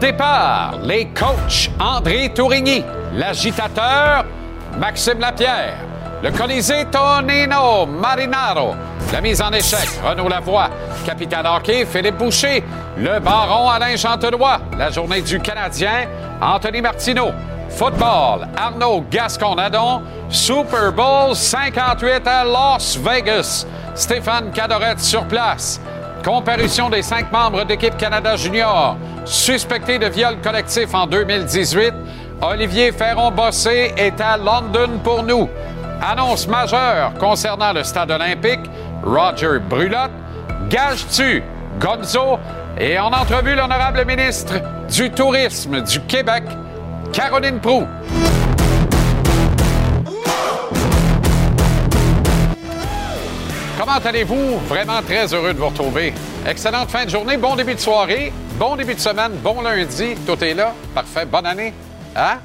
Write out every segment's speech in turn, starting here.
Départ, les coachs André Tourigny, l'agitateur Maxime Lapierre, le Colisée Tonino Marinaro, la mise en échec Renaud Lavoie, capitaine hockey Philippe Boucher, le baron Alain Chantenois, la journée du Canadien Anthony Martineau, football Arnaud Gascon-Nadon, Super Bowl 58 à Las Vegas, Stéphane Cadorette sur place. Comparution des cinq membres d'équipe Canada Junior, suspectés de viol collectif en 2018. Olivier Ferron-Bossé est à London pour nous. Annonce majeure concernant le stade olympique. Roger Brulotte. Gage-tu Gonzo? Et en entrevue, l'honorable ministre du Tourisme du Québec, Caroline Proux. Comment allez-vous? Vraiment très heureux de vous retrouver. Excellente fin de journée, bon début de soirée, bon début de semaine, bon lundi. Tout est là. Parfait. Bonne année. Hein?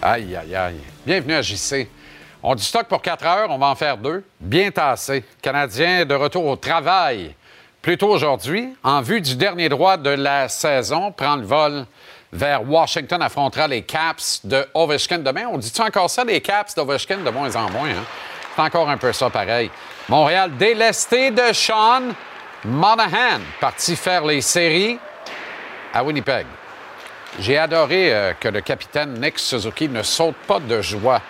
Aïe, aïe, aïe. Bienvenue à JC. On du stock pour 4 heures, on va en faire deux. Bien tassé. Canadien de retour au travail. Plus tôt aujourd'hui, en vue du dernier droit de la saison, prend le vol vers Washington, affrontera les Caps de Ovechkin demain. On dit-tu encore ça, les Caps d'Ovechkin, de moins en moins? Hein? C'est encore un peu ça pareil. Montréal délesté de Sean Monahan, parti faire les séries à Winnipeg. J'ai adoré euh, que le capitaine Nick Suzuki ne saute pas de joie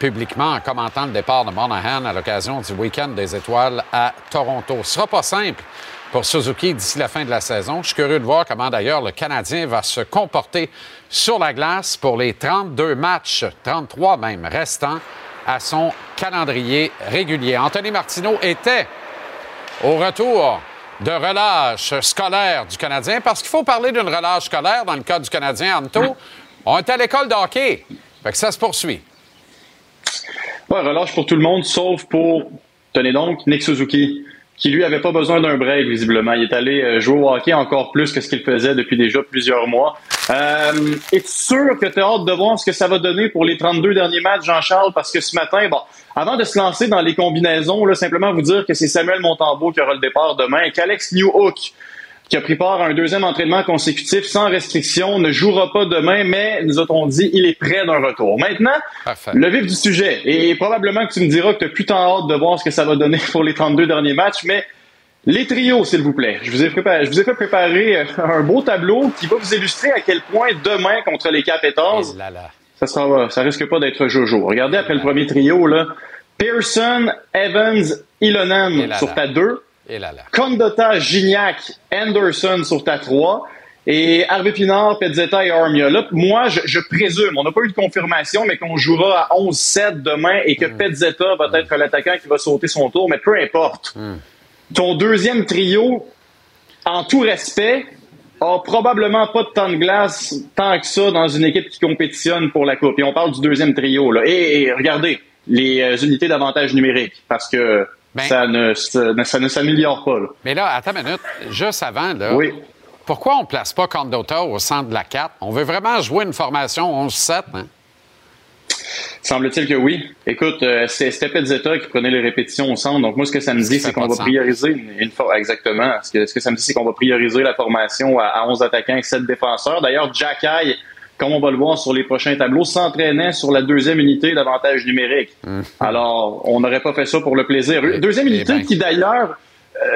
publiquement en commentant le départ de Monahan à l'occasion du week-end des étoiles à Toronto. Ce sera pas simple pour Suzuki d'ici la fin de la saison. Je suis curieux de voir comment d'ailleurs le Canadien va se comporter sur la glace pour les 32 matchs, 33 même, restants à son calendrier régulier. Anthony Martineau était au retour de relâche scolaire du Canadien, parce qu'il faut parler d'une relâche scolaire dans le cas du Canadien, Anto. On est à l'école de hockey. Fait que ça se poursuit. Ouais, relâche pour tout le monde, sauf pour, tenez donc, Nick Suzuki, qui lui avait pas besoin d'un break, visiblement. Il est allé euh, jouer au hockey encore plus que ce qu'il faisait depuis déjà plusieurs mois. Euh, Es-tu sûr que tu as hâte de voir ce que ça va donner pour les 32 derniers matchs, Jean-Charles? Parce que ce matin, bon, avant de se lancer dans les combinaisons, là, simplement vous dire que c'est Samuel Montembeau qui aura le départ demain et qu'Alex Newhook, qui a pris part à un deuxième entraînement consécutif sans restriction, ne jouera pas demain, mais nous a-t-on dit, il est prêt d'un retour. Maintenant, Parfait. le vif du sujet, et probablement que tu me diras que tu as plus tant hâte de voir ce que ça va donner pour les 32 derniers matchs, mais les trios, s'il vous plaît. Je vous ai préparé, je vous ai fait préparer euh, un beau tableau qui va vous illustrer à quel point demain contre les Capitals, Et là, là. ça sera, ça risque pas d'être Jojo. Regardez après le premier trio, là. Pearson, Evans, Ilonen là sur ta 2. Et là, là. Condota, Gignac, Anderson sur ta 3. Et Harvey Pinard, Pezzetta et Armia. Là, moi, je, je présume, on n'a pas eu de confirmation, mais qu'on jouera à 11-7 demain et que Pezzetta va être l'attaquant qui va sauter son tour, mais peu importe. Ton deuxième trio, en tout respect, a probablement pas de temps de glace tant que ça dans une équipe qui compétitionne pour la Coupe. Et on parle du deuxième trio. Là. Et, et regardez, les euh, unités d'avantage numérique, parce que Ben- ça ne, ça ne- ça ne s'améliore pas. Là. Mais là, attends une minute. Juste avant, là. Oui. Pourquoi on ne place pas Condota au centre de la 4? On veut vraiment jouer une formation 11-7, hein? Semble-t-il que oui. Écoute, euh, c'est- Pezzetta qui prenait les répétitions au centre. Donc moi, ce que ça me dit, c'est qu'on va sens. prioriser une, exactement. Ce que, ce que ça me dit, c'est qu'on va prioriser la formation à, à 11 attaquants et 7 défenseurs. D'ailleurs, Jacky, comme on va le voir sur les prochains tableaux, s'entraînait sur la deuxième unité d'avantage numérique. Alors, on n'aurait pas fait ça pour le plaisir. Eh- Deuxième eh unité ben. qui, d'ailleurs,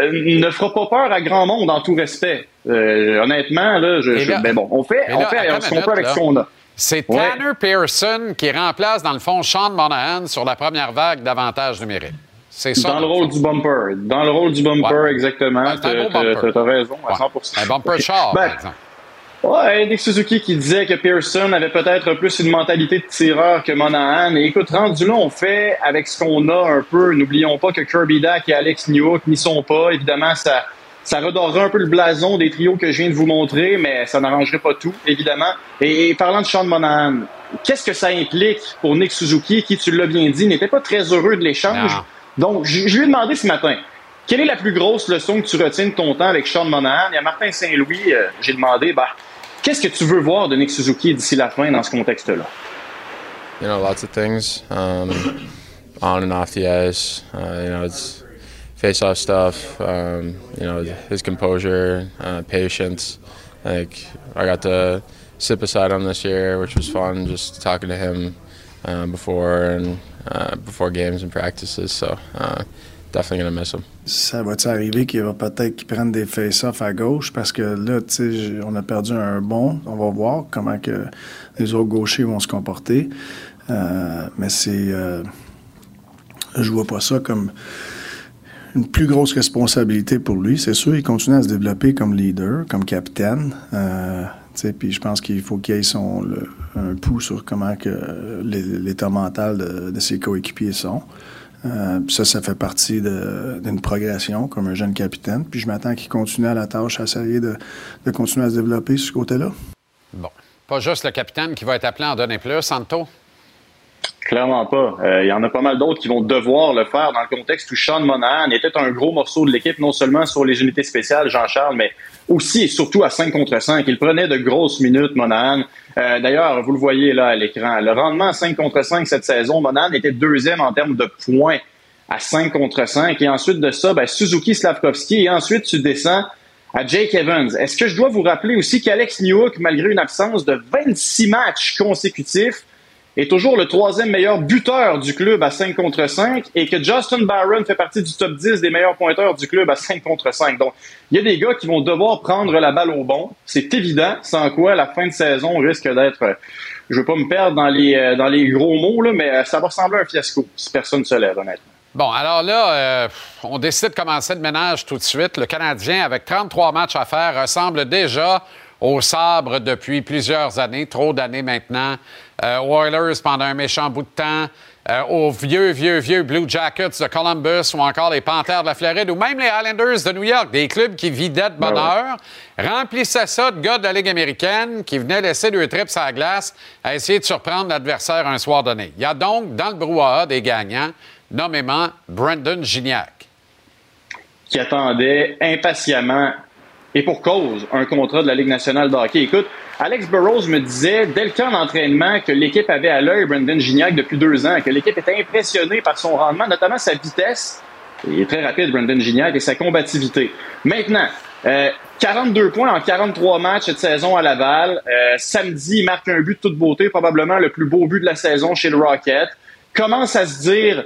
euh, ne fera pas peur à grand monde en tout respect. Euh, honnêtement, là, je, là- ben bon, on fait, on là, fait ce qu'on peut avec ce qu'on a. C'est Ouais. Tanner Pearson qui remplace, dans le fond, Sean Monahan sur la première vague d'avantage numérique. C'est ça. Dans le rôle du bumper. Dans le rôle du bumper, Ouais. exactement. Bumper. T'as raison, à Ouais. 100%. Un bumper char, Ben, par exemple. Ouais, Nick Suzuki qui disait que Pearson avait peut-être plus une mentalité de tireur que Monahan. Et écoute, rendu là, on fait avec ce qu'on a un peu. N'oublions pas que Kirby Dack et Alex Newhook n'y sont pas. Évidemment, ça, ça redorerait un peu le blason des trios que je viens de vous montrer, mais ça n'arrangerait pas tout, évidemment. Et, et parlant de Sean Monahan, qu'est-ce que ça implique pour Nick Suzuki, qui, tu l'as bien dit, n'était pas très heureux de l'échange? Donc, je, je lui ai demandé ce matin, quelle est la plus grosse leçon que tu retiens de ton temps avec Sean Monahan? Et à Martin Saint-Louis, euh, j'ai demandé, bah, qu'est-ce que tu veux voir de Nick Suzuki d'ici la fin dans ce contexte-là? you know, lots of things um, on and off the ice. Uh, you know, it's face-off stuff. Um, you know, his composure, uh, patience, like I got to sit beside him this year, which was fun. Just talking to him uh, before and uh, before games and practices. So uh, Ça va-tu arriver qu'il va peut-être qu'il prenne des face-offs à gauche? Parce que là, tu sais, on a perdu un bon. On va voir comment que les autres gauchers vont se comporter. Euh, mais c'est, euh, je vois pas ça comme une plus grosse responsabilité pour lui. C'est sûr, il continue à se développer comme leader, comme capitaine. Euh, puis je pense qu'il faut qu'il ait son, un pouls sur comment l'état mental de ses coéquipiers sont. Euh, ça, ça fait partie d'une progression comme un jeune capitaine. Puis je m'attends qu'il continue à la tâche, à essayer de, continuer à se développer sur ce côté-là. Bon. Pas juste le capitaine qui va être appelé à en donner plus, Santo? Clairement pas. Euh, il y en a pas mal d'autres qui vont devoir le faire dans le contexte où Sean Monahan était un gros morceau de l'équipe, non seulement sur les unités spéciales, Jean-Charles, mais aussi et surtout à 5 contre 5. Il prenait de grosses minutes, Monahan. Euh, d'ailleurs, vous le voyez là à l'écran, le rendement à 5 contre 5 cette saison, Monahan était deuxième en termes de points à 5 contre 5. Et ensuite de ça, ben, Suzuki Slavkovski. Et ensuite, tu descends à Jake Evans. Est-ce que je dois vous rappeler aussi qu'Alex Newhook, malgré une absence de 26 matchs consécutifs, est toujours le troisième meilleur buteur du club à 5 contre 5 et que Justin Barron fait partie du top 10 des meilleurs pointeurs du club à 5 contre 5. Donc, il y a des gars qui vont devoir prendre la balle au bon. C'est évident, sans quoi la fin de saison risque d'être, je veux pas me perdre dans les, euh, gros mots, là, mais ça va ressembler à un fiasco si personne ne se lève, honnêtement. Bon, alors là, euh, on décide de commencer le ménage tout de suite. Le Canadien, avec 33 matchs à faire, ressemble déjà au sabre depuis plusieurs années, trop d'années maintenant. Euh, Oilers pendant un méchant bout de temps, euh, aux vieux, vieux, vieux Blue Jackets de Columbus ou encore les Panthers de la Floride ou même les Islanders de New York, des clubs qui vidaient de ben bonheur, remplissaient ça de gars de la Ligue américaine qui venaient laisser deux trips à la glace à essayer de surprendre l'adversaire un soir donné. Il y a donc dans le brouhaha des gagnants, nommément Brendan Gignac. Qui attendait impatiemment et pour cause un contrat de la Ligue nationale de hockey. Écoute, Alex Burrows me disait dès le camp d'entraînement que l'équipe avait à l'œil Brendan Gignac depuis deux ans, que l'équipe était impressionnée par son rendement, notamment sa vitesse. Il est très rapide, Brendan Gignac, et sa combativité. Maintenant, 42 euh, points en 43 matchs cette saison à Laval. Euh, samedi, il marque un but de toute beauté, probablement le plus beau but de la saison chez le Rocket. Commence à se dire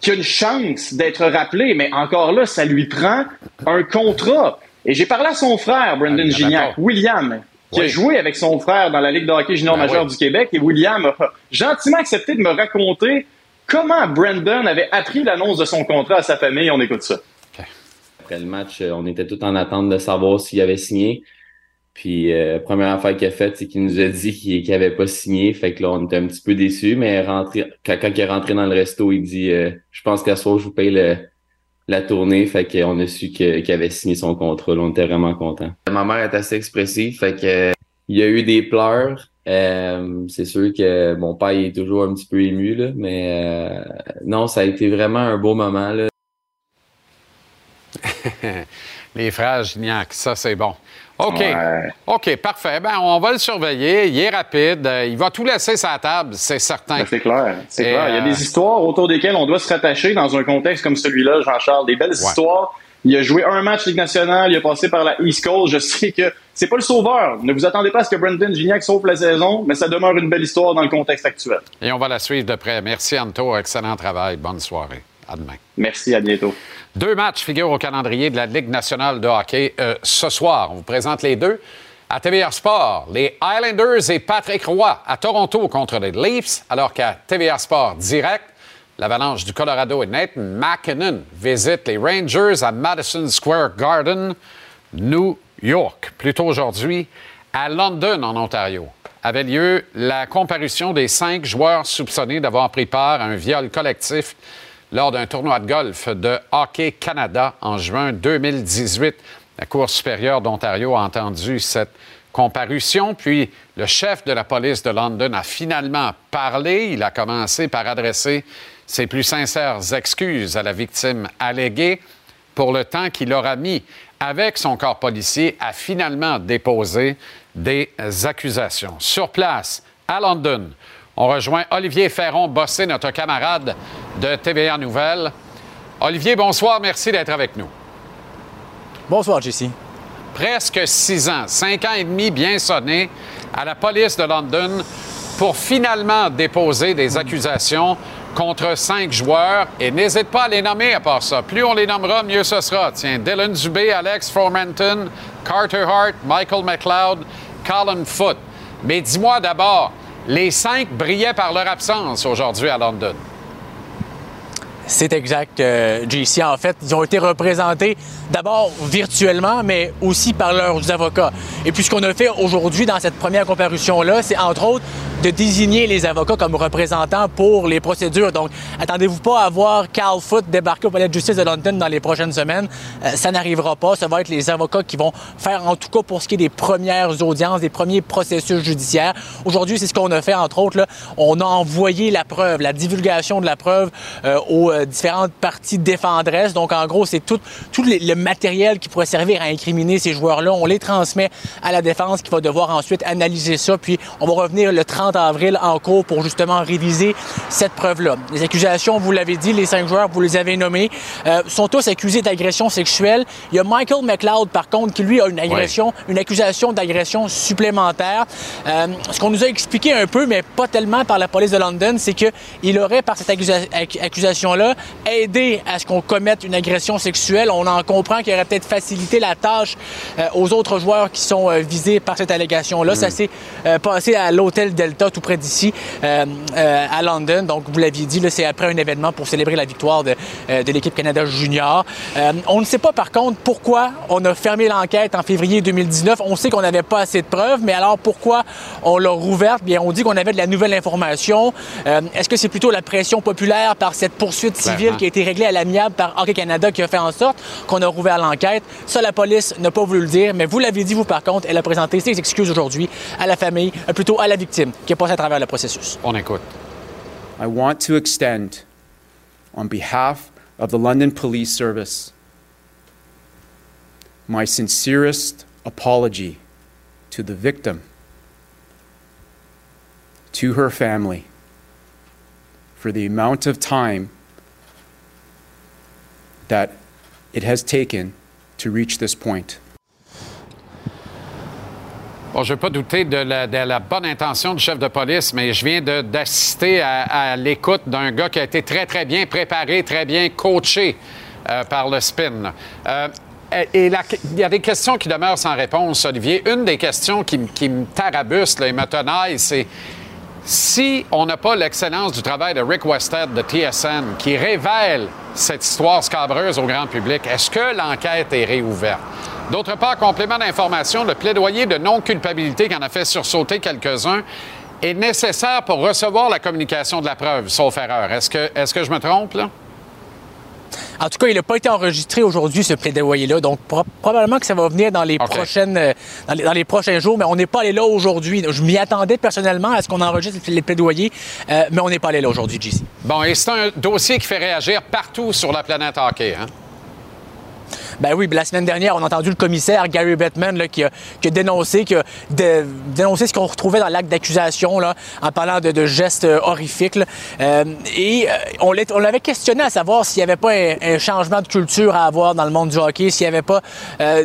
qu'il a une chance d'être rappelé, mais encore là, ça lui prend un contrat. Et j'ai parlé à son frère, Brendan ah, Gignac, William, qui a joué avec son frère dans la Ligue de hockey junior ben majeur du Québec. Et William a gentiment accepté de me raconter comment Brendan avait appris l'annonce de son contrat à sa famille. On écoute ça. Après le match, euh, on était tout en attente de savoir s'il avait signé. Puis, euh, première affaire qu'il a faite, c'est qu'il nous a dit qu'il n'avait pas signé. Fait que là, on était un petit peu déçus. Mais rentré, quand, il est rentré dans le resto, il dit euh, Je pense qu'à ce soir, je vous paye le, la tournée, fait qu'on a su qu'il avait signé son contrat. on était vraiment contents. Ma mère est assez expressive, fait que il y a eu des pleurs. Euh, c'est sûr que mon père est toujours un petit peu ému, là, mais euh, non, ça a été vraiment un beau moment. Les frères Gignac, ça c'est bon. OK. OK, parfait. Ben, on va le surveiller. Il est rapide. Il va tout laisser sa table, c'est certain. Ben, c'est clair. C'est clair. Il y a des euh, histoires autour desquelles on doit se rattacher dans un contexte comme celui-là, Jean-Charles. Des belles histoires. Il a joué un match Ligue nationale, il a passé par la East Coast. Je sais que c'est pas le sauveur. Ne vous attendez pas à ce que Brendan Gignac sauve la saison, mais ça demeure une belle histoire dans le contexte actuel. Et on va la suivre de près. Merci, Anto. Excellent travail. Bonne soirée. À demain. Merci, à bientôt. Deux matchs figurent au calendrier de la Ligue nationale de hockey euh, ce soir. On vous présente les deux. À TVA Sport, les Islanders et Patrick Roy à Toronto contre les Leafs, alors qu'à TVA Sport direct, l'Avalanche du Colorado et Nathan McKinnon visitent les Rangers à Madison Square Garden, New York. Plus tôt aujourd'hui, à London, en Ontario, avait lieu la comparution des cinq joueurs soupçonnés d'avoir pris part à un viol collectif lors d'un tournoi de golf de Hockey Canada en juin 2018. La Cour supérieure d'Ontario a entendu cette comparution, puis le chef de la police de London a finalement parlé. Il a commencé par adresser ses plus sincères excuses à la victime alléguée pour le temps qu'il aura mis avec son corps policier à finalement déposer des accusations. Sur place, à London, on rejoint Olivier Ferron-Bossé, notre camarade de TVA Nouvelles. Olivier, bonsoir. Merci d'être avec nous. Bonsoir, JC. presque six ans, cinq ans et demi bien sonné à la police de London pour finalement déposer des accusations contre cinq joueurs. Et n'hésite pas à les nommer à part ça. Plus on les nommera, mieux ce sera. Tiens, Dylan Dubé, Alex Formanton, Carter Hart, Michael McLeod, Colin Foote. Mais dis-moi d'abord, les cinq brillaient par leur absence aujourd'hui à London. C'est exact, euh, JC. En fait, ils ont été représentés d'abord virtuellement, mais aussi par leurs avocats. Et puis, ce qu'on a fait aujourd'hui dans cette première comparution-là, c'est entre autres de désigner les avocats comme représentants pour les procédures. Donc, attendez-vous pas à voir Carl Foote débarquer au palais de justice de London dans les prochaines semaines. Euh, ça n'arrivera pas. Ça va être les avocats qui vont faire, en tout cas pour ce qui est des premières audiences, des premiers processus judiciaires. Aujourd'hui, c'est ce qu'on a fait, entre autres. Là. On a envoyé la preuve, la divulgation de la preuve euh, aux euh, différentes parties défendresses. Donc, en gros, c'est tout, tout le matériel qui pourrait servir à incriminer ces joueurs-là. On les transmet à la défense qui va devoir ensuite analyser ça. Puis, on va revenir le 30 avril en cours pour justement réviser cette preuve-là. Les accusations, vous l'avez dit, les cinq joueurs, vous les avez nommés, euh, sont tous accusés d'agression sexuelle. Il y a Michael McLeod, par contre, qui lui a une agression, une accusation d'agression supplémentaire. Euh, ce qu'on nous a expliqué un peu, mais pas tellement par la police de London, c'est qu'il aurait, par cette accusation-là, aidé à ce qu'on commette une agression sexuelle. On en comprend qu'il aurait peut-être facilité la tâche euh, aux autres joueurs qui sont visés par cette allégation-là. Ça mm. s'est passé à l'hôtel Delta tout près d'ici, euh, euh, à London. Donc, vous l'aviez dit, c'est après un événement pour célébrer la victoire de, euh, de l'équipe Canada Junior. on ne sait pas, par contre, pourquoi on a fermé l'enquête en février 2019. On sait qu'on n'avait pas assez de preuves, mais alors pourquoi on l'a rouverte? Bien, on dit qu'on avait de la nouvelle information. Est-ce que c'est plutôt la pression populaire par cette poursuite civile qui a été réglée à l'amiable par Hockey Canada qui a fait en sorte qu'on a rouvert l'enquête? Ça, la police n'a pas voulu le dire, mais vous l'avez dit, vous, par contre, elle a présenté ses excuses aujourd'hui à la famille, plutôt à la victime, qui à travers le processus. On écoute. I want to extend, on behalf of the London Police Service, my sincerest apology to the victim, to her family, for the amount of time that it has taken to reach this point. Bon, je ne vais pas douter de la, bonne intention du chef de police, mais je viens d'assister à, l'écoute d'un gars qui a été très, très bien préparé, très bien coaché euh, par le spin. Euh, et il y a des questions qui demeurent sans réponse, Olivier. Une des questions qui, me tarabuste et me tenaille, c'est si on n'a pas l'excellence du travail de Rick Westhead de TSN qui révèle cette histoire scabreuse au grand public, est-ce que l'enquête est réouverte? D'autre part, complément d'information, le plaidoyer de non-culpabilité qui en a fait sursauter quelques-uns est nécessaire pour recevoir la communication de la preuve, sauf erreur. Est-ce que, que je me trompe, là? En tout cas, il n'a pas été enregistré aujourd'hui, ce plaidoyer-là. Donc, probablement que ça va venir dans les, prochaines, euh, dans les, prochains jours, mais on n'est pas allé là aujourd'hui. Je m'y attendais personnellement à ce qu'on enregistre les plaidoyers, euh, mais on n'est pas allé là aujourd'hui, JC. Bon, et c'est un dossier qui fait réagir partout sur la planète hockey, hein? Ben oui, la semaine dernière, on a entendu le commissaire Gary Bettman là, qui, a, dénoncé, dénoncé ce qu'on retrouvait dans l'acte d'accusation en parlant de, gestes euh, horrifiques. Euh, et euh, on l'avait questionné à savoir s'il n'y avait pas un, changement de culture à avoir dans le monde du hockey, s'il n'y avait pas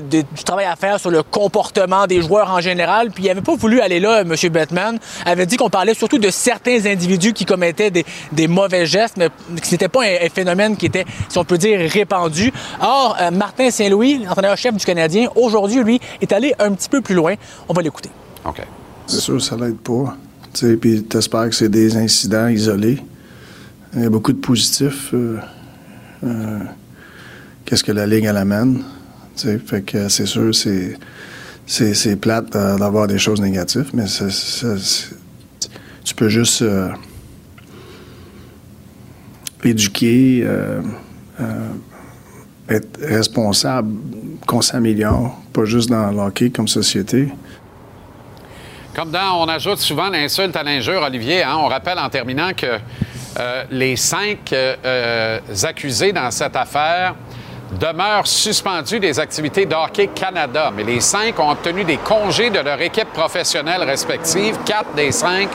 du travail à faire sur le comportement des joueurs en général. Puis il n'avait pas voulu aller là, M. Bettman. avait dit qu'on parlait surtout de certains individus qui commettaient des, mauvais gestes, mais que ce n'était pas un, phénomène qui était, si on peut dire, répandu. Or, Martin Saint-Louis, l'entraîneur-chef du Canadien, aujourd'hui, lui, est allé un petit peu plus loin. On va l'écouter. OK. C'est sûr, ça l'aide pas. Puis t'espères que c'est des incidents isolés. Il y a beaucoup de positifs. Euh, euh, qu'est-ce que la Ligue elle amène? fait que c'est sûr, c'est, c'est, plate d'avoir des choses négatives, mais tu peux juste euh, éduquer, être responsable qu'on s'améliore, pas juste dans le hockey comme société. Comme dans, on ajoute souvent l'insulte à l'injure, Olivier. Hein? On rappelle en terminant que euh, les cinq euh, euh, accusés dans cette affaire demeurent suspendus des activités de Hockey Canada. Mais les cinq ont obtenu des congés de leur équipe professionnelle respective. Quatre des cinq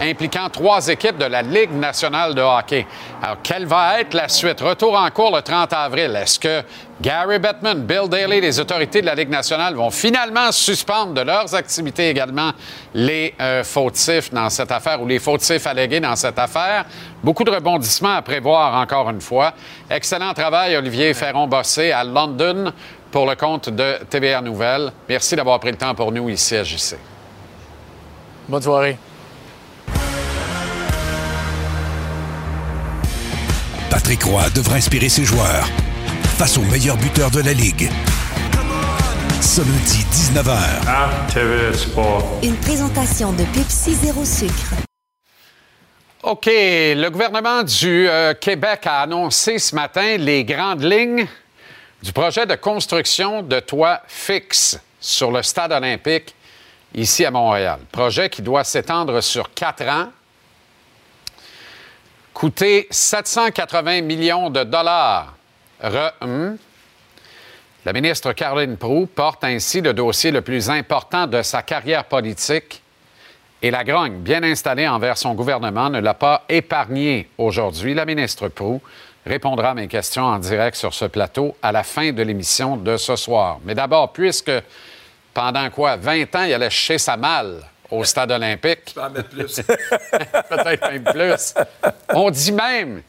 impliquant trois équipes de la Ligue nationale de hockey. Alors, quelle va être la suite? Retour en cours le 30 avril. Est-ce que Gary Bettman, Bill Daly, les autorités de la Ligue nationale vont finalement suspendre de leurs activités également les euh, fautifs dans cette affaire ou les fautifs allégués dans cette affaire? Beaucoup de rebondissements à prévoir encore une fois. Excellent travail, Olivier Ferron-Bossé à London pour le compte de TVA Nouvelles. Merci d'avoir pris le temps pour nous ici à JC. Bonne soirée. Patrick Roy devrait inspirer ses joueurs face au meilleur buteur de la Ligue. Ce lundi, 19h. À TV Sport. Une présentation de Pepsi Zéro Sucre. OK. Le gouvernement du euh, Québec a annoncé ce matin les grandes lignes du projet de construction de toits fixes sur le stade olympique ici à Montréal. Projet qui doit s'étendre sur quatre ans, coûter 780 millions de dollars. Re- La ministre Caroline Proux porte ainsi le dossier le plus important de sa carrière politique et la grogne, bien installée envers son gouvernement, ne l'a pas épargné aujourd'hui. La ministre Proux répondra à mes questions en direct sur ce plateau à la fin de l'émission de ce soir. Mais d'abord, puisque pendant quoi, 20 ans, il allait chez sa malle au stade olympique. en mettre plus. Peut-être même plus. On dit même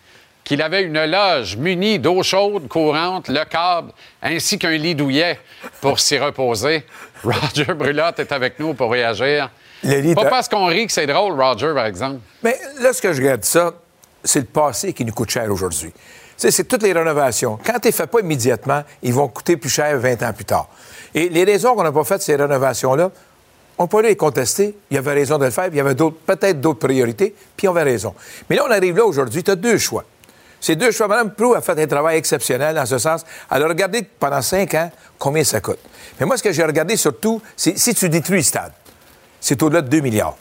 qu'il avait une loge munie d'eau chaude courante, le câble, ainsi qu'un lit douillet pour s'y reposer. Roger Brulotte est avec nous pour réagir. Le lit Pas de- parce qu'on rit que c'est drôle, Roger, par exemple. Mais là, ce que je regarde ça, c'est le passé qui nous coûte cher aujourd'hui. C'est toutes les rénovations. Quand tu ne les fais pas immédiatement, ils vont coûter plus cher 20 ans plus tard. Et les raisons qu'on n'a pas fait ces rénovations-là, on peut les contester. Il y avait raison de le faire, il y avait peut-être d'autres priorités, puis on avait raison. Mais là, on arrive là aujourd'hui, tu as deux choix. Ces deux choix, Mme Prou a fait un travail exceptionnel dans ce sens. Elle a regardé pendant cinq ans combien ça coûte. Mais moi, ce que j'ai regardé surtout, c'est si tu détruis le stade, c'est au-delà de 2 milliards.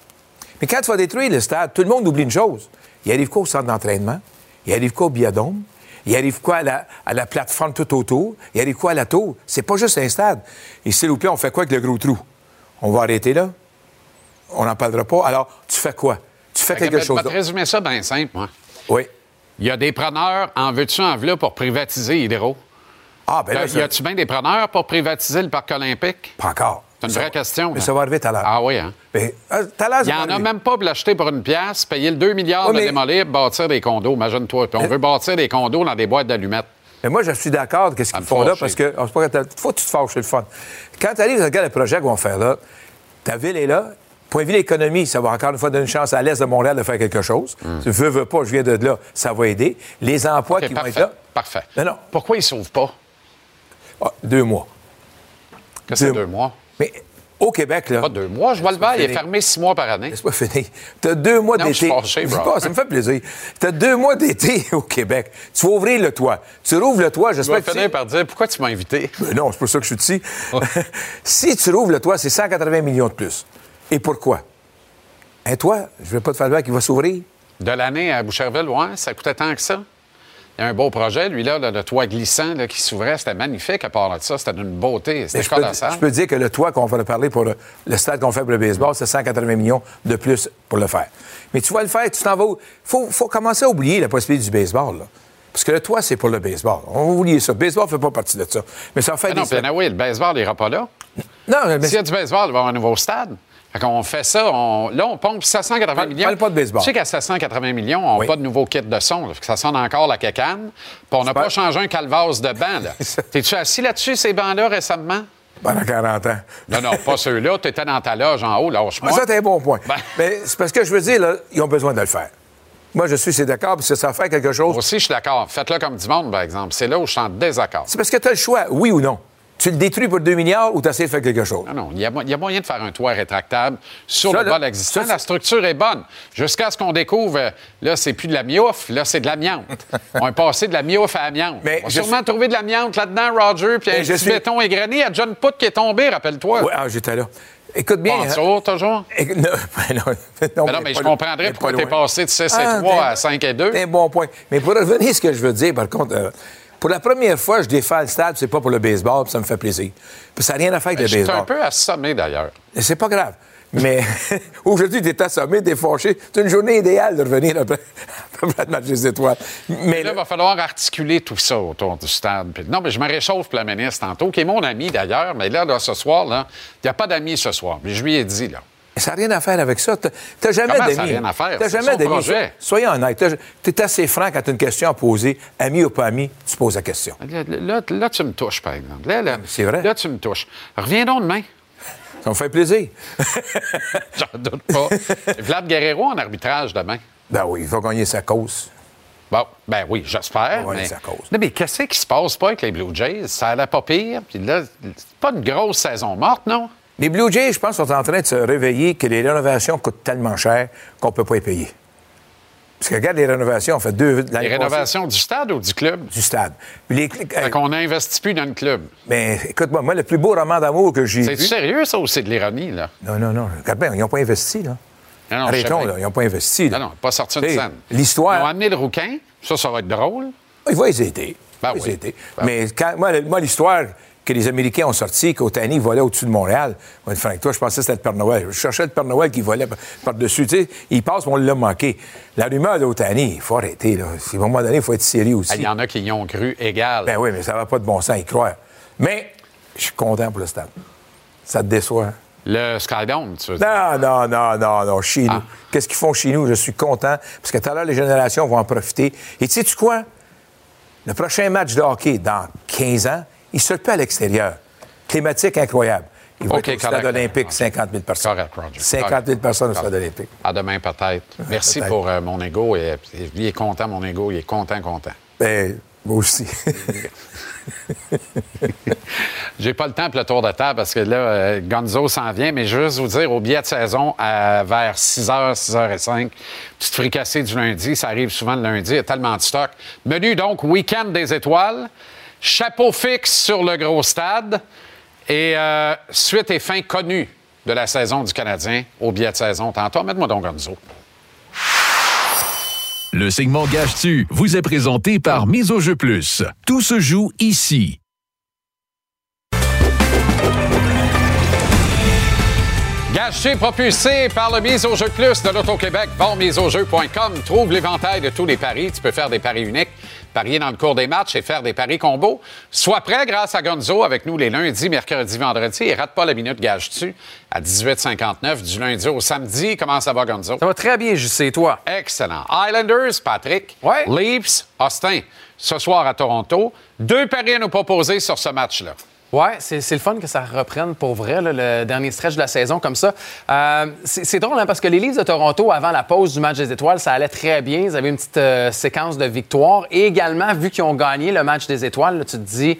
Mais quand tu vas détruire le stade, tout le monde oublie une chose. Il arrive quoi au centre d'entraînement? Il arrive quoi au biodôme? Il arrive quoi à la, à la plateforme tout autour? Il arrive quoi à la tour? C'est pas juste un stade. Et s'il vous plaît, on fait quoi avec le gros trou? On va arrêter là? On n'en parlera pas. Alors, tu fais quoi? Tu fais quelque Je vais chose te résumer ça bien simple, moi. Oui. Il y a des preneurs, en veux-tu, en veux pour privatiser Hydro? Ah, ben là, y ça- a-tu bien des preneurs pour privatiser le parc olympique? Pas encore. C'est une Ça vraie question. Mais hein? ça va arriver tout à l'heure. Ah oui, hein? Mais, euh, Il n'y en a même pas pour l'acheter pour une pièce, payer le 2 milliards Oui, de démolir, bâtir des condos. Imagine-toi. Puis on veut bâtir des condos dans des boîtes d'allumettes. Mais moi, je suis d'accord qu'est-ce Ça qu'ils font là, parce que. pas que tu te fâches, c'est le fun. Quand tu arrives, regarde le projet qu'ils vont faire là, ta ville est là. Point de vue l'économie, ça va encore une fois donner une chance à l'Est de Montréal de faire quelque chose. Tu veux, veux pas, je viens de là, ça va aider. Les emplois Hmm. Qui vont être là. Parfait. Non, non. Pourquoi ils ne sauvent pas? Ah, deux mois. Que c'est Deux- deux mois? Mais au Québec, là. Pas deux mois. Je vois le bail, il est fermé six mois par année. Laisse-moi finir. Tu as deux mois je suis d'été. fâché, bro. Pas, ça me fait plaisir. Tu as deux mois d'été au Québec. Tu vas ouvrir le toit. Tu rouvres le toit, Je vais j'espère que finir tu... par dire pourquoi tu m'as invité? Mais non, c'est pour ça que je suis ici. si tu rouvres le toit, c'est 180 millions de plus. Et pourquoi? Un toit, je ne vais pas te faire le qui va s'ouvrir. De l'année à Boucherville, ouais, ça coûtait tant que ça. Il y a un beau projet, lui, là, le toit glissant là, qui s'ouvrait. C'était magnifique à part de ça. C'était d'une beauté. C'était je, peux, colossal. je peux dire que le toit qu'on va parler pour le, le stade qu'on fait pour le baseball, c'est 180 millions de plus pour le faire. Mais tu vas le faire, tu t'en vas. Il faut, faut commencer à oublier la possibilité du baseball. là. Parce que le toit, c'est pour le baseball. On va oublier ça. Le baseball ne fait pas partie de ça. Mais ça va faire Mais non, oui, le baseball n'ira pas là. Non, mais S'il y a du baseball, il va y avoir un nouveau stade. Qu'on fait ça, on- là, on pompe 780 Parle- millions. parle pas de baseball. Tu sais qu'à 780 millions, on n'a Oui. pas de nouveau kit de son. là. Fait que ça sonne encore la cacane. Puis on n'a pas changé un calvasse de banc. T'es-tu assis là-dessus, ces bancs-là, récemment? Pendant 40 ans. Non, non, pas ceux-là. Tu étais dans ta loge en haut, lâche-moi. Ah, ça, c'est un bon point. Ben- Mais c'est parce que je veux dire, là, ils ont besoin de le faire. Moi, je suis c'est d'accord, parce que ça fait quelque chose. Moi aussi, je suis d'accord. Faites-le comme du monde, par exemple. C'est là où je suis en désaccord. C'est parce que tu as le choix, oui ou non. Tu le détruis pour 2 milliards ou tu essaies de faire quelque chose? Non, non, il y, a, mo- il y a moyen de faire un toit rétractable sur Ça, le bol existant. ça, la structure est bonne. Jusqu'à ce qu'on découvre, euh, là, c'est plus de la miouf, là, c'est de l'amiante. On est passé de la miouf à amiante. Mais On va je sûrement trouver de l'amiante là-dedans, Roger, puis un petit suis- béton égrené. Il y a John Putt qui est tombé, rappelle-toi. Oui, ah, j'étais là. Écoute bien. hein. Bonjour, toujours? Écoute, non, ben non, non, Ben non, mais je comprendrais pourquoi t'es loin. passé de 6 et Ah, 3 t'es- à 5 et 2. C'est un bon point. Mais pour revenir à ce que je veux dire, par contre, euh, pour la première fois, je défends le stade, c'est pas pour le baseball, puis ça me fait plaisir. Puis ça n'a rien à faire avec Ben, Je le suis un baseball. peu assommé, d'ailleurs. C'est pas grave. Mais aujourd'hui, tu es assommé, fâché. C'est une journée idéale de revenir après, après le match des étoiles. Mais là, il va falloir articuler tout ça autour du stade. Puis- non, mais je me réchauffe pour la ministre tantôt, qui est mon ami d'ailleurs, mais là, là, ce soir, il n'y a pas d'amis ce soir. Mais je lui ai dit, là. Ça n'a rien à faire avec ça. T'as- jamais Comment ça d'amis. n'a rien à faire? T'as jamais d'amis. Soyons honnêtes. Tu es assez franc quand tu as une question à poser, ami ou pas ami, tu poses la question. Là, là, là, tu me touches, par exemple. Là, là, C'est vrai. Là, tu me touches. Reviens donc demain. Ça me fait plaisir. J'en doute pas. Vlad Guerrero en arbitrage demain. Ben oui, il va gagner sa cause. Bon, ben oui, j'espère. Mais... Non, mais qu'est-ce qui se passe pas avec les Blue Jays? Ça allait pas pire. Puis là, c'est pas une grosse saison morte, non? Les Blue Jays, je pense, sont en train de se réveiller que les rénovations coûtent tellement cher qu'on ne peut pas les payer. Parce que regarde les rénovations, on fait deux. Les passée, rénovations du stade ou du club? Du stade. Les- Fait qu'on n'investit plus dans le club. mais écoute-moi, moi, le plus beau roman d'amour que j'ai C'est vu. sérieux, ça, ou c'est de l'ironie, là? Non, non, non. Regarde bien, ils n'ont pas investi, là. Non, non, Arrêtons, là. Ils n'ont pas investi. Là. Non, non, pas sorti T'sais, scène. L'histoire. Ils ont amené le rouquin. Ça, ça va être drôle. Il va les aider. Ben Il va oui. les aider. Ben Mais quand, moi, l'histoire que les Américains ont sorti, qu'Otani volait au-dessus de Montréal, moi, Frank, toi, je pensais que c'était le Père Noël. Je cherchais le Père Noël qui volait par- par-dessus. Tu sais, il passe, mais on l'a manqué. La rumeur d'Otani, il faut arrêter. Là. À un moment donné, il faut être sérieux aussi. Ah, Il y en a qui y ont cru égal. Ben oui, mais ça va pas de bon sens y croire. Mais je suis content pour le stade. Ça te déçoit. hein? Le Skydome, tu veux dire? Non, non, non, non, non, chez nous. Ah. Qu'est-ce qu'ils font chez nous? Je suis content, parce que tout à l'heure, les générations vont en profiter. Et tu sais quoi? Le prochain match de hockey, dans 15 ans, il se peut à l'extérieur. Climatique incroyable. Il va être au stade olympique, 50 000 personnes. Correct, Roger. 50 000 personnes au stade olympique. À demain, peut-être. Merci pour euh, mon ego. Et, et lui est content, mon ego. Il est content, content. Ben, moi aussi. J'ai pas le temps pour le tour de table parce que là, euh, Gonzo s'en vient, mais je veux juste vous dire, au billet de saison, à- vers 6h, 6h05, petite fricassée du lundi, ça arrive souvent le lundi, il y a tellement de stock. Menu donc, week-end des étoiles, chapeau fixe sur le gros stade et euh, suite et fin connue de la saison du Canadien au billet de saison. Tantôt, mets-moi donc Gonzo. Le segment Gage-tu vous est présenté par Mise au jeu plus. Tout se joue ici. Gâché propulsé par le Mise au jeu plus de l'Auto-Québec. Bon, miseaujeu.com. Trouve l'éventail de tous les paris. Tu peux faire des paris uniques, parier dans le cours des matchs et faire des paris combos. Sois prêt grâce à Gonzo avec nous les lundis, mercredis, vendredis. Et rate pas la minute gage-tu à 18h59 du lundi au samedi. Comment ça va, Gonzo? Ça va très bien, je sais, toi? Excellent. Islanders, Patrick. Ouais. Leafs, Austin. Ce soir à Toronto. Deux paris à nous proposer sur ce match-là. Ouais, c'est le fun que ça reprenne pour vrai, là, le dernier stretch de la saison comme ça. Euh, c'est drôle, hein, parce que les Leafs de Toronto, avant la pause du match des étoiles, ça allait très bien. Ils avaient une petite euh, séquence de victoires. Et également, vu qu'ils ont gagné le match des étoiles, là, tu te dis,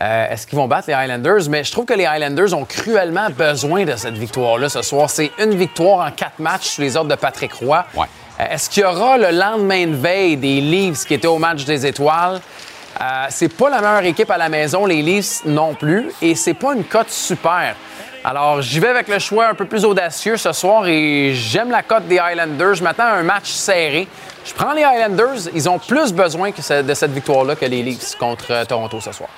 euh, est-ce qu'ils vont battre les Highlanders? Mais je trouve que les Highlanders ont cruellement besoin de cette victoire-là ce soir. C'est une victoire en quatre matchs sous les ordres de Patrick Roy. Ouais. Est-ce qu'il y aura le lendemain de veille des Leafs qui étaient au match des étoiles? Euh, c'est pas la meilleure équipe à la maison, les Leafs non plus, et c'est pas une cote super. Alors, j'y vais avec le choix un peu plus audacieux ce soir et j'aime la cote des Highlanders. Je m'attends à un match serré. Je prends les Highlanders. Ils ont plus besoin que de cette victoire-là que les Leafs contre euh, Toronto ce soir.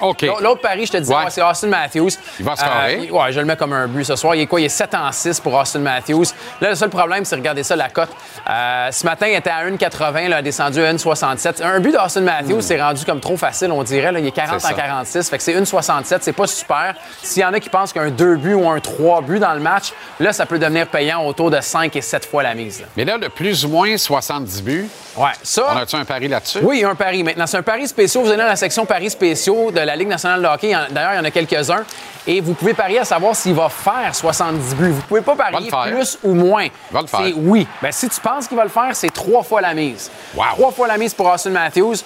OK. L'autre- pari, je te Ouais. ouais, c'est Austin Matthews. Il va scorer. Euh, il- ouais, je le mets comme un but ce soir. Il est quoi? Il est 7 en 6 pour Austin Matthews. Là, le seul problème, c'est regarder ça, la cote. Euh, ce matin, il était à 1,80, là, descendu à 1,67. Un but d'Austin Matthews, c'est rendu comme trop facile, on dirait. Là. Il est 40 Hmm. C'est en ça. 46, fait que c'est 1,67. C'est pas super. S'il y en a qui pensent qu'un 2 buts ou un 3 buts dans le match, là, ça peut devenir payant autour de 5 et 7 fois la mise. là. Mais là, le plus ou moins 70 buts. Ouais, ça. On a-tu un pari là-dessus? Oui, il y a un pari. Maintenant, c'est un pari spécial. Vous allez dans la section paris spéciaux de la Ligue nationale de hockey. Il D'ailleurs, il y en a quelques-uns. Et vous pouvez parier à savoir s'il va faire 70 buts. Vous pouvez pas parier plus ou moins. Va le faire. C'est oui. Ben, si tu penses qu'il va le faire, c'est trois fois la mise. Wow. Trois fois la mise pour Austin Matthews.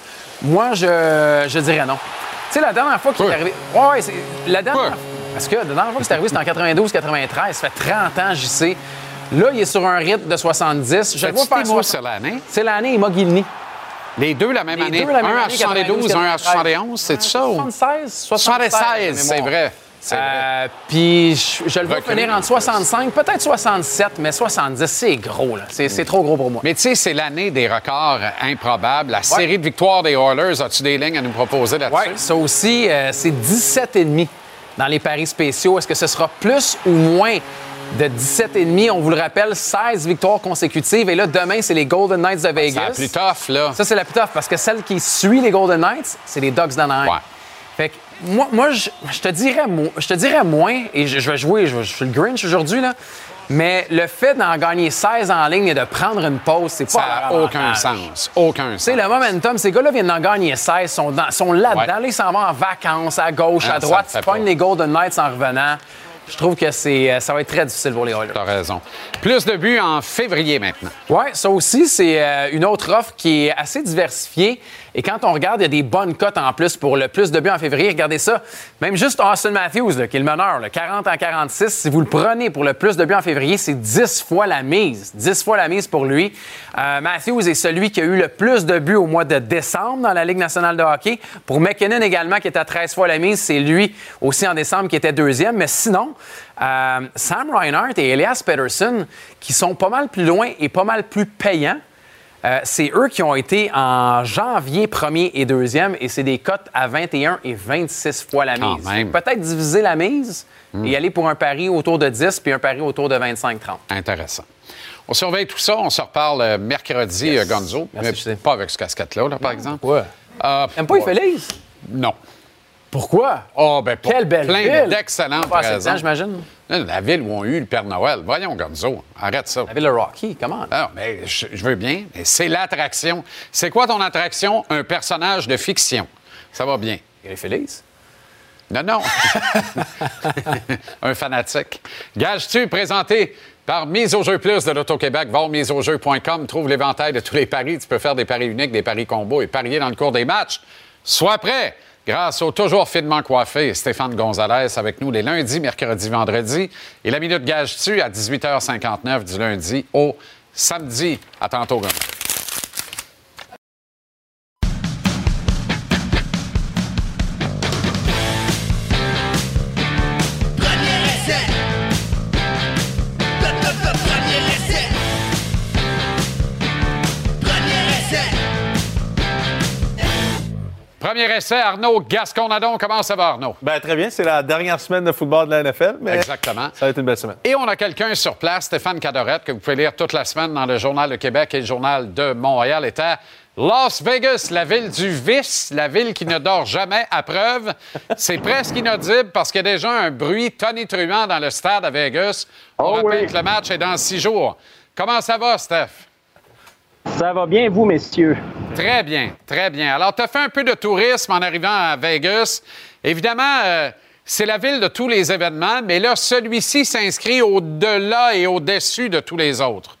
Moi, je, je dirais non. Tu sais, la dernière fois qu'il est Ouais. arrivé. Ouais, ouais, c'est. La dernière. Ouais. Parce que la dernière fois que c'est arrivé, c'était en 92-93. Ça fait 30 ans, j'y sais. Là, il est sur un rythme de 70. Je Fais-tu faire 60. sur l'année? C'est l'année Imogilny. Les deux la même Les année. deux la même un à année, 72, un à 92, 71, c'est ça? ou- 76, 76, c'est vrai. C'est. Euh, Puis je, je le vois finir en entre 65, peut-être 67, mais 70, c'est gros, là. C'est c'est trop gros pour moi. Mais tu sais, c'est l'année des records improbables. La série de victoires des Oilers, as-tu des lignes à nous proposer là-dessus? Ouais, ça aussi, euh, c'est 17,5 dans les paris spéciaux. Est-ce que ce sera plus ou moins de 17,5. On vous le rappelle, 16 victoires consécutives. Et là, demain, c'est les Golden Knights de Vegas. C'est la plus tough, là. Ça, c'est la plus tough parce que celle qui suit les Golden Knights, c'est les Ducks d'Anaheim. Ouais. Fait que moi, moi je, je te dirais, je te dirais moins, et je, je vais jouer, je, je suis le Grinch aujourd'hui, là, mais le fait d'en gagner 16 en ligne et de prendre une pause, c'est pas Ça n'a aucun sens. Aucun Tu sais, sens. le momentum, ces gars-là viennent d'en gagner 16, sont, dans- sont là-dedans. Ouais. Ils s'en vont en vacances, à gauche, Ah, à ça droite. Ils pognent les Golden Knights en revenant. Je trouve que c'est, euh, ça va être très difficile pour les Oilers. T'as raison. Plus de buts en février maintenant. Oui, ça aussi, c'est euh, une autre offre qui est assez diversifiée. Et quand on regarde, il y a des bonnes cotes en plus pour le plus de buts en février. Regardez ça. Même juste Austin Matthews, qui est le meneur, là, 40 en 46. Si vous le prenez pour le plus de buts en février, c'est 10 fois la mise. 10 fois la mise pour lui. Euh, Matthews est celui qui a eu le plus de buts au mois de décembre dans la Ligue nationale de hockey. Pour McKinnon également, qui est à 13 fois la mise, c'est lui aussi en décembre qui était deuxième. Mais sinon, euh, Sam Reinhart et Elias Peterson, qui sont pas mal plus loin et pas mal plus payants, euh, c'est eux qui ont été en janvier premier et deuxième, et c'est des cotes à 21 et 26 fois la mise. Peut-être diviser la mise et aller pour un pari autour de 10 puis un pari autour de 25-30. Intéressant. On surveille tout ça. On se reparle euh, mercredi, Yes. euh, Gonzo. Merci, mais pas avec ce casquette-là, là, par exemple. Ouais. Euh, T'aimes pas Félix? Non. Pourquoi? Oh, ben, pour Quelle belle plein d'excellentes raisons. j'imagine. Là, La ville où on a eu le Père Noël. Voyons, Gonzo, arrête ça. La ville de Rocky, comment? Ah, Non, mais je, je veux bien, mais c'est l'attraction. C'est quoi ton attraction? Un personnage de fiction. Ça va bien. Les Félix? Non, non. Un fanatique. Gage-tu présenté par Mise au jeu plus de l'Auto-Québec. Va au miseaujeu.com, trouve l'éventail de tous les paris. Tu peux faire des paris uniques, des paris combos et parier dans le cours des matchs. Sois prêt grâce au toujours finement coiffé Stéphane Gonzalez avec nous les lundis, mercredis, vendredis. Et la minute gage-tu à 18h59 du lundi au samedi. À tantôt. Premier essai, Arnaud Gasconadon. Comment ça va, Arnaud? Ben, très bien, c'est la dernière semaine de football de la NFL, mais Exactement. ça va être une belle semaine. Et on a quelqu'un sur place, Stéphane Cadorette, que vous pouvez lire toute la semaine dans le Journal de Québec et le Journal de Montréal, est à Las Vegas, la ville du vice, la ville qui ne dort jamais à preuve. C'est presque inaudible parce qu'il y a déjà un bruit tonitruant dans le stade à Vegas. On rappelle que le match est dans six jours. Comment ça va, Steph? Ça va bien, vous, messieurs? Très bien, très bien. Alors, tu as fait un peu de tourisme en arrivant à Vegas. Évidemment, euh, c'est la ville de tous les événements, mais là, celui-ci s'inscrit au-delà et au-dessus de tous les autres.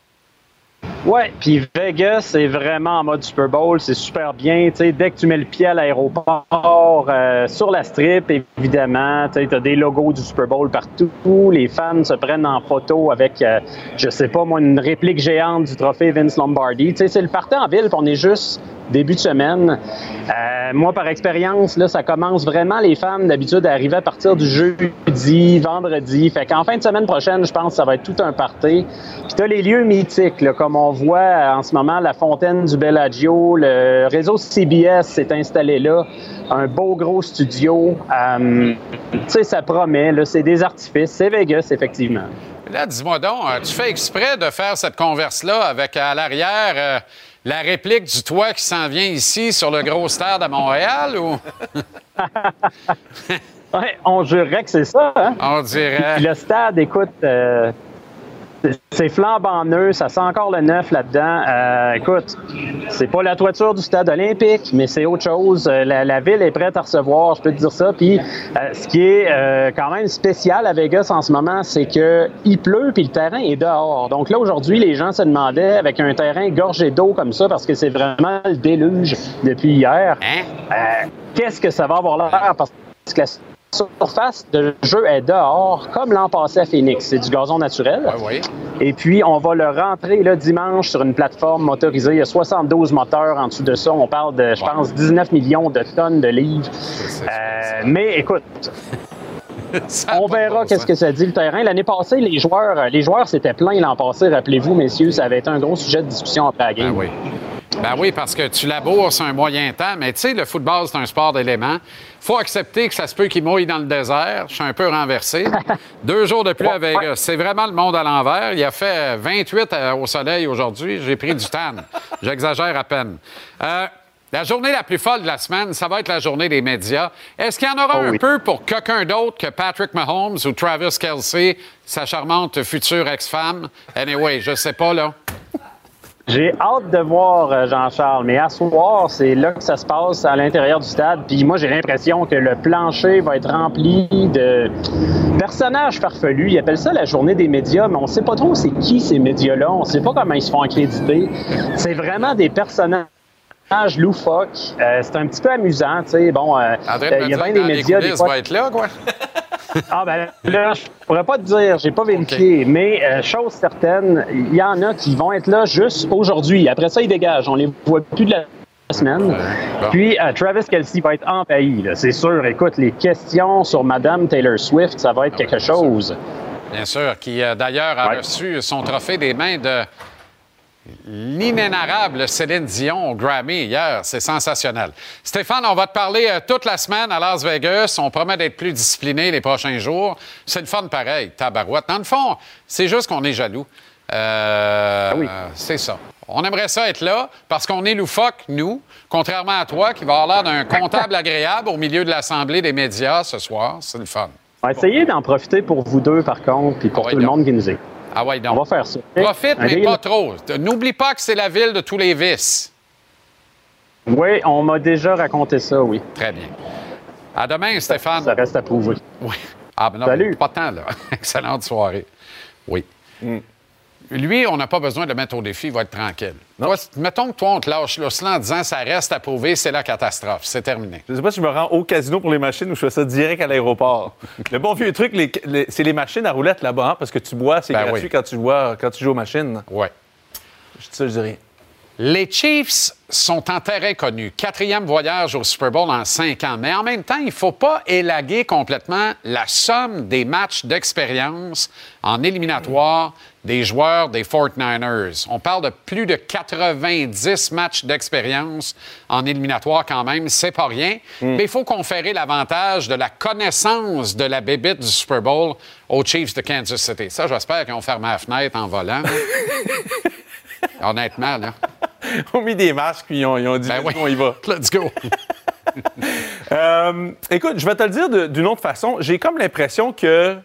Ouais, puis Vegas, c'est vraiment en mode Super Bowl, c'est super bien. Dès que tu mets le pied à l'aéroport, euh, sur la strip, évidemment, tu as des logos du Super Bowl partout. Les fans se prennent en photo avec, euh, je sais pas moi, une réplique géante du trophée Vince Lombardi. C'est le party en ville, on est juste début de semaine. Euh, moi, par expérience, là, ça commence vraiment les fans d'habitude à arriver à partir du jeudi, vendredi. Fait qu'en fin de semaine prochaine, je pense que ça va être tout un party. Puis t'as les lieux mythiques, là, comme on voit euh, en ce moment, la fontaine du Bellagio, le réseau CBS s'est installé là, un beau gros studio. Euh, tu sais, ça promet, c'est des artifices, c'est Vegas, effectivement. Là, dis-moi donc, euh, tu fais exprès de faire cette converse-là avec à l'arrière euh, la réplique du toit qui s'en vient ici sur le gros stade à Montréal ou? Ouais, on jurerait que c'est ça. Hein? On dirait. Puis le stade, écoute, euh, c'est- flambant neuf, ça sent encore le neuf là-dedans. Euh, écoute, c'est pas la toiture du stade olympique, mais c'est autre chose. Euh, La, la ville est prête à recevoir, je peux te dire ça. Puis euh, ce qui est euh, quand même spécial à Vegas en ce moment, c'est que il pleut puis le terrain est dehors. Donc là aujourd'hui, les gens se demandaient avec un terrain gorgé d'eau comme ça, parce que c'est vraiment le déluge depuis hier. euh, Qu'est-ce que ça va avoir l'air? Parce que la surface de jeu est dehors, comme l'an passé à Phoenix. C'est du gazon naturel. Et puis, on va le rentrer là, dimanche sur une plateforme motorisée. Il y a 72 moteurs en dessous de ça. On parle de, je pense, 19 millions de tonnes de livres. Euh, mais écoute, on verra qu'est-ce que ça dit le terrain. L'année passée, les joueurs, les joueurs s'étaient pleins l'an passé. Rappelez-vous, messieurs, ça avait été un gros sujet de discussion après la game. Ben oui, parce que tu laboures un moyen temps, mais tu sais, le football, c'est un sport d'éléments. faut accepter que ça se peut qu'il mouille dans le désert. Je suis un peu renversé. Deux jours de pluie à Vegas. C'est vraiment le monde à l'envers. Il a fait 28 euh, au soleil aujourd'hui. J'ai pris du tan. J'exagère à peine. Euh, la journée la plus folle de la semaine, ça va être la journée des médias. Est-ce qu'il y en aura Oh un oui. peu pour quelqu'un d'autre que Patrick Mahomes ou Travis Kelsey, sa charmante future ex-femme? Anyway, je sais pas, là. J'ai hâte de voir euh, Jean-Charles, mais à soir, c'est là que ça se passe à l'intérieur du stade. Puis moi, j'ai l'impression que le plancher va être rempli de personnages farfelus. Ils appellent ça la journée des médias, mais on sait pas trop c'est qui ces médias-là. On sait pas comment ils se font accréditer. C'est vraiment des personnages loufoques. Euh, c'est un petit peu amusant, tu sais. Bon, euh, euh, il y a bien des médias. des fois- va être là, quoi. ah ben là, je pourrais pas te dire, j'ai pas vérifié, mais euh, chose certaine, il y en a qui vont être là juste aujourd'hui. Après ça, ils dégagent. On les voit plus de la semaine. Puis euh, Travis Kelsey va être envahi, c'est sûr. Écoute, les questions sur Madame Taylor Swift, ça va être quelque chose. Bien sûr, qui euh, d'ailleurs a Ouais. reçu son trophée des mains de l'inénarrable Céline Dion au Grammy hier. C'est sensationnel. Stéphane, on va te parler euh, toute la semaine à Las Vegas. On promet d'être plus discipliné les prochains jours. C'est le fun pareil, tabarouette. Dans le fond, c'est juste qu'on est jaloux. Euh, euh, c'est ça. On aimerait ça être là parce qu'on est loufoque, nous, contrairement à toi qui va avoir l'air d'un comptable agréable au milieu de l'Assemblée des médias ce soir. C'est le fun. On va essayer d'en profiter pour vous deux, par contre, puis pour Ouais, tout le monde qui nous écoute. Ah ouais, donc. On va faire ça. Profite, mais pas trop. N'oublie pas que c'est la ville de tous les vices. Oui, on m'a déjà raconté ça, oui. Très bien. À demain, Stéphane. Ça reste à prouver. Oui. Ah, ben non, Salut. pas temps, là. Excellente soirée. Oui. Mm. Lui, on n'a pas besoin de le mettre au défi, il va être tranquille. Toi, mettons que toi, on te lâche cela en disant ça reste à prouver, c'est la catastrophe. C'est terminé. Je sais pas si je me rends au casino pour les machines ou je fais ça direct à l'aéroport. le bon vieux truc, c'est les machines à roulettes là-bas, hein, parce que tu bois, c'est Ben gratuit oui. quand, tu bois, quand tu joues aux machines. Ouais. Je dis ça, je dis rien. Les Chiefs sont en terrain connu. Quatrième voyage au Super Bowl en cinq ans. Mais en même temps, il ne faut pas élaguer complètement la somme des matchs d'expérience en éliminatoire des joueurs des 49ers. On parle de plus de 90 matchs d'expérience en éliminatoire quand même. C'est pas rien. Mais il faut conférer l'avantage de la connaissance de la bébite du Super Bowl aux Chiefs de Kansas City. Ça, j'espère qu'ils ont fermé la fenêtre en volant. Honnêtement, là. Ils ont mis des masques, puis ils ont, ils ont dit Ben oui. on y va. Let's go. Euh, écoute, je vais te le dire d'une autre façon. J'ai comme l'impression que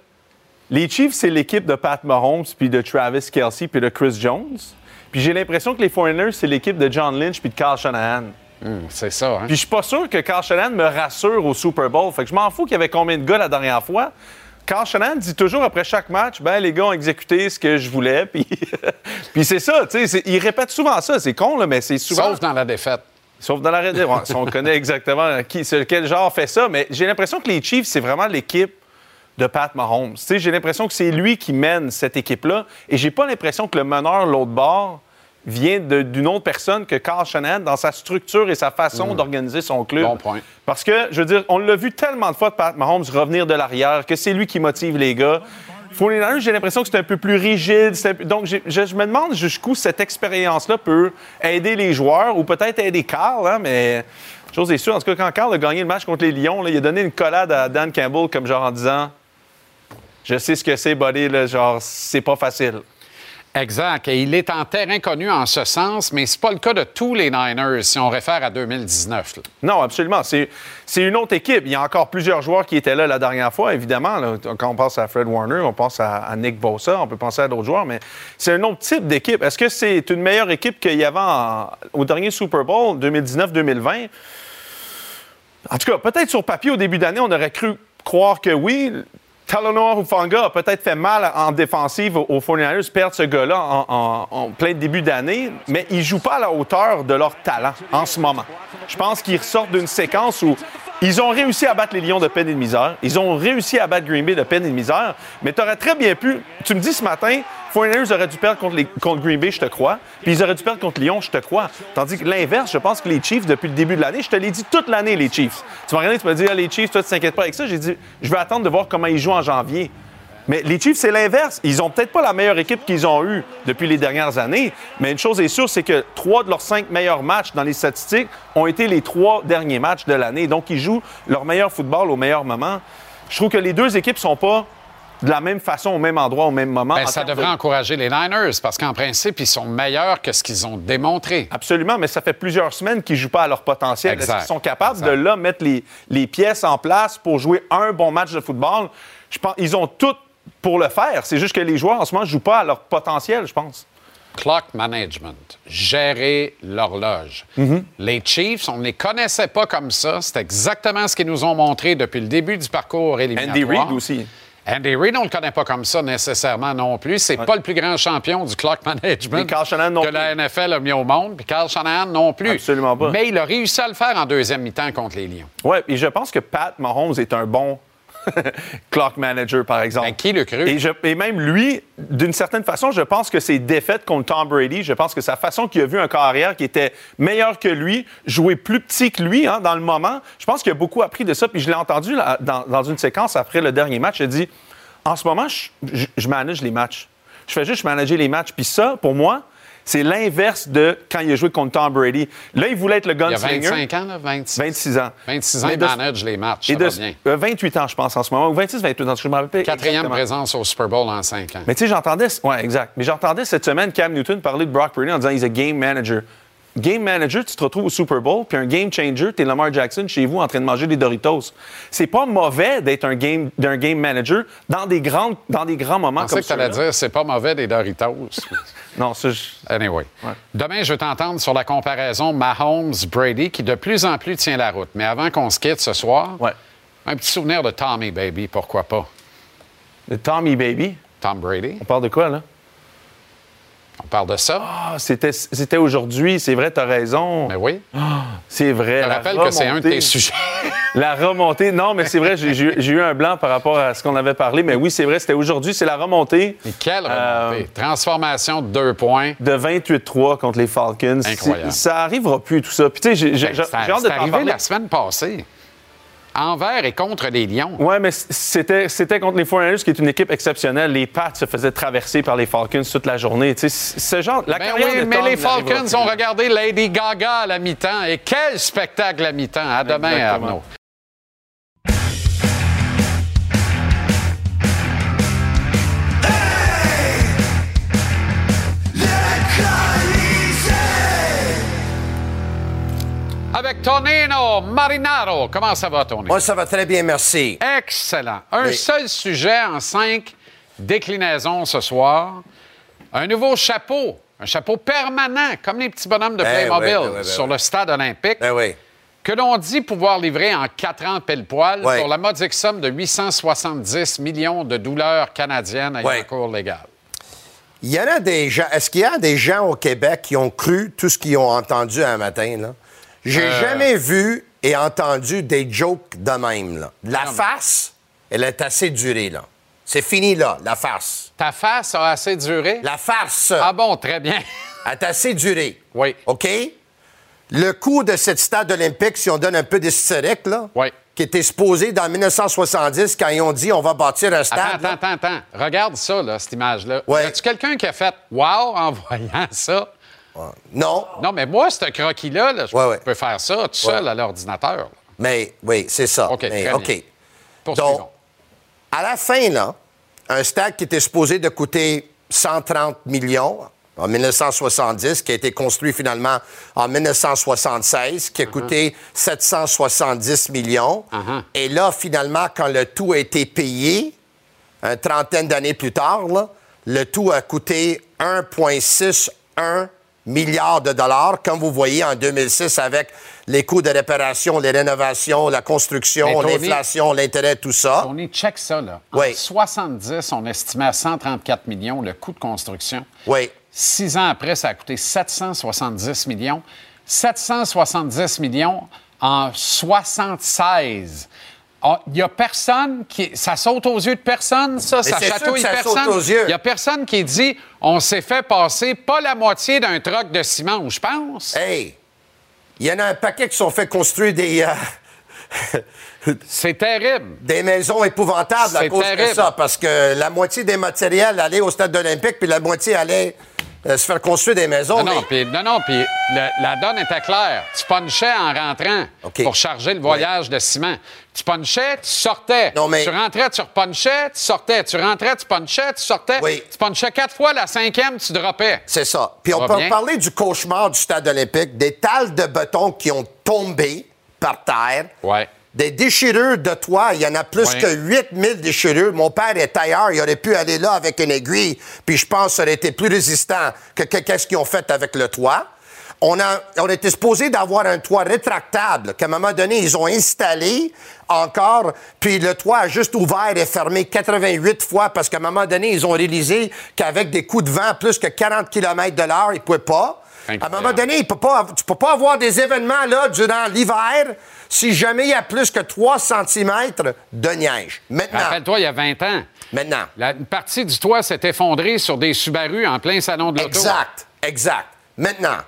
les Chiefs, c'est l'équipe de Pat Mahomes, puis de Travis Kelsey, puis de Chris Jones. Puis j'ai l'impression que les Foreigners, c'est l'équipe de John Lynch, puis de Carl Shanahan. Hum, c'est ça, hein? Puis je suis pas sûr que Carl Shanahan me rassure au Super Bowl. Fait que je m'en fous qu'il y avait combien de gars la dernière fois. Carl Shanahan dit toujours après chaque match, ben les gars ont exécuté ce que je voulais. Puis, puis c'est ça, tu sais, il répète souvent ça. C'est con là, mais c'est souvent. Sauf dans la défaite. Sauf dans la si on connaît exactement qui, quel genre fait ça, mais j'ai l'impression que les Chiefs, c'est vraiment l'équipe de Pat Mahomes. J'ai l'impression que c'est lui qui mène cette équipe-là, et j'ai pas l'impression que le meneur, l'autre bord, vient d'une autre personne que Carl Shanahan dans sa structure et sa façon d'organiser son club. Bon point. Parce que, je veux dire, on l'a vu tellement de fois de Pat Mahomes revenir de l'arrière, que c'est lui qui motive les gars. 49ers, j'ai l'impression que c'est un peu plus rigide. peu- Donc, je, je me demande jusqu'où cette expérience-là peut aider les joueurs ou peut-être aider Carl, hein, mais chose est sûre. En tout cas, quand Carl a gagné le match contre les Lions, là, il a donné une collade à Dan Campbell comme genre en disant Je sais ce que c'est, buddy, là, genre, c'est pas facile. Exact. Et il est en terrain connu en ce sens, mais c'est pas le cas de tous les Niners si on réfère à 2019. là. Non, absolument. C'est, une autre équipe. Il y a encore plusieurs joueurs qui étaient là la dernière fois, évidemment. là. Quand on pense à Fred Warner, on pense à, à Nick Bosa, on peut penser à d'autres joueurs, mais c'est un autre type d'équipe. Est-ce que c'est une meilleure équipe qu'il y avait en- au dernier Super Bowl 2019-2020? En tout cas, peut-être sur papier, au début d'année, on aurait cru croire que oui. Talanoa Hufanga a peut-être fait mal en défensive aux 49ers, perdre ce gars-là en, plein début d'année, mais ils ne jouent pas à la hauteur de leur talent en ce moment. Je pense qu'ils ressortent d'une séquence où ils ont réussi à battre les Lions de peine et de misère. Ils ont réussi à battre Green Bay de peine et de misère, mais tu aurais très bien pu. Tu me dis ce matin, 49ers auraient dû perdre contre, les- contre Green Bay, je te crois, puis ils auraient dû perdre contre Lyon, je te crois. Tandis que l'inverse, je pense que les Chiefs, depuis le début de l'année, je te l'ai dit toute l'année, les Chiefs. Tu m'as regardé, tu m'as dit, ah, les Chiefs, toi, tu t'inquiètes pas avec ça. J'ai dit, je vais attendre de voir comment ils jouent en janvier. Mais les Chiefs, c'est l'inverse. Ils ont peut-être pas la meilleure équipe qu'ils ont eue depuis les dernières années, mais une chose est sûre, c'est que trois de leurs cinq meilleurs matchs dans les statistiques ont été les trois derniers matchs de l'année. Donc, ils jouent leur meilleur football au meilleur moment. Je trouve que les deux équipes sont pas de la même façon, au même endroit, au même moment. Ben, en ça devrait de- encourager les Niners parce qu'en principe, ils sont meilleurs que ce qu'ils ont démontré. Absolument, mais ça fait plusieurs semaines qu'ils ne jouent pas à leur potentiel. Est-ce qu'ils sont capables de là mettre les, les pièces en place pour jouer un bon match de football? Je pense ils ont tout pour le faire. C'est juste que les joueurs en ce moment ne jouent pas à leur potentiel, je pense. Clock management, gérer l'horloge. Mm-hmm. Les Chiefs, on ne les connaissait pas comme ça. C'est exactement ce qu'ils nous ont montré depuis le début du parcours éliminatoire. Andy Reid aussi. Andy Reid, on ne le connaît pas comme ça nécessairement non plus. C'est pas le plus grand champion du clock management que la NFL a mis au monde. Puis Carl Shanahan non plus. Absolument pas. Mais il a réussi à le faire en deuxième mi-temps contre les Lions. Oui, et je pense que Pat Mahomes est un bon clock manager, par exemple. Ben, qui le cru? Et, je- et même lui, d'une certaine façon, je pense que ses défaites contre Tom Brady, je pense que sa façon qu'il a vu un carrière qui était meilleur que lui, jouer plus petit que lui hein, dans le moment, je pense qu'il a beaucoup appris de ça. Puis je l'ai entendu là, dans, dans une séquence après le dernier match, il a dit En ce moment, je, je- je manage les matchs. Je fais juste manager les matchs. Puis ça, pour moi, c'est l'inverse de quand il a joué contre Tom Brady. Là, il voulait être le Il y a gunslinger. 25 ans, là, 26. 26 ans. 26 ans, il manage les matchs. Et Ça de, va bien. euh, 28 ans, je pense, en ce moment. Ou 26, 28 ans, je me rappelle. Quatrième présence au Super Bowl en 5 ans. Mais tu sais, j'entendais. Ouais, exact. Mais j'entendais cette semaine Cam Newton parler de Brock Purdy en disant he's a game manager. Game manager, tu te retrouves au Super Bowl, puis un game changer, t'es Lamar Jackson chez vous en train de manger des Doritos. C'est pas mauvais d'être un game, d'un game manager dans des grands, dans des grands moments Je pensais comme que tu allais ceux-là. dire c'est pas mauvais des Doritos. Non, ça, je- Anyway. Demain, je veux t'entendre sur la comparaison Mahomes-Brady qui de plus en plus tient la route. Mais avant qu'on se quitte ce soir, un petit souvenir de Tommy Baby, pourquoi pas? De Tommy Baby? Tom Brady. On parle de quoi, là? On parle de ça. Ah, c'était, c'était aujourd'hui, c'est vrai, t'as raison. Mais oui. C'est vrai. Je rappelle que c'est un de tes sujets. La remontée, non, mais c'est vrai, j'ai, eu un blanc par rapport à ce qu'on avait parlé, mais oui, c'est vrai, c'était aujourd'hui, c'est la remontée. Et quelle Euh, remontée. Transformation de deux points. De 28-3 contre les Falcons. Incroyable. C'est- Ça arrivera plus, tout ça. Puis, tu sais, j'ai, j'ai- Ben, j'ai hâte de t'en arrivé parler. la semaine passée. Envers et contre les Lions. Ouais, mais c'était, c'était contre les 49ers, qui est une équipe exceptionnelle. Les Pats se faisaient traverser par les Falcons toute la journée. Tu sais, ce genre. La Ben carrière oui, de mais Tom les Falcons ont regardé Lady Gaga à la mi-temps. Et quel spectacle à mi-temps. À demain, Exactement. Arnaud. Avec Tonino Marinaro. Comment ça va, Tony? Moi, ça va très bien, merci. Excellent. Un seul sujet en cinq déclinaisons ce soir. Un nouveau chapeau. Un chapeau permanent, comme les petits bonhommes de Ben Playmobil oui, ben oui, ben sur le stade olympique. Oui. Que l'on dit pouvoir livrer en quatre ans pile poil Oui. pour la modique somme de 870 millions de dollars canadiennes ayant Oui. cours légal. Il y en a des gens. Est-ce qu'il y a des gens au Québec qui ont cru tout ce qu'ils ont entendu un matin, là? J'ai Euh. jamais vu et entendu des jokes de même, là. La farce, elle est assez durée, là. C'est fini, là, la farce. Ta face a assez duré? La farce. Ah bon, très bien. Elle est assez durée. Oui. OK? Le coût de cette stade olympique, si on donne un peu d'historique, là, Oui. qui était supposé dans 1970 quand ils ont dit on va bâtir un stade. Attends, là. attends, attends. Regarde ça, là, cette image-là. Ouais. Y a-tu quelqu'un qui a fait Wow en voyant ça? Non. Non, mais moi, ce croquis-là, là, je Ouais, peux faire ça tout seul à l'ordinateur. Mais oui, c'est ça. OK, Mais, très bien. Donc, à la fin, là, un stade qui était supposé de coûter 130 millions en 1970, qui a été construit finalement en 1976, qui a coûté 770 millions. Uh-huh. Et là, finalement, quand le tout a été payé, une trentaine d'années plus tard, là, le tout a coûté 1,61 milliard de dollars, comme vous voyez en 2006 avec les coûts de réparation, les rénovations, la construction, l'inflation, l'intérêt, tout ça. On est check ça, là. En Oui. 70, on estimait à 134 millions le coût de construction. Oui. Six ans après, ça a coûté 770 millions. 770 millions en 76. Ah, Il n'y a personne qui. Ça saute aux yeux de personne, ça. Mais ça chatouille ça saute personne. aux yeux. Il n'y a personne qui dit on s'est fait passer pas la moitié d'un troc de ciment, je pense. Hey, il y en a un paquet qui sont fait construire des, euh, C'est terrible. Des maisons épouvantables à cause terrible. de ça, parce que la moitié des matériels allaient au stade olympique, puis la moitié allait euh, se faire construire des maisons. Non, non, mais- puis non, non, puis la donne était claire. Tu punchais en rentrant pour charger le voyage de ciment. Tu punchais, tu sortais. Tu rentrais, tu repunchais, tu sortais. Tu rentrais, tu punchais, tu sortais. Tu punchais quatre fois, la cinquième, tu droppais. C'est ça. Puis on peut bien? parler du cauchemar du stade olympique, des talles de béton qui ont tombé par terre. Ouais. Des déchirures de toit, il y en a plus Ouais. que 8000 déchirures. Mon père est tailleur, il aurait pu aller là avec une aiguille, puis je pense que ça aurait été plus résistant que que- qu'est-ce qu'ils ont fait avec le toit. On, a, on était supposé d'avoir un toit rétractable qu'à un moment donné, ils ont installé encore, puis le toit a juste ouvert et fermé 88 fois parce qu'à un moment donné, ils ont réalisé qu'avec des coups de vent plus que 40 km de l'heure, ils ne pouvaient pas. À un moment donné, il peut pas, tu peux pas avoir des événements là durant l'hiver si jamais il y a plus que 3 cm de neige. Maintenant, Rappelle-toi, il y a 20 ans. Maintenant. La, une partie du toit s'est effondrée sur des Subaru en plein salon de l'auto. Exact, exact. Maintenant,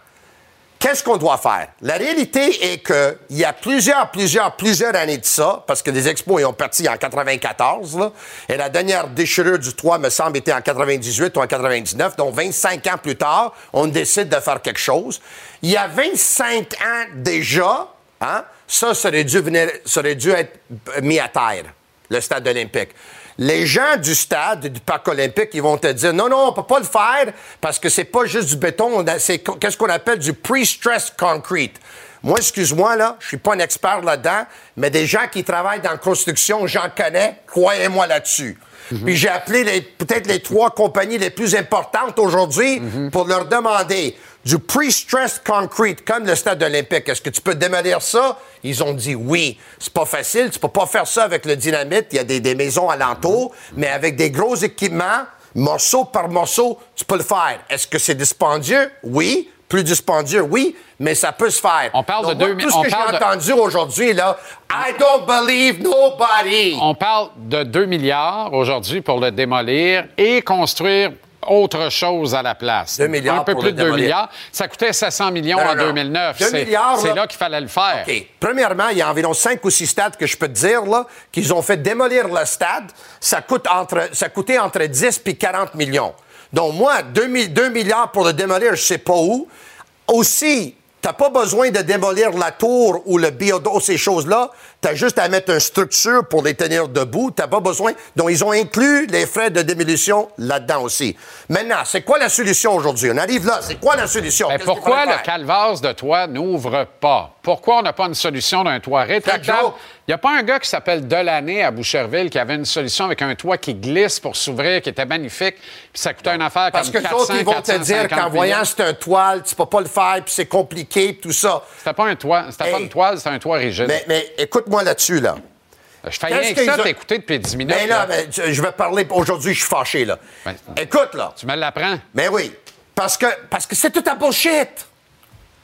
qu'est-ce qu'on doit faire? La réalité est qu'il y a plusieurs, plusieurs, plusieurs années de ça, parce que les expos ils ont parti en 94, là, et la dernière déchirure du toit, me semble, était en 98 ou en 99, donc 25 ans plus tard, on décide de faire quelque chose. Il y a 25 ans déjà, hein, ça, aurait dû, venir, ça aurait dû être mis à terre, le stade olympique. Les gens du stade, du parc olympique, ils vont te dire non, non, on peut pas le faire parce que c'est pas juste du béton, c'est qu'est-ce qu'on appelle du pre-stressed concrete. Moi, excuse-moi, là, je suis pas un expert là-dedans, mais des gens qui travaillent dans la construction, j'en connais, croyez-moi là-dessus. Puis j'ai appelé les- peut-être les trois compagnies les plus importantes aujourd'hui pour leur demander du pre-stressed concrete, comme le stade olympique. Est-ce que tu peux démolir ça? Ils ont dit oui. C'est pas facile. Tu peux pas faire ça avec le dynamite. Il y a des, des maisons alentour, mais avec des gros équipements, morceau par morceau, tu peux le faire. Est-ce que c'est dispendieux? Oui. Plus dispendieux, oui, mais ça peut se faire. On parle de moi, deux Tout ce on que j'ai parle de- entendu aujourd'hui, là, I don't believe nobody. On parle de 2 milliards aujourd'hui pour le démolir et construire autre chose à la place. 2 milliards Un peu pour plus de 2 démolir. milliards. Ça coûtait 700 millions Non, non, en non. 2009. 2 C'est- milliards, C'est là. là qu'il fallait le faire. OK. Premièrement, il y a environ 5 ou 6 stades que je peux te dire là, qu'ils ont fait démolir le stade. Ça, coûte entre, ça coûtait entre 10 et 40 millions. Donc, moi, 2, 2 milliards pour le démolir, je sais pas où. Aussi, tu n'as pas besoin de démolir la tour ou le biodo, ces choses-là. Tu as juste à mettre une structure pour les tenir debout. Tu pas besoin. Donc, ils ont inclus les frais de démolition là-dedans aussi. Maintenant, c'est quoi la solution aujourd'hui? On arrive là. C'est quoi la solution? Mais pourquoi le calvaire de toit n'ouvre pas? Pourquoi on n'a pas une solution d'un toit rétractable? Il n'y a pas un gars qui s'appelle Delaney à Boucherville qui avait une solution avec un toit qui glisse pour s'ouvrir, qui était magnifique, puis ça coûtait une affaire Parce que comme les 400, autres, ils vont te 450 dire qu'en voyant c'est un toile, tu peux pas le faire, puis c'est compliqué, puis tout ça. C'était pas un toit, c'était pas une toile, c'était un toit rigide. Mais, mais écoute-moi là-dessus, là. je fais rien que ça ont- t'écouter depuis 10 minutes. Mais là, là. mais je je vais parler. Aujourd'hui, je suis fâché, là. Écoute, là. Tu me l'apprends? Mais oui. Parce que parce que c'est tout à bullshit.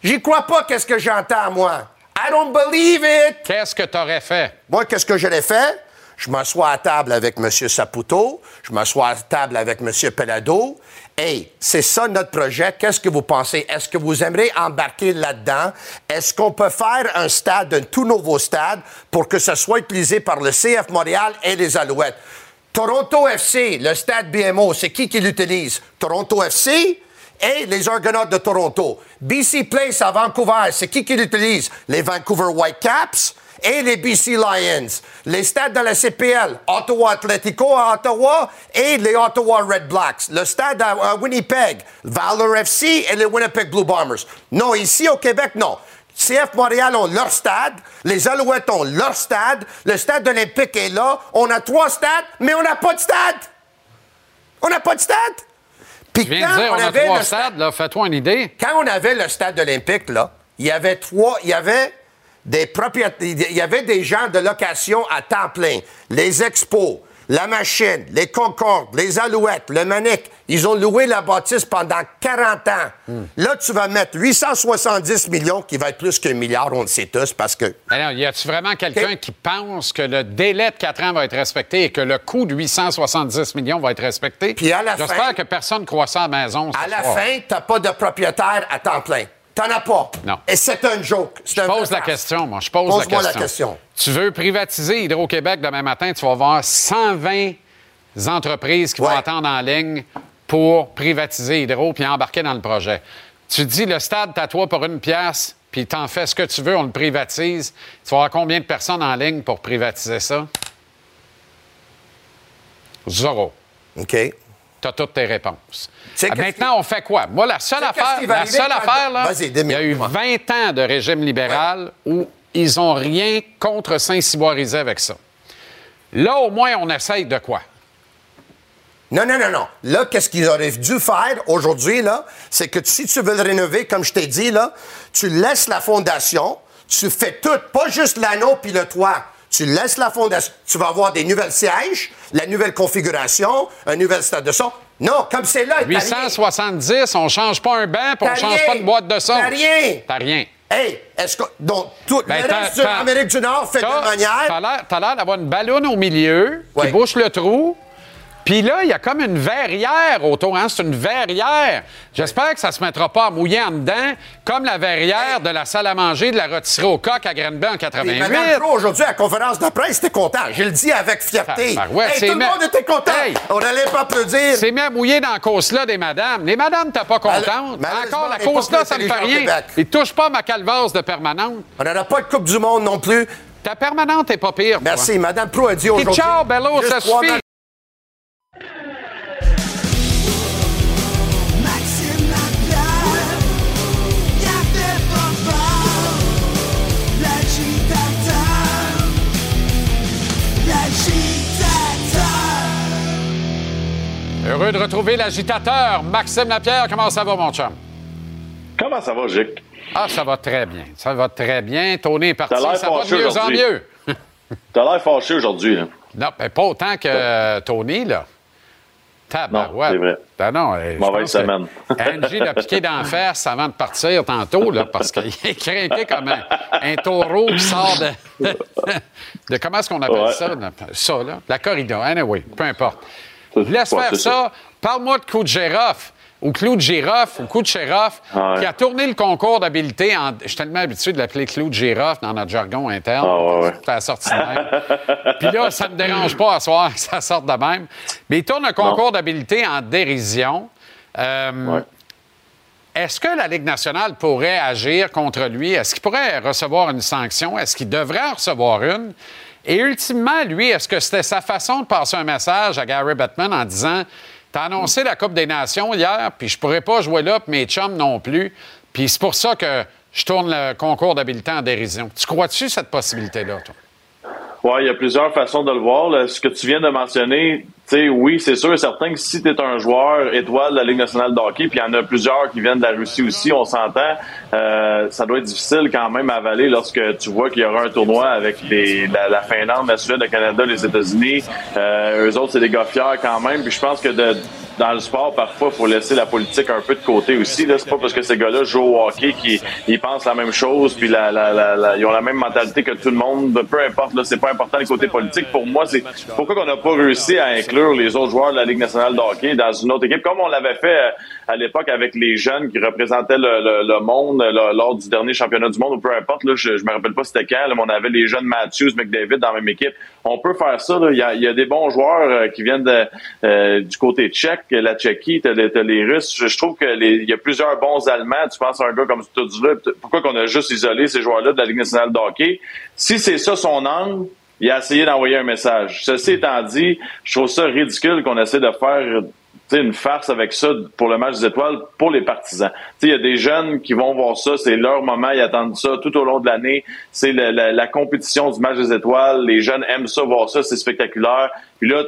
J'y crois pas, qu'est-ce que j'entends, moi. I don't believe it. Qu'est-ce que tu aurais fait? Moi, qu'est-ce que j'aurais fait? Je m'assois à table avec M. Saputo, je m'assois à table avec M. Pelado. Hey, c'est ça notre projet. Qu'est-ce que vous pensez? Est-ce que vous aimeriez embarquer là-dedans? Est-ce qu'on peut faire un stade, un tout nouveau stade, pour que ce soit utilisé par le CF Montréal et les Alouettes? Toronto FC, le stade BMO, c'est qui qui l'utilise? Toronto FC et les Argonauts de Toronto. BC Place à Vancouver, c'est qui qui l'utilise? Les Vancouver Whitecaps et les BC Lions. Les stades de la CPL, Ottawa Atletico à Ottawa et les Ottawa Red Blacks. Le stade à, Winnipeg, Valor FC et les Winnipeg Blue Bombers. Non, ici au Québec, non. CF Montréal ont leur stade, les Alouettes ont leur stade, le stade olympique est là, on a trois stades, mais on n'a pas de stade. On n'a pas de stade. Puis viens quand de dire, on, a avait trois le stades, là. Fais-toi une idée. quand on avait le stade olympique, là, il y avait trois, il y avait des propriétaires, il y avait des gens de location à temps plein. Les expos, la machine, les Concordes, les Alouettes, le Manic, ils ont loué la bâtisse pendant 40 ans. Là, tu vas mettre 870 millions, qui va être plus qu'un milliard, on le sait tous, parce que Alors, y a-tu vraiment quelqu'un qui pense que le délai de 4 ans va être respecté et que le coût de 870 millions va être respecté? Puis à la J'espère que personne ne croit ça à la maison. ce À la fin, tu n'as pas de propriétaire à temps plein. T'en as pas. Non. Et c'est un joke. Je un pose la question, moi. Je pose la Pose-moi question. la question. Tu veux privatiser Hydro-Québec demain matin, tu vas avoir 120 entreprises qui vont attendre en ligne pour privatiser Hydro puis embarquer dans le projet. Tu dis le stade, t'as toi pour une pièce, puis t'en fais ce que tu veux, on le privatise. Tu vas avoir combien de personnes en ligne pour privatiser ça? Zéro. OK. Tu as toutes tes réponses. Ah, Maintenant, on fait quoi? Moi, la seule affaire, la seule affaire, là, il y a eu 20 ans de régime libéral où ils n'ont rien contre Saint-Cyboirisé avec ça. Là, au moins, on essaye de quoi? Non, non, non, non. Là, qu'est-ce qu'ils auraient dû faire aujourd'hui, là, c'est que si tu veux le rénover, comme je t'ai dit, là, tu laisses la fondation, tu fais tout, pas juste l'anneau puis le toit. Tu laisses la fondation. Tu vas avoir des nouvelles sièges, la nouvelle configuration, un nouvel stade de son. Non, comme c'est là, t'as rien. 870, on change pas un banc, puis on change rien. pas de boîte de son. T'as rien. T'as rien. Hey, est-ce que. Donc, tout Ben, le reste de t'as- l'Amérique du Nord fait de manière? t'as l'air- t'as l'air d'avoir une ballonne au milieu qui bouche le trou. Puis là, il y a comme une verrière autour. Hein? C'est une verrière. J'espère que ça se mettra pas à mouiller en dedans, comme la verrière de la salle à manger de la rôtisserie au coq à Grenby en Puis 88. Madame Pro, aujourd'hui, à la conférence de presse, t'es content. Je le dis avec fierté. Tabarouette, Hey, c'est tout le monde était content. Hey. On n'allait pas applaudir. C'est mis à mouiller dans la cause-là des madames. Les madames, t'es pas contente. Encore, la cause-là, ça ne fait rien. Ils touchent pas ma calvasse de permanente. On n'aura pas de Coupe du Monde non plus. Ta permanente est pas pire. Merci. Madame Pro a dit Et aujourd'hui. ciao, Bello, ça suffit. matchs. Maxime Lapierre, Café Papa, l'agitateur, l'agitateur. Heureux de retrouver l'agitateur. Maxime Lapierre, comment ça va, mon chum? Comment ça va, Gic? Ah, ça va très bien. Ça va très bien. Tony est parti. Ça va de mieux en mieux. T'as l'air fâché aujourd'hui, là. Non, ben, pas autant que euh, Tony, là. Tabarouette. c'est vrai. Ben non, euh, Mauvaise semaine. Angie l'a piqué face avant de partir tantôt, là, parce qu'il est craqué comme un, un taureau qui sort de. de comment est-ce qu'on appelle Ouais. ça? là? Ça, là? La corrida. Anyway, peu importe. Laisse ouais, faire ça. ça. Parle-moi de coup de. Ou clou de girofle, ou coup de girofle, Ouais. qui a tourné le concours d'habileté. En... Je suis tellement habitué de l'appeler clou de girofle dans notre jargon interne. Ah, ouais, sortie de même. Puis là, ça ne me dérange pas à soir que ça sorte de même. Mais il tourne un concours d'habileté en dérision. Euh, Est-ce que la Ligue nationale pourrait agir contre lui? Est-ce qu'il pourrait recevoir une sanction? Est-ce qu'il devrait en recevoir une? Et ultimement, lui, est-ce que c'était sa façon de passer un message à Gary Bettman en disant T'as annoncé la Coupe des Nations hier, puis je pourrais pas jouer là, puis mes chums non plus. Puis c'est pour ça que je tourne le concours d'habileté en dérision. Tu crois-tu cette possibilité-là, toi? Ouais, il y a plusieurs façons de le voir. Ce que tu viens de mentionner, oui, c'est sûr et certain que si tu es un joueur étoile de la Ligue nationale de hockey, puis il y en a plusieurs qui viennent de la Russie aussi, on s'entend, euh, ça doit être difficile quand même à avaler lorsque tu vois qu'il y aura un tournoi avec les, la, la Finlande, la Suède, le Canada, les États-Unis. Euh, eux autres, c'est des gars quand même. Puis je pense que de, dans le sport, parfois, il faut laisser la politique un peu de côté aussi. C'est pas parce que ces gars-là jouent au hockey qu'ils ils pensent la même chose, puis la, la, la, ils ont la même mentalité que tout le monde. Peu importe, là, c'est pas important les côtés politiques. Pour moi, c'est pourquoi qu'on n'a pas réussi à inclure les autres joueurs de la Ligue nationale de hockey dans une autre équipe, comme on l'avait fait euh, à l'époque avec les jeunes qui représentaient le, le- monde lors du dernier championnat du monde, ou peu importe. Là, je, je me rappelle pas c'était quand, mais on avait les jeunes Matthews, McDavid dans la même équipe. On peut faire ça. Il y y a des bons joueurs euh, qui viennent euh, du côté tchèque, la Tchéquie, t'as les, t'as les Russes. Je, trouve que les- il y a plusieurs bons Allemands. Tu penses à un gars comme Studula. Pourquoi qu'on a juste isolé ces joueurs-là de la Ligue nationale de hockey? Si c'est ça son angle, il a essayé d'envoyer un message. Ceci étant dit, je trouve ça ridicule qu'on essaie de faire une farce avec ça pour le match des étoiles pour les partisans. Il y a des jeunes qui vont voir ça, c'est leur moment, ils attendent ça tout au long de l'année. C'est la, la- compétition du match des étoiles. Les jeunes aiment ça, voir ça, c'est spectaculaire. Puis là,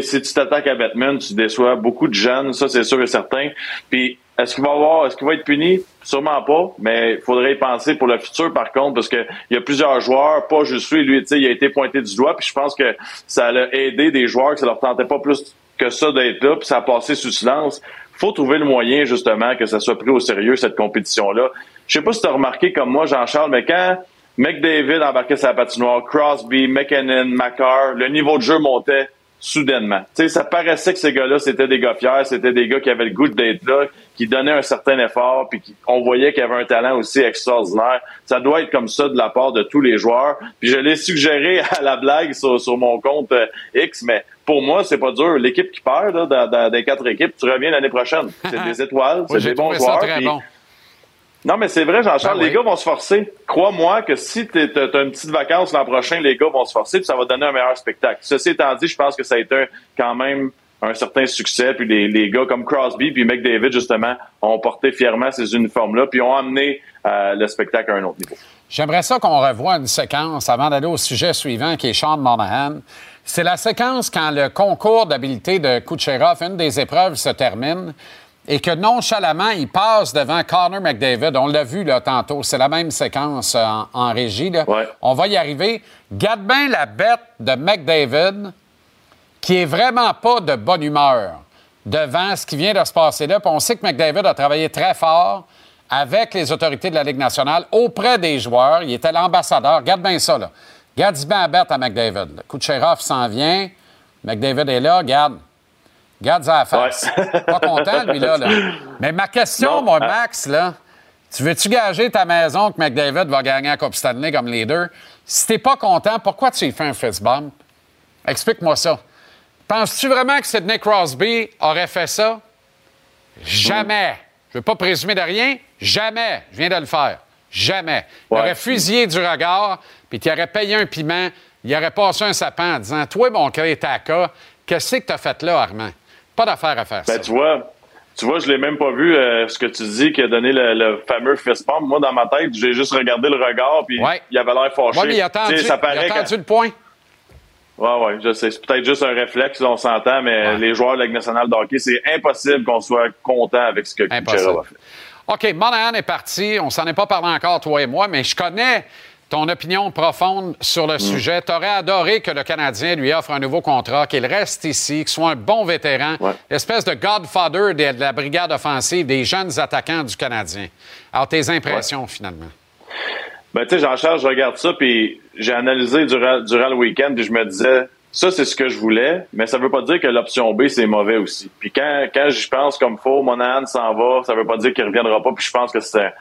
si tu t'attaques à Batman, tu déçois beaucoup de jeunes, ça c'est sûr et certain. Puis est-ce qu'il va avoir, est-ce qu'il va être puni? Sûrement pas, mais il faudrait y penser pour le futur par contre, parce que il y a plusieurs joueurs, pas juste lui, lui, il a été pointé du doigt, puis je pense que ça a aidé des joueurs que ça leur tentait pas plus que ça d'être là, puis ça a passé sous silence. faut trouver le moyen, justement, que ça soit pris au sérieux, cette compétition-là. Je sais pas si tu as remarqué comme moi, Jean-Charles, mais quand McDavid embarquait sa patinoire, Crosby, McKinnon, McCarr, le niveau de jeu montait soudainement. Tu sais, ça paraissait que ces gars-là, c'était des gars fiers, c'était des gars qui avaient le goût d'être là, qui donnaient un certain effort, puis qui- on voyait qu'il y avait un talent aussi extraordinaire. Ça doit être comme ça de la part de tous les joueurs. Puis je l'ai suggéré à la blague sur, sur mon compte euh, X, mais pour moi, c'est pas dur. L'équipe qui perd, là, dans, dans- des quatre équipes, tu reviens l'année prochaine. C'est des étoiles, c'est des bons ça joueurs. très bon. Non, mais c'est vrai, Jean-Charles, Ben les oui. gars vont se forcer. Crois-moi que si tu as une petite vacance l'an prochain, les gars vont se forcer, puis ça va donner un meilleur spectacle. Ceci étant dit, je pense que ça a été quand même un certain succès, puis les, les gars comme Crosby puis McDavid, justement, ont porté fièrement ces uniformes-là, puis ont amené euh, le spectacle à un autre niveau. J'aimerais ça qu'on revoie une séquence avant d'aller au sujet suivant qui est Sean Monahan. C'est la séquence quand le concours d'habileté de Kucherov, une des épreuves, se termine et que nonchalamment, il passe devant Connor McDavid. On l'a vu là, tantôt. C'est la même séquence euh, en, en régie. là. On va y arriver. Garde bien la bête de McDavid qui est vraiment pas de bonne humeur devant ce qui vient de se passer là. Puis on sait que McDavid a travaillé très fort avec les autorités de la Ligue nationale, auprès des joueurs. Il était l'ambassadeur. Garde bien ça, là. Garde bien la bête à McDavid. Kucherov s'en vient. McDavid est là. Garde. Garde à la face. Pas content, lui, là, là. Mais ma question, moi, Max, là, tu veux-tu gager ta maison que McDavid va gagner la Coupe Stanley comme leader? Si t'es pas content, pourquoi tu lui fais un fist bump? Explique-moi ça. Penses-tu vraiment que Sidney Crosby aurait fait ça? Jamais. Je veux pas présumer de rien. Jamais. Je viens de le faire. Jamais. Il aurait fusillé du regard, puis il aurait payé un piment. Il aurait passé un sapin en disant Toi, mon Crétaka, qu'est-ce que tu as fait là, Armand? Pas d'affaire à faire ça. Ben, tu vois, tu vois, je l'ai même pas vu, euh, ce que tu dis, qui a donné le, le fameux fist pump. Moi, dans ma tête, j'ai juste regardé le regard, puis il avait l'air fâché. Oui, mais il a tendu, ça il a paraît tendu que- le point. Ouais, ouais, je sais. C'est peut-être juste un réflexe, on s'entend, mais les joueurs de la Ligue nationale de hockey, c'est impossible qu'on soit content avec ce que Kucherov a fait. OK, Monahan est parti. On s'en est pas parlé encore, toi et moi, mais je connais ton opinion profonde sur Mm. le sujet. Tu aurais adoré que le Canadien lui offre un nouveau contrat, qu'il reste ici, qu'il soit un bon vétéran, espèce de godfather de la brigade offensive des jeunes attaquants du Canadien. Alors, tes impressions, finalement? Ben, tu sais, Jean-Charles, je regarde ça, puis j'ai analysé durant, durant le week-end, puis je me disais, ça, c'est ce que je voulais, mais ça veut pas dire que l'option B, c'est mauvais aussi. Puis quand, quand j'y pense comme faux, Monahan s'en va, ça veut pas dire qu'il reviendra pas, puis je pense que c'est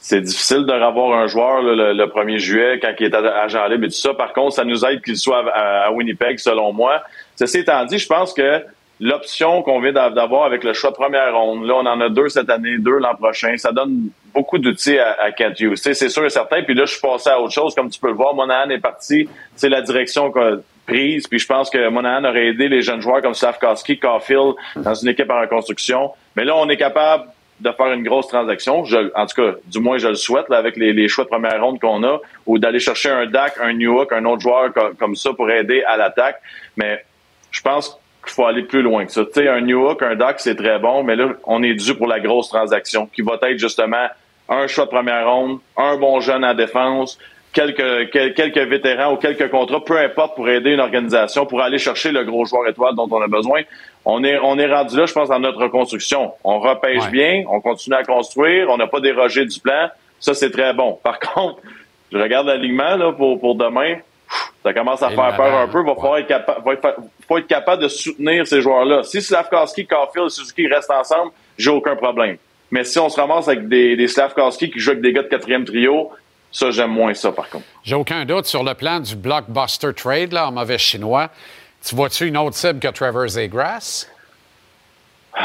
c'est difficile de revoir un joueur le, le 1er juillet quand il est à- agent libre et tout ça. Par contre, ça nous aide qu'il soit à, à Winnipeg, selon moi. Ceci étant dit, je pense que l'option qu'on vient d'a- d'avoir avec le choix de première ronde, là, on en a deux cette année, deux l'an prochain, ça donne beaucoup d'outils à, à Hughes. C'est sûr et certain. Puis là, je suis passé à autre chose. Comme tu peux le voir, Monahan est parti. C'est la direction qu'a prise. Puis je pense que Monahan aurait aidé les jeunes joueurs comme Slavkowski, Caulfield dans une équipe en reconstruction. Mais là, on est capable de faire une grosse transaction. En tout cas, du moins, je le souhaite là, avec les, choix de première ronde qu'on a, ou d'aller chercher un DAC, un Newhook, un autre joueur co- comme ça pour aider à l'attaque. Mais je pense qu'il faut aller plus loin que ça. Tu sais, un Newhook, un DAC, c'est très bon, mais là, on est dû pour la grosse transaction qui va être justement un choix de première ronde, un bon jeune en défense, quelques, quel- quelques vétérans ou quelques contrats, peu importe, pour aider une organisation, pour aller chercher le gros joueur étoile dont on a besoin. On est, on est rendu là, je pense, dans notre reconstruction. On repêche bien, on continue à construire, on n'a pas dérogé du plan. Ça, c'est très bon. Par contre, je regarde l'alignement là, pour, pour demain. Ça commence à Et faire peur un peu. Va falloir être capable, va être- faut être capable de soutenir ces joueurs-là. Si Slavkowski, Caulfield et Suzuki restent ensemble, j'ai aucun problème. Mais si on se ramasse avec des, des Slavkowski qui jouent avec des gars de quatrième trio, ça, j'aime moins ça, par contre. J'ai aucun doute sur le plan du blockbuster trade, là, en mauvais chinois. Tu vois-tu une autre cible que Trevor Zegras?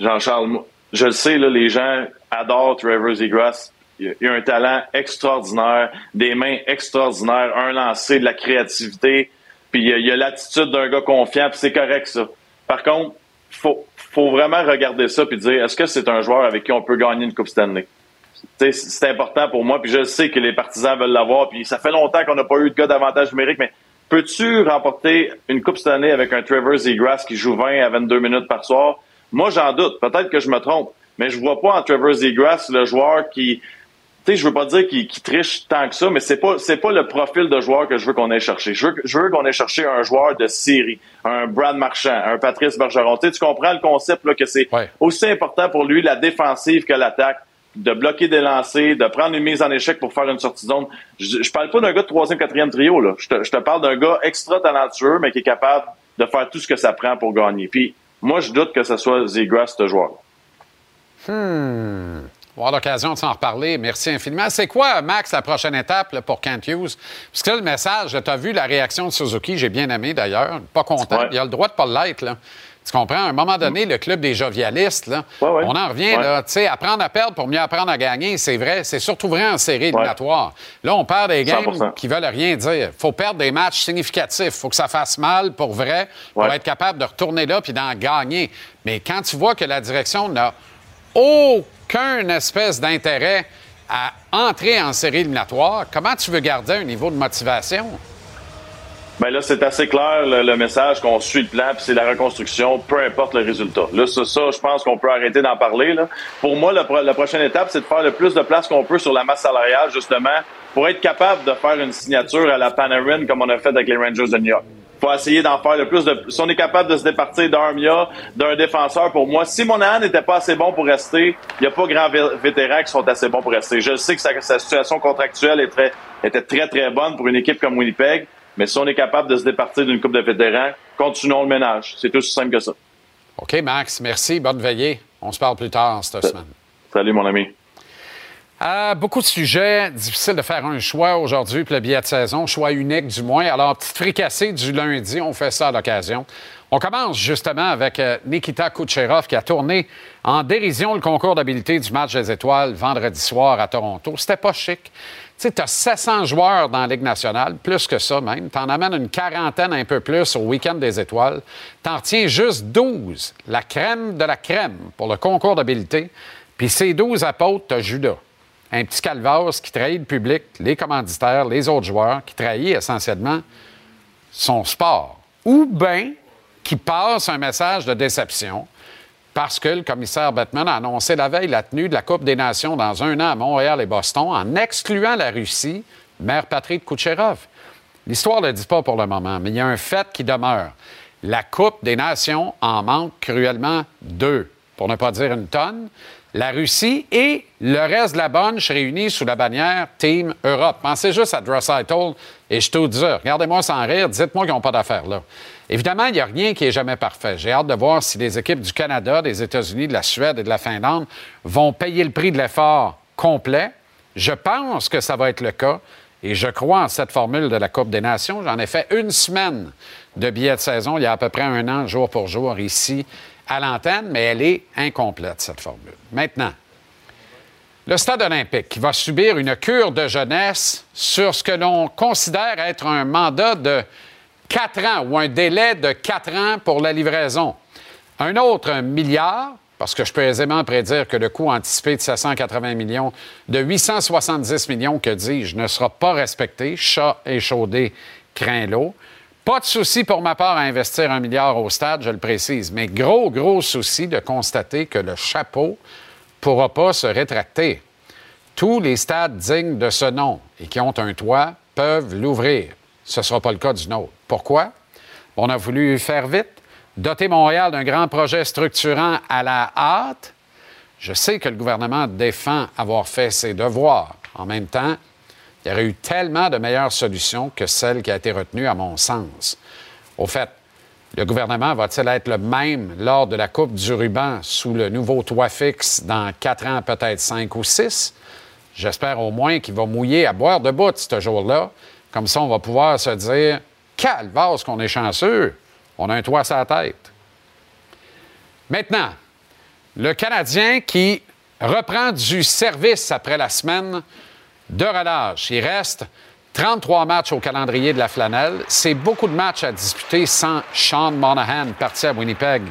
Jean-Charles, je le sais, là, les gens adorent Trevor Zegras. Il a, un talent extraordinaire, des mains extraordinaires, un lancer, de la créativité, puis il il a l'attitude d'un gars confiant, puis c'est correct ça. Par contre, faut faut vraiment regarder ça puis dire est-ce que c'est un joueur avec qui on peut gagner une Coupe Stanley? C'est important pour moi, puis je sais que les partisans veulent l'avoir, puis ça fait longtemps qu'on n'a pas eu de gars d'avantage numérique, mais peux-tu remporter une Coupe Stanley avec un Trevor Zegras qui joue 20 à 22 minutes par soir? Moi, j'en doute. Peut-être que je me trompe, mais je vois pas en Trevor Zegras le joueur qui, tu sais, je veux pas dire qu'il triche tant que ça, mais c'est pas c'est pas le profil de joueur que je veux qu'on ait cherché. Je veux, je veux qu'on ait cherché un joueur de série, un Brad Marchand, un Patrice Bergeron. Tu comprends le concept là que c'est aussi important pour lui la défensive que l'attaque, de bloquer des lancers, de prendre une mise en échec pour faire une sortie de zone. Je, je parle pas d'un gars de troisième, quatrième trio là. Je te, je te parle d'un gars extra talentueux, mais qui est capable de faire tout ce que ça prend pour gagner. Puis moi, je doute que ce soit Zegras, ce joueur. Hmm. On va avoir l'occasion de s'en reparler. Merci infiniment. C'est quoi, Max, la prochaine étape là, pour Kent Hughes? Parce que là, le message, tu as vu la réaction de Suzuki, j'ai bien aimé d'ailleurs. Pas content. Ouais. Il a le droit de pas l'être. Tu comprends? À un moment donné, le club des jovialistes, là, on en revient, Ouais. là, tu sais, apprendre à perdre pour mieux apprendre à gagner, c'est vrai. C'est surtout vrai en série éliminatoire. Là, on perd des games 100%. qui veulent rien dire. faut perdre des matchs significatifs. faut que ça fasse mal pour vrai, pour être capable de retourner là puis d'en gagner. Mais quand tu vois que la direction n'a aucun espèce d'intérêt à entrer en série éliminatoire, comment tu veux garder un niveau de motivation? Ben là, c'est assez clair le, le message qu'on suit le plan, puis c'est la reconstruction, peu importe le résultat. Là, c'est ça, je pense qu'on peut arrêter d'en parler. Là. Pour moi, pro- la prochaine étape, c'est de faire le plus de place qu'on peut sur la masse salariale, justement, pour être capable de faire une signature à la Panarin comme on a fait avec les Rangers de New York. faut essayer d'en faire le plus de. Si on est capable de se départir d'Armia, d'un défenseur, pour moi, si Monahan n'était pas assez bon pour rester, il n'y a pas grand vé- vétérans qui sont assez bons pour rester. Je sais que sa, sa situation contractuelle est très- était très, très bonne pour une équipe comme Winnipeg, mais si on est capable de se départir d'une coupe de vétérans, continuons le ménage. C'est aussi simple que ça. OK, Max, merci. Bonne veillée. On se parle plus tard cette semaine. Salut, mon ami. Euh, beaucoup de sujets. Difficile de faire un choix aujourd'hui pour le billet de saison. Choix unique, du moins. Alors, petite fricassée du lundi, on fait ça à l'occasion. On commence justement avec euh, Nikita Kucherov qui a tourné en dérision le concours d'habileté du match des étoiles vendredi soir à Toronto. C'était pas chic. Tu sais, tu as 700 joueurs dans la Ligue nationale, plus que ça même. Tu en amènes une quarantaine, un peu plus, au week-end des étoiles. Tu en retiens juste 12, la crème de la crème pour le concours d'habileté. Puis ces 12 apôtres, tu as Judas. Un petit calvaire qui trahit le public, les commanditaires, les autres joueurs, qui trahit essentiellement son sport. Ou bien qui passe un message de déception parce que le commissaire Bettman a annoncé la veille la tenue de la Coupe des Nations dans un an à Montréal et Boston en excluant la Russie, mère patrie de Kucherov. L'histoire ne le dit pas pour le moment, mais il y a un fait qui demeure. La Coupe des Nations en manque cruellement deux, pour ne pas dire une tonne. La Russie et le reste de la bunch réunis sous la bannière Team Europe. Pensez juste à Dressitel et dis, regardez-moi sans rire, dites-moi qu'ils n'ont pas d'affaires là. Évidemment, il n'y a rien qui est jamais parfait. J'ai hâte de voir si les équipes du Canada, des États-Unis, de la Suède et de la Finlande vont payer le prix de l'effort complet. Je pense que ça va être le cas et je crois en cette formule de la Coupe des Nations. J'en ai fait une semaine de billets de saison il y a à peu près un an, jour pour jour, ici à l'antenne, mais elle est incomplète, cette formule. Maintenant, le Stade olympique qui va subir une cure de jeunesse sur ce que l'on considère être un mandat de quatre ans ou un délai de quatre ans pour la livraison. Un autre milliard, parce que je peux aisément prédire que le coût anticipé de 780 millions, de 870 millions, que dis-je, ne sera pas respecté. Chat échaudé craint l'eau. Pas de souci pour ma part à investir un milliard au stade, je le précise, mais gros, gros souci de constater que le chapeau ne pourra pas se rétracter. Tous les stades dignes de ce nom et qui ont un toit peuvent l'ouvrir. Ce ne sera pas le cas du nôtre. Pourquoi? On a voulu faire vite, doter Montréal d'un grand projet structurant à la hâte. Je sais que le gouvernement défend avoir fait ses devoirs. En même temps, il y aurait eu tellement de meilleures solutions que celle qui a été retenue, à mon sens. Au fait, le gouvernement va-t-il être le même lors de la Coupe du ruban sous le nouveau toit fixe dans quatre ans, peut-être cinq ou six? J'espère au moins qu'il va mouiller à boire de bout ce jour-là. Comme ça, on va pouvoir se dire Calvasse qu'on est chanceux, on a un toit sur la tête. Maintenant, le Canadien qui reprend du service après la semaine de relâche. Il reste 33 matchs au calendrier de la flanelle. C'est beaucoup de matchs à disputer sans Sean Monahan, parti à Winnipeg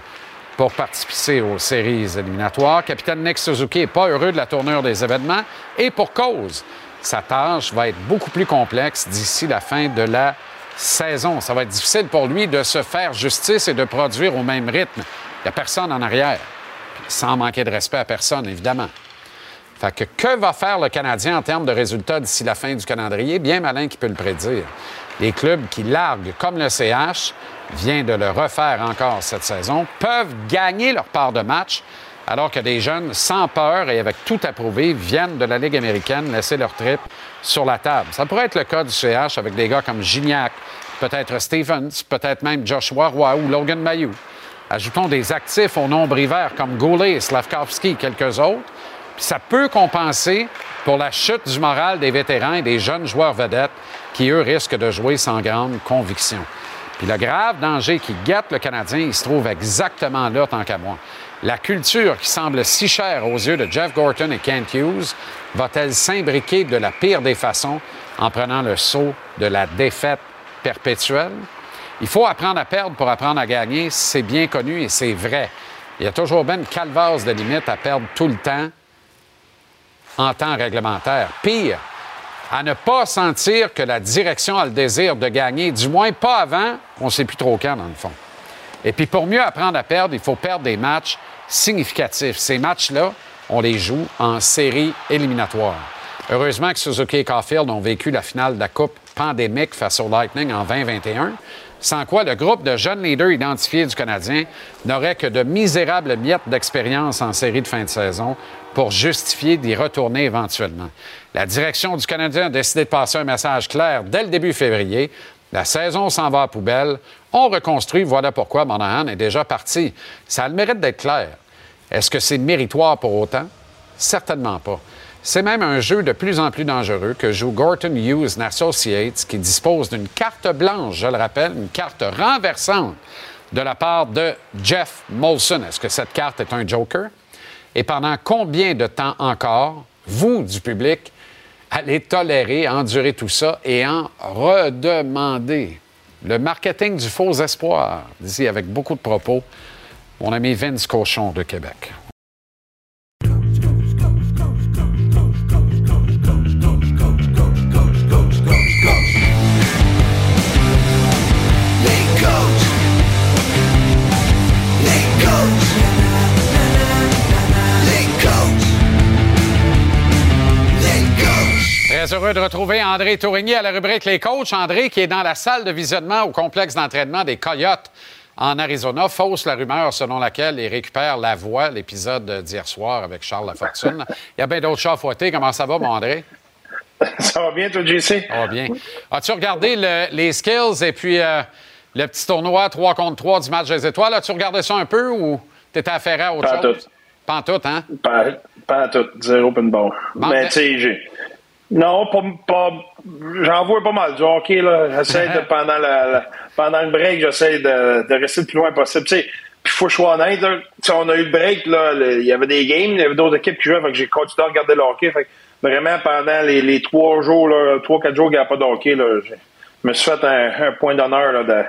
pour participer aux séries éliminatoires. Capitaine Nick Suzuki n'est pas heureux de la tournure des événements et pour cause. Sa tâche va être beaucoup plus complexe d'ici la fin de la saison. Ça va être difficile pour lui de se faire justice et de produire au même rythme. Il n'y a personne en arrière, sans manquer de respect à personne, évidemment. Fait que que va faire le Canadien en termes de résultats d'ici la fin du calendrier? Bien malin qui peut le prédire. Les clubs qui larguent, comme le CH, vient de le refaire encore cette saison, peuvent gagner leur part de match, alors que des jeunes sans peur et avec tout approuvé viennent de la Ligue américaine laisser leur trip sur la table. Ça pourrait être le cas du CH avec des gars comme Gignac, peut-être Stevens, peut-être même Joshua Roy ou Logan Mayou. Ajoutons des actifs au nombre hiver comme Goulet, Slavkovski et quelques autres. Ça peut compenser pour la chute du moral des vétérans et des jeunes joueurs vedettes qui, eux, risquent de jouer sans grande conviction. Puis le grave danger qui guette le Canadien, il se trouve exactement là, tant qu'à moi. La culture qui semble si chère aux yeux de Jeff Gorton et Kent Hughes va-t-elle s'imbriquer de la pire des façons en prenant le saut de la défaite perpétuelle? Il faut apprendre à perdre pour apprendre à gagner, c'est bien connu et c'est vrai. Il y a toujours bien une calvasse de limite à perdre tout le temps en temps réglementaire. Pire, à ne pas sentir que la direction a le désir de gagner, du moins pas avant, on ne sait plus trop quand, dans le fond. Et puis pour mieux apprendre à perdre, il faut perdre des matchs significatifs. Ces matchs-là, on les joue en série éliminatoire. Heureusement que Suzuki et Caulfield ont vécu la finale de la Coupe pandémique face au Lightning en 2021, sans quoi le groupe de jeunes leaders identifiés du Canadien n'aurait que de misérables miettes d'expérience en série de fin de saison pour justifier d'y retourner éventuellement. La direction du Canadien a décidé de passer un message clair dès le début février. La saison s'en va à poubelle. On reconstruit. Voilà pourquoi Monahan est déjà parti. Ça a le mérite d'être clair. Est-ce que c'est méritoire pour autant? Certainement pas. C'est même un jeu de plus en plus dangereux que joue Gorton Hughes Associates, qui dispose d'une carte blanche, je le rappelle, une carte renversante de la part de Jeff Molson. Est-ce que cette carte est un joker? Et pendant combien de temps encore, vous, du public, allez tolérer, endurer tout ça et en redemander? Le marketing du faux espoir, dit avec beaucoup de propos mon ami Vince Cochon de Québec. Très heureux de retrouver André Tourigny à la rubrique Les coachs. André qui est dans la salle de visionnement au complexe d'entraînement des Coyotes en Arizona, fausse la rumeur selon laquelle il récupère la voix, l'épisode d'hier soir avec Charles Lafortune. Il y a bien d'autres chats à fouetter. Comment ça va, mon André? Ça va bien, toi, JC? Ça va bien. As-tu regardé le- les skills et puis euh, le petit tournoi 3 contre 3 du match des étoiles? As-tu regardé ça un peu ou t'étais affairé à autre Pas chose? tout. Pas en tout, hein? Pas, pas à tout. Zéro. Bon, mais mais- tu sais, j'ai. Non, pas. pas J'en vois pas mal du hockey, là. J'essaie de, pendant, la, la- pendant le break, j'essaie de, de rester le plus loin possible. Tu sais, puis faut que je sois honnête, là. On a eu le break, là. Il y avait des games, il y avait d'autres équipes qui jouaient, fait que j'ai continué à regarder le hockey. Fait que vraiment, pendant les, les trois jours, là, trois, quatre jours qu'il n'y a pas de hockey, là, me suis fait un, un point d'honneur, là, de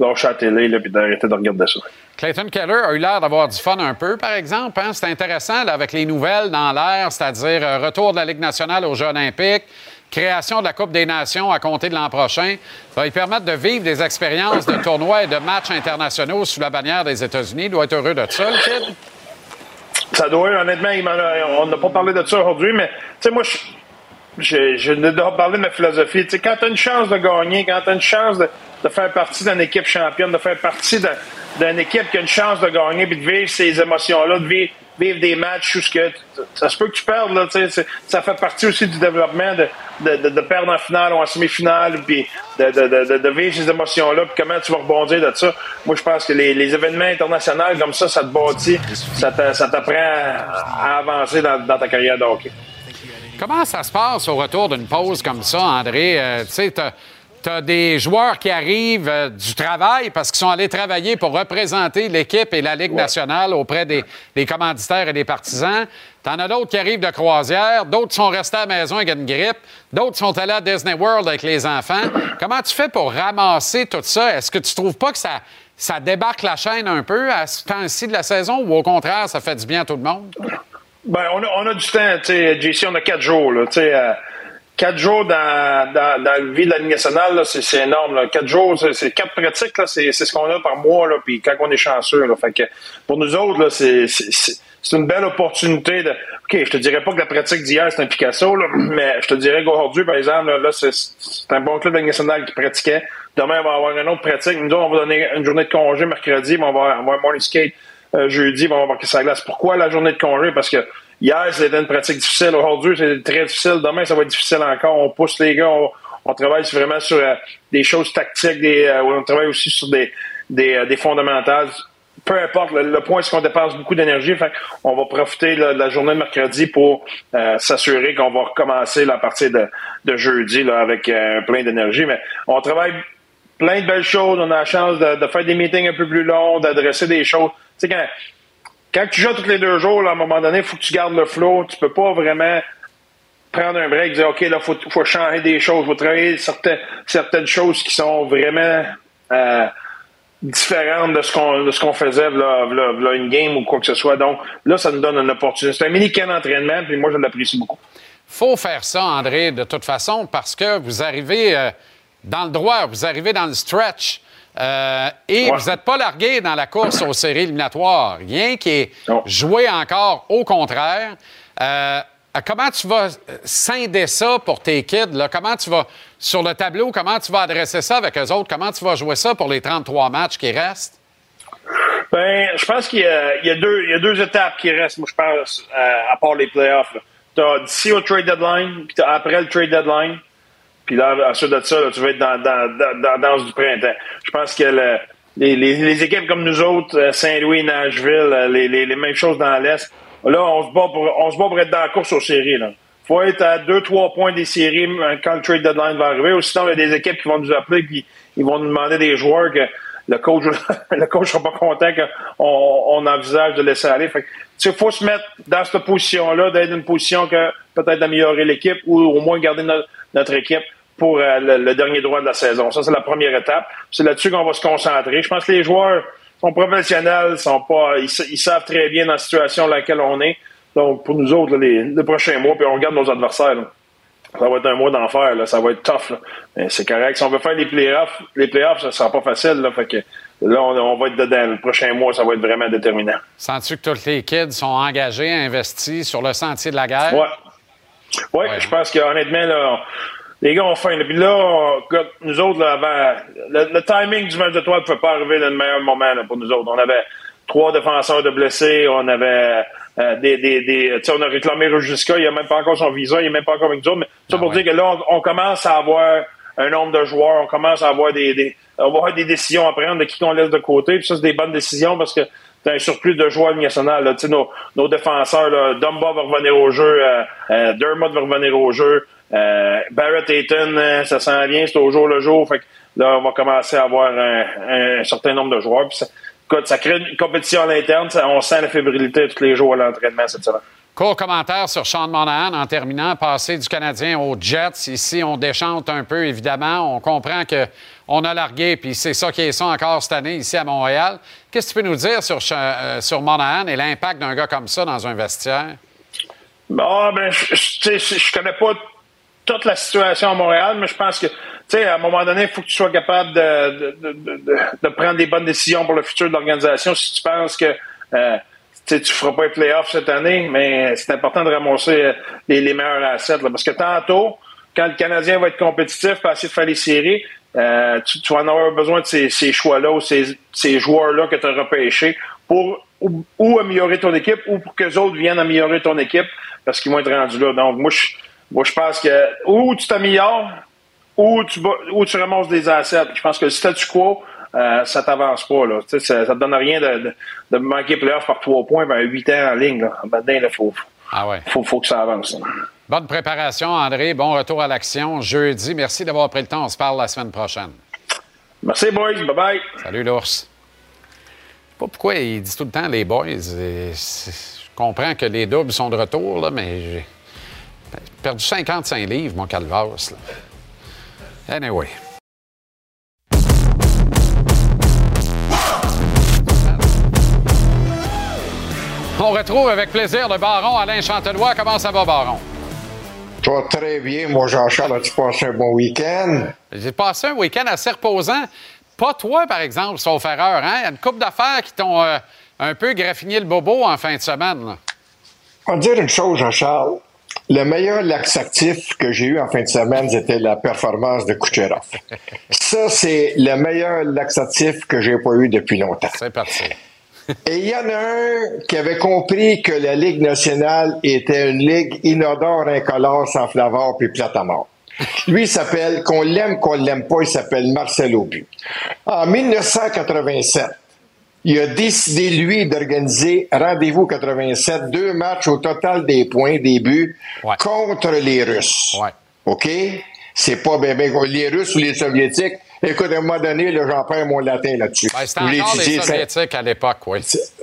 lâcher la télé, puis d'arrêter de regarder ça. Clayton Keller a eu l'air d'avoir du fun un peu, par exemple. Hein? C'est intéressant là, avec les nouvelles dans l'air, c'est-à-dire euh, retour de la Ligue nationale aux Jeux olympiques, création de la Coupe des Nations à compter de l'an prochain. Ça va lui permettre de vivre des expériences de tournois et de matchs internationaux sous la bannière des États-Unis. Il doit être heureux de ça, le kid. Ça doit, honnêtement, on n'a pas parlé de ça aujourd'hui, mais tu sais, moi, je, je, je dois parler de ma philosophie. Tu sais, quand tu as une chance de gagner, quand tu as une chance de, faire partie d'une équipe championne, de faire partie d'une équipe qui a une chance de gagner, puis de vivre ces émotions-là, de vivre, des matchs où ce que, ça se peut que tu perdes, là, tu sais, ça fait partie aussi du développement de, de, de, perdre en finale ou en semi-finale, puis de, vivre ces émotions-là, puis comment tu vas rebondir de ça. Moi, je pense que les, les événements internationaux comme ça, ça te bâtit, ça t'a- ça t'apprend à, avancer dans, ta carrière de. Comment ça se passe au retour d'une pause comme ça, André? Euh, tu sais, t'as as des joueurs qui arrivent euh, du travail parce qu'ils sont allés travailler pour représenter l'équipe et la Ligue nationale auprès des, des commanditaires et des partisans. T'en as d'autres qui arrivent de croisière, d'autres sont restés à la maison avec une grippe, d'autres sont allés à Disney World avec les enfants. Comment tu fais pour ramasser tout ça? Est-ce que tu trouves pas que ça, ça débarque la chaîne un peu à ce temps-ci de la saison ou au contraire, ça fait du bien à tout le monde? Ben, on a, on a du temps, tu sais, JC, on a quatre jours, là, tu sais, euh, quatre jours dans, dans, dans la vie de la Ligue nationale, c'est, énorme, là. Quatre jours, c'est, quatre pratiques, c'est, ce qu'on a par mois, là, puis quand on est chanceux, là. Fait que, pour nous autres, c'est, une belle opportunité de, OK, je te dirais pas que la pratique d'hier, c'est un Picasso, là, mais je te dirais qu'aujourd'hui, par exemple, là, c'est, un bon club de la Ligue nationale qui pratiquait. Demain, on va avoir une autre pratique. Nous on va donner une journée de congé mercredi, mais on va avoir morning skate jeudi, on va marquer sa glace. Pourquoi la journée de congé? Parce que hier, c'était une pratique difficile. Aujourd'hui, c'est très difficile. Demain, ça va être difficile encore. On pousse les gars, on, travaille vraiment sur euh, des choses tactiques, des, euh, on travaille aussi sur des, euh, fondamentales. Peu importe, le, point, c'est qu'on dépense beaucoup d'énergie. On va profiter de la journée de mercredi pour s'assurer qu'on va recommencer la partie de, jeudi avec plein d'énergie. Mais on travaille plein de belles choses. On a la chance de faire des meetings un peu plus longs, d'adresser des choses. Sais, quand, quand tu joues tous les deux jours, à un moment donné, il faut que tu gardes le flow. Tu peux pas vraiment prendre un break et dire OK, là, il faut, faut, changer des choses, il faut travailler certaines, certaines choses qui sont vraiment euh, différentes de ce qu'on faisait là, là, une game ou quoi que ce soit. Donc là, ça nous donne une opportunité. C'est un mini-camp d'entraînement, puis moi, je l'apprécie beaucoup. faut faire ça, André, de toute façon, parce que vous arrivez euh, dans le droit, vous arrivez dans le stretch. Euh, et vous n'êtes pas largué dans la course aux séries éliminatoires. Rien qui est joué encore, au contraire. Euh, comment tu vas scinder ça pour tes kids? Là? Comment tu vas, sur le tableau, comment tu vas adresser ça avec eux autres? Comment tu vas jouer ça pour les 33 matchs qui restent? Ben, je pense qu'il y, a, deux, étapes qui restent, moi, je pense, euh, à part les playoffs. Tu as d'ici au trade deadline, puis après le trade deadline. Puis là, ensuite de ça, tu vas être dans, dans, dans, dans, danse du printemps. Je pense que les, les, les, équipes comme nous autres, euh, Saint-Louis, Nashville, euh, les, les, mêmes choses dans l'Est, là, on se bat pour, on se bat pour être dans la course aux séries. Là. faut être à deux, trois points des séries quand le trade deadline va arriver. Ou sinon, il y a des équipes qui vont nous appeler puis ils vont nous demander des joueurs que le coach le coach sera pas content qu'on on envisage de laisser aller. Fait il faut se mettre dans cette position-là, d'être dans une position que peut-être d'améliorer l'équipe ou au moins garder notre, notre équipe pour euh, le, dernier droit de la saison. Ça, c'est la première étape. C'est là-dessus qu'on va se concentrer. Je pense que les joueurs sont professionnels, sont pas, ils, savent très bien dans la situation dans laquelle on est. Donc, pour nous autres, les, prochains mois, puis on regarde nos adversaires. Ça va être un mois d'enfer, ça va être tough. Mais c'est correct. Si on veut faire les playoffs, les playoffs, ça sera pas facile. Là, fait que là, on, va être dedans. Le prochain mois, ça va être vraiment déterminant. Sens-tu que tous les kids sont engagés, investis sur le sentier de la guerre? Ouais. Oui, ouais. je pense qu'honnêtement, là, les gars ont faim. Puis là, nous autres, là, avant, le, timing du match de toi ne pouvait pas arriver dans le meilleur moment pour nous autres. On avait trois défenseurs de blessés, on avait euh, des, des, des on a réclamé jusqu'à, il a même pas encore son visa, il n'est même pas encore avec nous autres. Mais ça pour ah dire que là, on, commence à avoir un nombre de joueurs, on commence à avoir des, des, avoir des décisions à prendre de qui qu'on laisse de côté. Puis ça, c'est des bonnes décisions parce que tu un surplus de joueurs nationaux. Nos, nos défenseurs, là, Dumba va revenir au jeu, euh, euh, Dermott va revenir au jeu. Euh, Barrett Ayton, euh, ça sent bien, c'est au jour le jour. Fait que là, on va commencer à avoir un, certain nombre de joueurs. Puis ça, ça crée une compétition à l'interne. On sent la fébrilité tous les jours à l'entraînement cette semaine. Court commentaire sur Sean Monahan en terminant. Passé du Canadien aux Jets. Ici, on déchante un peu, évidemment. On comprend qu'on a largué, puis c'est ça qui est ça encore cette année ici à Montréal. Qu'est-ce que tu peux nous dire sur, euh, sur Monahan et l'impact d'un gars comme ça dans un vestiaire? Bon, ben, je, je connais pas toute la situation à Montréal, mais je pense que, tu sais, à un moment donné, il faut que tu sois capable de, de, de, de, prendre des bonnes décisions pour le futur de l'organisation. Si tu penses que euh, tu ne feras pas les playoffs cette année, mais c'est important de ramasser euh, les, les meilleurs assets. Là, parce que tantôt, quand le Canadien va être compétitif pour essayer de faire les séries, euh, tu, tu, vas en avoir besoin de ces, ces choix-là ou ces, ces joueurs-là que tu as repêchés pour ou, améliorer ton équipe ou pour que les autres viennent améliorer ton équipe parce qu'ils vont être rendus là. Donc, moi, je moi, je pense que ou tu t'améliores ou tu, ou tu ramasses des assets. Je pense que le statu quo, euh, ça t'avance pas. Là. Ça, ça te donne rien de, de, de manquer playoff par trois points vers huit ans en ligne. Là. Maintenant, il faut, ah ouais. faut, faut que ça avance. Bonne préparation, André. Bon retour à l'action jeudi. Merci d'avoir pris le temps. On se parle la semaine prochaine. Merci, boys. Bye-bye. Salut, l'ours. Je sais pas pourquoi il dit tout le temps les boys. Je comprends que les doubles sont de retour, là, mais perdu 55 livres, mon calvaire. Anyway. On retrouve avec plaisir le baron Alain Chantelois. Comment ça va, baron? Ça va très bien. Moi, Jean-Charles, as-tu passé un bon week-end? J'ai passé un week-end assez reposant. Pas toi, par exemple, sauf erreur. Hein? Il y a une couple d'affaires qui t'ont euh, un peu graffiné le bobo en fin de semaine. On va dire une chose, Jean-Charles. Le meilleur laxatif que j'ai eu en fin de semaine, c'était la performance de Kucherov. Ça, c'est le meilleur laxatif que j'ai pas eu depuis longtemps. C'est parti. Et il y en a un qui avait compris que la Ligue nationale était une ligue inodore, incolore, sans flavor puis plate à mort. Lui, il s'appelle, qu'on l'aime, qu'on l'aime pas, il s'appelle Marcel Aubu. En 1987, il a décidé, lui, d'organiser Rendez-vous 87, deux matchs au total des points, des buts, contre les Russes. OK? C'est pas ben, ben, les Russes ou les Soviétiques. Écoute, à un moment donné, j'en perds mon latin là-dessus. Ben, C'était encore les Soviétiques à l'époque, oui.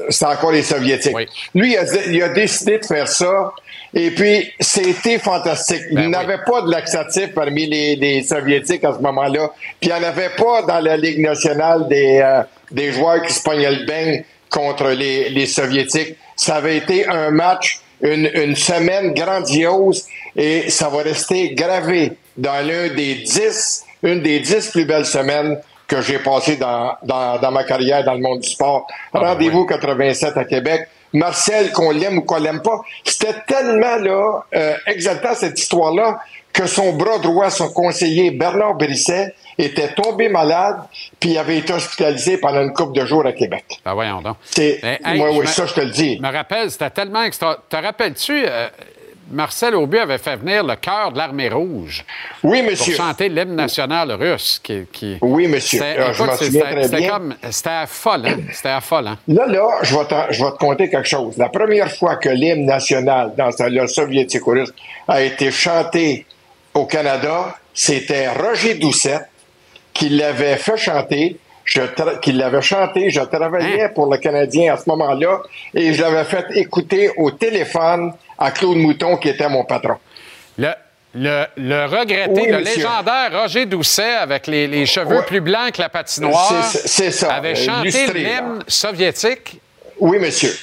c'est encore les Soviétiques. Lui, il a, il a décidé de faire ça. Et puis, c'était fantastique. Ben il n'avait pas de laxatif parmi les, les Soviétiques à ce moment-là. Puis, il n'y en avait pas dans la Ligue nationale des, euh, des joueurs qui se pognaient le bain contre les, les Soviétiques. Ça avait été un match, une, une semaine grandiose et ça va rester gravé dans l'un des dix, une des dix plus belles semaines que j'ai passées dans, dans, dans ma carrière dans le monde du sport. Rendez-vous 87 à Québec. Marcel, qu'on l'aime ou qu'on l'aime pas, c'était tellement là euh, exaltant cette histoire-là que son bras droit, son conseiller Bernard Brisset, était tombé malade puis il avait été hospitalisé pendant une couple de jours à Québec. Ben voyons donc. C'est, Mais, hey, oui, ça je te le dis. Je me rappelle, c'était tellement extra. Te rappelles-tu, euh, Marcel Aubu avait fait venir le cœur de l'armée rouge. Oui, monsieur. Pour chanter l'hymne national russe. Qui, qui- Oui, monsieur. C'était- Ah, comme- C'était affolant. C'était affolant. Là, là, je vais, te, je vais te conter quelque chose. La première fois que l'hymne national dans le soviétique russe a été chanté au Canada, c'était Roger Doucette qui l'avait fait chanter. Qui l'avait chanté. Je travaillais pour le Canadien à ce moment-là et je l'avais fait écouter au téléphone à Claude Mouton qui était mon patron. Le, le, le regretté, Oui, le monsieur. légendaire Roger Doucet, avec les, les cheveux Ouais. plus blancs que la patinoire, ça, avait euh, chanté l'hymne soviétique. Oui, monsieur.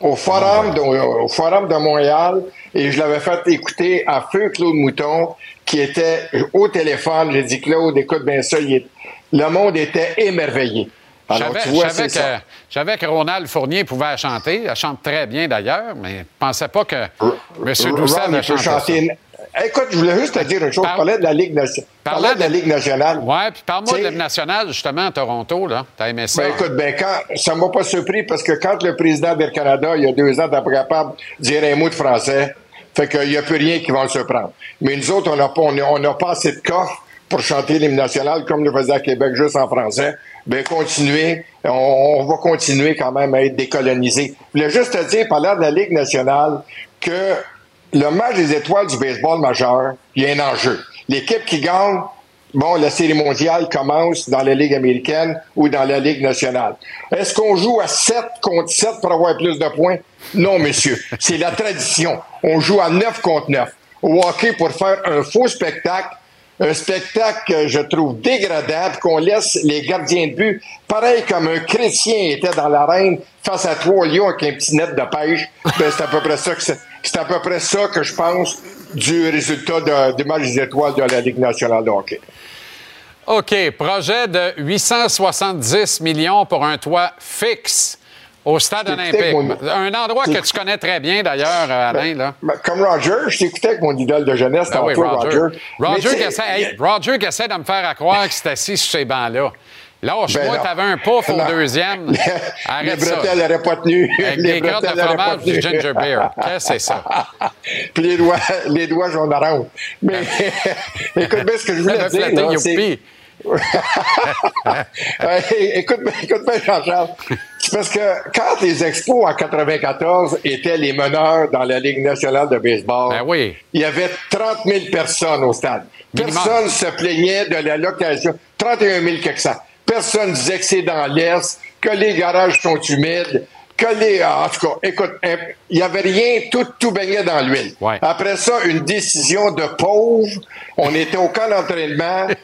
Au forum, de, au forum de Montréal, et je l'avais fait écouter à feu Claude Mouton, qui était au téléphone. J'ai dit, Claude, écoute bien ça. il est- Le monde était émerveillé. Je Alors, tu je savais que, Ronald Fournier pouvait chanter. Elle chante très bien d'ailleurs, mais je ne pensais pas que M. Doucet il peut chanté ça. chanter. Écoute, je voulais juste te dire une chose. Je parlais de la Ligue, je parlais de la Ligue nationale. Oui, puis parle-moi de Tu sais- l'hymne national, justement, à Toronto. là. T'as aimé ça? Ben écoute, ben quand, ça m'a pas surpris parce que quand le président d'Air Canada, il y a deux ans, n'était pas capable de dire un mot de français, fait qu'il n'y a plus rien qui va le surprendre. Mais nous autres, on n'a pas, on a- on n'a pas assez de coffre pour chanter l'hymne national comme le faisait à Québec juste en français. Ben continuez, on, on va continuer quand même à être décolonisés. Je voulais juste te dire, parlant de la Ligue nationale, que le match des étoiles du baseball majeur, il y a un enjeu. L'équipe qui gagne, bon, la série mondiale commence dans la Ligue américaine ou dans la Ligue nationale. Est-ce qu'on joue à 7 contre 7 pour avoir plus de points? Non, monsieur. C'est la tradition. On joue à 9 contre 9. Au hockey, pour faire un faux spectacle, un spectacle que je trouve dégradant, puis qu'on laisse les gardiens de but, pareil comme un chrétien était dans l'arène face à trois lions avec un petit net de pêche. Ben, c'est à peu près ça que c'est, à peu près ça que je pense du résultat du match des étoiles de la Ligue nationale de hockey. OK. Projet de 870 millions pour un toit fixe au stade olympique. mon- Un endroit que tu connais très bien, d'ailleurs, euh, Alain. Là. Ben, comme Roger, je t'écoutais avec mon idole de jeunesse, Ben oui, Roger. Roger. Roger, qui essaie, hey, Roger qui essaie de me faire à croire que c'est assis sur ces bancs-là. Lâche-moi, Ben t'avais un pouf au Non. deuxième. les Arrête ça. bretelles n'auraient pas tenu. Avec les des crottes de fromage du ginger beer. Qu'est-ce que c'est ça? Puis les doigts, les doigts jaune orange. Mais écoute bien ce que je voulais dire. là, youpi. Hey, écoute, bien- écoute bien, Jean-Charles. C'est parce que quand les Expos en 94 étaient les meneurs dans la Ligue nationale de baseball, Ben il y avait 30 000 personnes au stade. Personne se plaignait de la location. 31 000 quelque ça. Personne disait que c'est dans l'Est, que les garages sont humides, que les... ah, En tout cas, écoute, hein, il n'y avait rien, tout, tout baignait dans l'huile. Après ça, une décision de pauvre. On était au camp d'entraînement.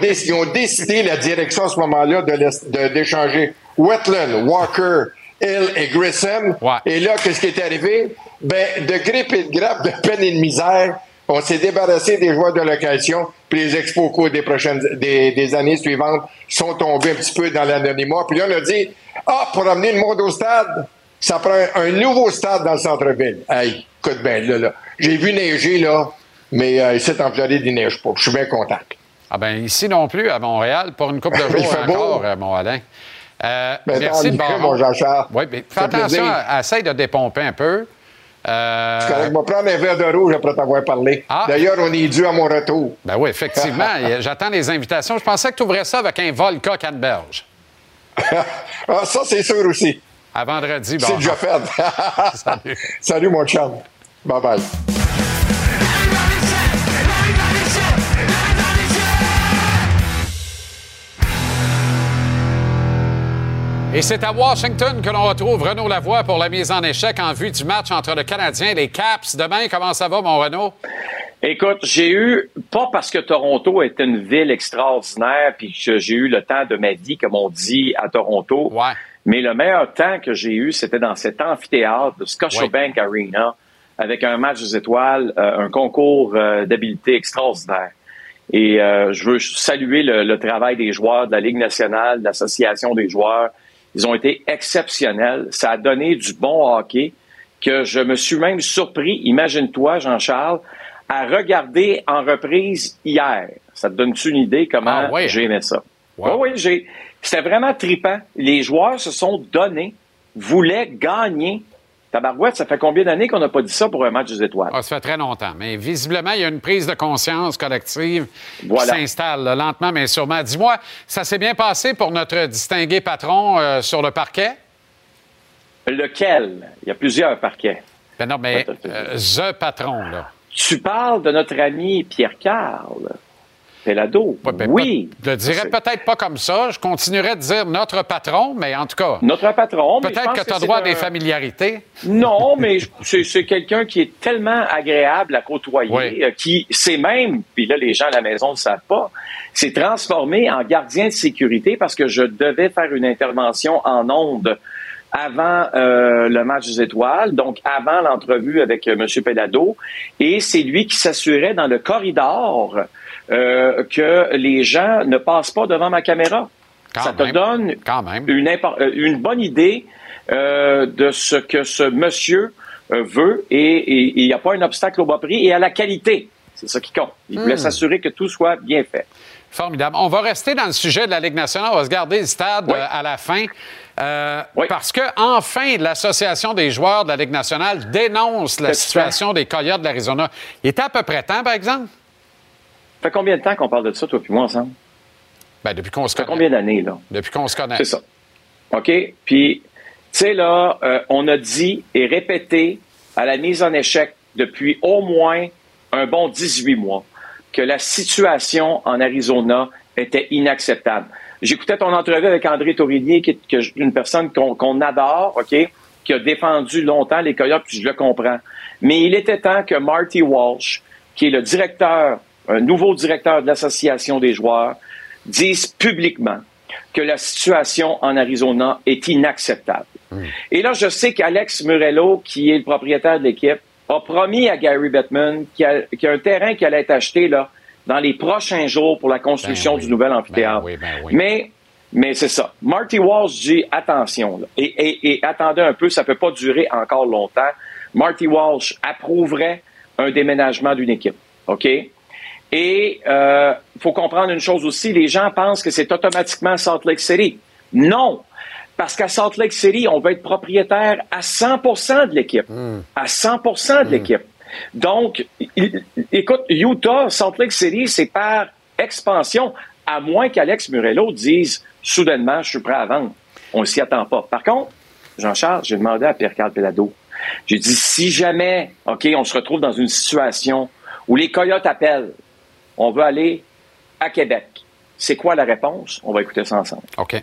Dé- ils ont décidé, la direction à ce moment-là, de laisse- de- d'échanger Wetland, Walker, Hill et Grissom. Et là, qu'est-ce qui est arrivé? Ben, de grippe et de grappe, de peine et de misère, on s'est débarrassé des joueurs de location, puis les expos au cours des prochaines, des, des années suivantes sont tombés un petit peu dans l'anonymat. Puis là, on a dit, ah, pour amener le monde au stade, ça prend un, un nouveau stade dans le centre-ville. Hey, écoute bien, là, là. J'ai vu neiger, là, mais euh, ici, en Floride, il neige pas. Je suis bien content. Ah ben ici non plus, à Montréal, pour une couple de jours beau. encore, euh, mon Alain. Euh, Ben, merci mon Jean-Charles. Oui, mais fais attention, à- essaye de dépomper un peu. Euh, je vais prendre un verre de rouge après t'avoir parlé. Ah. D'ailleurs, on est dû à mon retour. Ben oui, effectivement. J'attends les invitations. Je pensais que tu ouvrais ça avec un Volca Canneberge. ah, ça, c'est sûr aussi. À vendredi. bon. C'est déjà fait. Salut. Salut, mon chum. Bye-bye. Et c'est à Washington que l'on retrouve Renaud Lavoie pour la mise en échec en vue du match entre le Canadien et les Caps. Demain, comment ça va, mon Renaud? Écoute, j'ai eu, pas parce que Toronto est une ville extraordinaire, puis que j'ai eu le temps de ma vie, comme on dit à Toronto, mais le meilleur temps que j'ai eu, c'était dans cet amphithéâtre de Scotiabank Arena, avec un match des étoiles, euh, un concours euh, d'habileté extraordinaire. Et euh, je veux saluer le, le travail des joueurs de la Ligue nationale, de l'Association des joueurs. Ils ont été exceptionnels. Ça a donné du bon hockey que je me suis même surpris, imagine-toi, Jean-Charles, à regarder en reprise hier. Ça te donne-tu une idée comment j'ai aimé ça? Oui, oui, j'ai. C'était vraiment trippant. Les joueurs se sont donnés, voulaient gagner. Tabarouette, ça fait combien d'années qu'on n'a pas dit ça pour un match des étoiles? Ah, ça fait très longtemps. Mais visiblement, il y a une prise de conscience collective Voilà. qui s'installe lentement mais sûrement. Dis-moi, ça s'est bien passé pour notre distingué patron euh, sur le parquet? Lequel? Il y a plusieurs parquets. Ben non, mais euh, the patron, là. Tu parles de notre ami Pierre-Carl Pelado. oui. Je le dirais peut-être pas comme ça. Je continuerais de dire notre patron, mais en tout cas. Notre patron. Peut-être que tu as droit à un- des familiarités. Non, mais c'est quelqu'un qui est tellement agréable à côtoyer, Oui. euh, qui c'est même, puis là les gens à la maison ne le savent pas, s'est transformé en gardien de sécurité parce que je devais faire une intervention en ondes avant euh, le match des étoiles, donc avant l'entrevue avec euh, M. Pelado, et c'est lui qui s'assurait dans le corridor euh, que les gens ne passent pas devant ma caméra. Ça te donne impor- euh, une bonne idée euh, de ce que ce monsieur euh, veut et il n'y a pas un obstacle au bas prix et à la qualité. C'est ça qui compte. Il voulait Hmm. s'assurer que tout soit bien fait. Formidable. On va rester dans le sujet de la Ligue nationale. On va se garder le stade euh, à la fin. Euh, Parce que, enfin, l'Association des joueurs de la Ligue nationale dénonce la situation des Coyotes de l'Arizona. Il était à peu près temps, par exemple? Ça fait combien de temps qu'on parle de ça, toi et moi, ensemble? Ben, depuis qu'on se Ça fait connaît. combien d'années, là? Depuis qu'on se connaît. C'est ça. OK? Puis, tu sais, là, euh, on a dit et répété à la mise en échec depuis au moins un bon 18 mois que la situation en Arizona était inacceptable. J'écoutais ton entrevue avec André Torinier, qui est une personne qu'on qu'on adore, OK? Qui a défendu longtemps les Coyotes, puis je le comprends. Mais il était temps que Marty Walsh, qui est le directeur, un nouveau directeur de l'Association des joueurs, dise publiquement que la situation en Arizona est inacceptable. Et là, je sais qu'Alex Murello, qui est le propriétaire de l'équipe, a promis à Gary Bettman qu'il y, a- un terrain qui allait être acheté là, dans les prochains jours pour la construction du nouvel amphithéâtre. Mais, mais c'est ça. Marty Walsh dit attention, là, et, et- et attendez un peu, ça peut pas durer encore longtemps. Marty Walsh approuverait un déménagement d'une équipe. OK? Et il faut comprendre une chose aussi, les gens pensent que c'est automatiquement Salt Lake City. Non, parce qu'à Salt Lake City, on va être propriétaire à 100% de l'équipe. À 100% de l'équipe. Donc, écoute, Utah, Salt Lake City, c'est par expansion, à moins qu'Alex Murello dise soudainement, je suis prêt à vendre. On s'y attend pas. Par contre, Jean-Charles, j'ai demandé à Pierre-Carl Pelado, j'ai dit, si jamais, OK, on se retrouve dans une situation où les Coyotes appellent, on veut aller à Québec. C'est quoi la réponse? On va écouter ça ensemble. OK.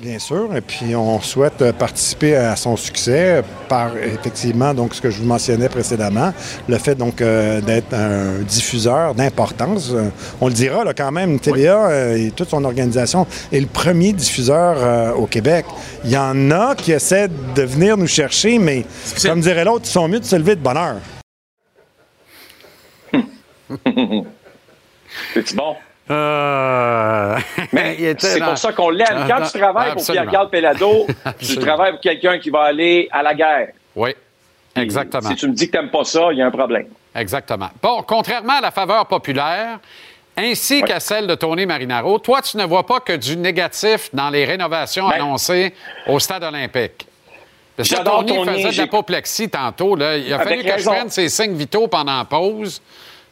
Bien sûr, et puis on souhaite euh, participer à son succès par effectivement donc ce que je vous mentionnais précédemment, le fait donc euh, d'être un diffuseur d'importance. Euh, on le dira là, quand même, TVA euh, et toute son organisation est le premier diffuseur euh, au Québec. Il y en a qui essaient de venir nous chercher, mais comme dirait l'autre, ils sont mieux de se lever de bonne heure. C'est bon? Euh, Mais c'est dans- pour ça qu'on l'aime. Quand tu travailles pour. Pierre-Carl Pelado, tu travailles pour quelqu'un qui va aller à la guerre. Oui, exactement. Si tu me dis que tu n'aimes pas ça, il y a un problème. Exactement. Bon, contrairement à la faveur populaire, ainsi qu'à celle de Tony Marinaro, toi, tu ne vois pas que du négatif dans les rénovations Ben annoncées au stade olympique. Ça, J'adore Tony Tony, faisait de l'apoplexie tantôt. Là. Il a Avec fallu que raison. je prenne ses signes vitaux pendant la pause.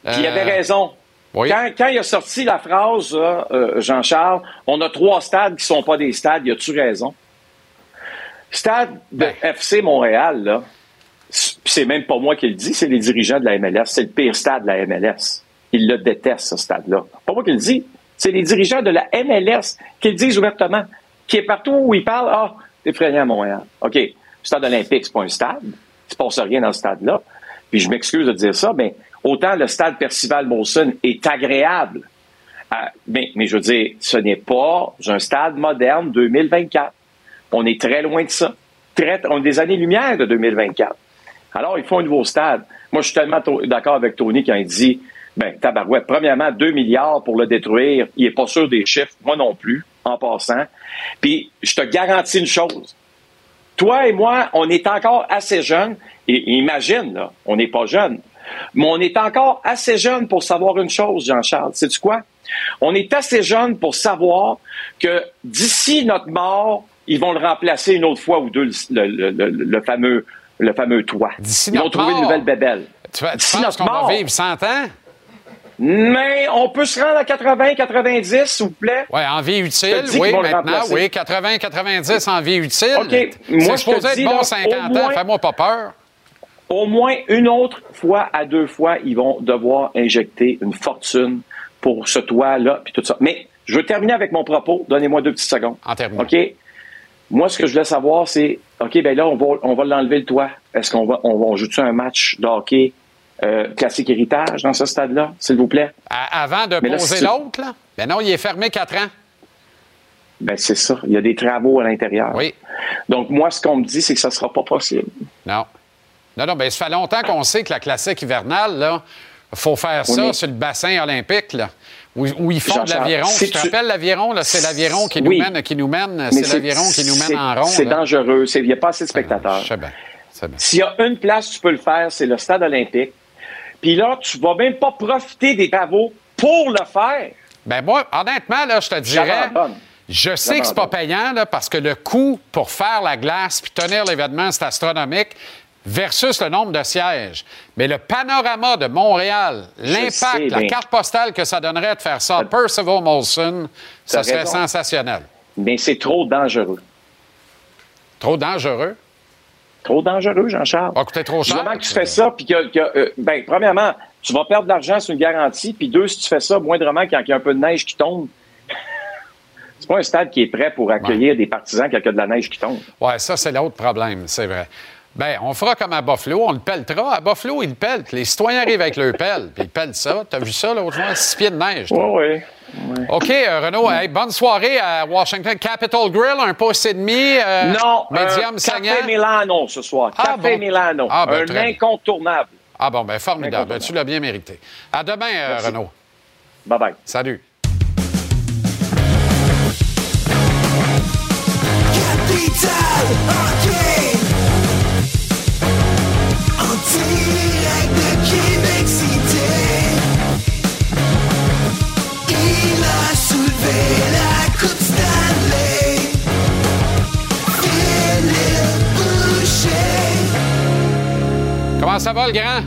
Puis il Euh, avait raison. Quand, quand il a sorti la phrase, euh, Jean-Charles, on a trois stades qui sont pas des stades, y a-tu raison? Stade de Ben. FC Montréal, là, c'est même pas moi qui le dis, c'est les dirigeants de la MLS. C'est le pire stade de la MLS. Ils le détestent, ce stade-là. Pas moi qui le dis. C'est les dirigeants de la MLS qui le disent ouvertement. Qui est partout où ils parlent, ah, t'es effrayant à Montréal. OK. Le stade olympique, c'est pas un stade. Il se passe rien dans ce stade-là. Puis je m'excuse de dire ça, mais autant le stade Percival Molson est agréable. à- mais, je veux dire, ce n'est pas un stade moderne 2024. On est très loin de ça. On est des années-lumière de 2024. Alors, il faut un nouveau stade. Moi, je suis tellement d'accord avec Tony quand il dit, ben, tabarouette, premièrement, 2 milliards pour le détruire. Il est pas sûr des chiffres. Moi non plus, en passant. Puis, je te garantis une chose. Toi et moi, on est encore assez jeunes. Et imagine, là, on n'est pas jeunes. Mais on est encore assez jeunes pour savoir une chose, Jean-Charles. Sais-tu quoi? On est assez jeunes pour savoir que d'ici notre mort, ils vont le remplacer une autre fois ou deux, le, le- le- le fameux, le fameux toit. Ils vont trouver une nouvelle bébelle. Tu, tu D'ici notre qu'on mort. va vivre 100 ans? Mais on peut se rendre à 80, 90, s'il vous plaît? Oui, en vie utile, te oui, maintenant, oui, 80, 90 en vie utile. OK, moi, C'est je te supposé être dis, bon là, 50 au ans, fais-moi pas peur. Au moins une autre fois à deux fois, ils vont devoir injecter une fortune pour ce toit-là, puis tout ça. Mais je veux terminer avec mon propos. Donnez-moi deux petites secondes. En terminant. OK? Moi, ce que je voulais savoir, c'est, OK, ben là, on va, on va l'enlever le toit. Est-ce qu'on va, on, va- on joue-tu un match de hockey euh, classique héritage dans ce stade-là, s'il vous plaît? À- avant de Mais poser l'autre, là, ben non, il est fermé 4 ans. Ben, c'est ça. Il y a des travaux à l'intérieur. Oui. Donc, moi, ce qu'on me dit, c'est que ça sera pas possible. Non. Non, non, ben ça fait longtemps qu'on sait que la classique hivernale, là, faut faire ça sur le bassin olympique, là, où, où ils font de l'aviron. si tu te rappelles l'aviron, là? C'est l'aviron qui Oui. nous mène, qui nous mène, c'est l'aviron qui nous mène en rond. C'est dangereux. Il n'y a pas assez de spectateurs. Je sais bien. C'est bien. S'il y a une place où tu peux le faire, c'est le stade olympique. Puis là, tu vas même pas profiter des travaux pour le faire. Ben moi, honnêtement, là, je te dirais, je sais que c'est pas payant, là, parce que le coût pour faire la glace puis tenir l'événement, c'est astronomique, versus le nombre de sièges. Mais le panorama de Montréal, l'impact, la carte postale que ça donnerait de faire ça, Percival Molson, ça serait raison. sensationnel. Mais c'est trop dangereux. Trop dangereux? Trop dangereux, Jean-Charles. Ah, coûter trop Du cher. moment que tu fais ça, puis que, que, euh, ben, premièrement, tu vas perdre de l'argent sur une garantie, puis deux, si tu fais ça moindrement quand il y a un peu de neige qui tombe, c'est pas un stade qui est prêt pour accueillir des partisans quand il y a de la neige qui tombe. Oui, ça, c'est l'autre problème, c'est vrai. Bien, on fera comme à Buffalo, on le pellera. À Buffalo, ils le pellent. Les citoyens arrivent avec leur pelle, puis ils pellent ça. T'as vu ça l'autre jour? Six pieds de neige. Oui, oui. OK, euh, Renaud, hey, bonne soirée à Washington. Capitol Grill, un pouce et demi. euh, non, Médium un saignant. Café Milano ce soir. Ah, Café bon? Milano. Ah, ben, un incontournable. Ah bon, ben formidable. Incontournable. Tu l'as bien mérité. À demain, euh. Renaud. Bye-bye. Salut. Capital Comment ça va, le grand?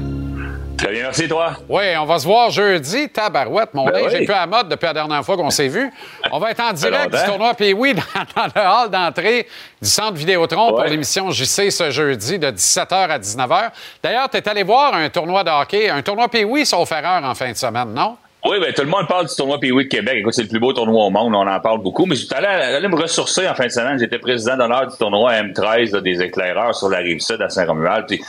Très bien, merci, toi. Oui, on va se voir jeudi. Tabarouette, mon Ben linge oui. est plus à mode depuis la dernière fois qu'on s'est vu. On va être en direct du tournoi puis oui, dans, dans le hall d'entrée du centre Vidéotron pour l'émission JC ce jeudi de 17h à 19h. D'ailleurs, tu es allé voir un tournoi de hockey, un tournoi Pee-Wee sauf erreur en fin de semaine, non? Oui, ben, tout le monde parle du tournoi Pee-Wee de Québec. Écoute, c'est le plus beau tournoi au monde. On en parle beaucoup. Mais j'étais allé, allé me ressourcer en fin de semaine. J'étais président d'honneur du tournoi M13 là, des éclaireurs sur la rive sud à Saint-Romuald. Puis,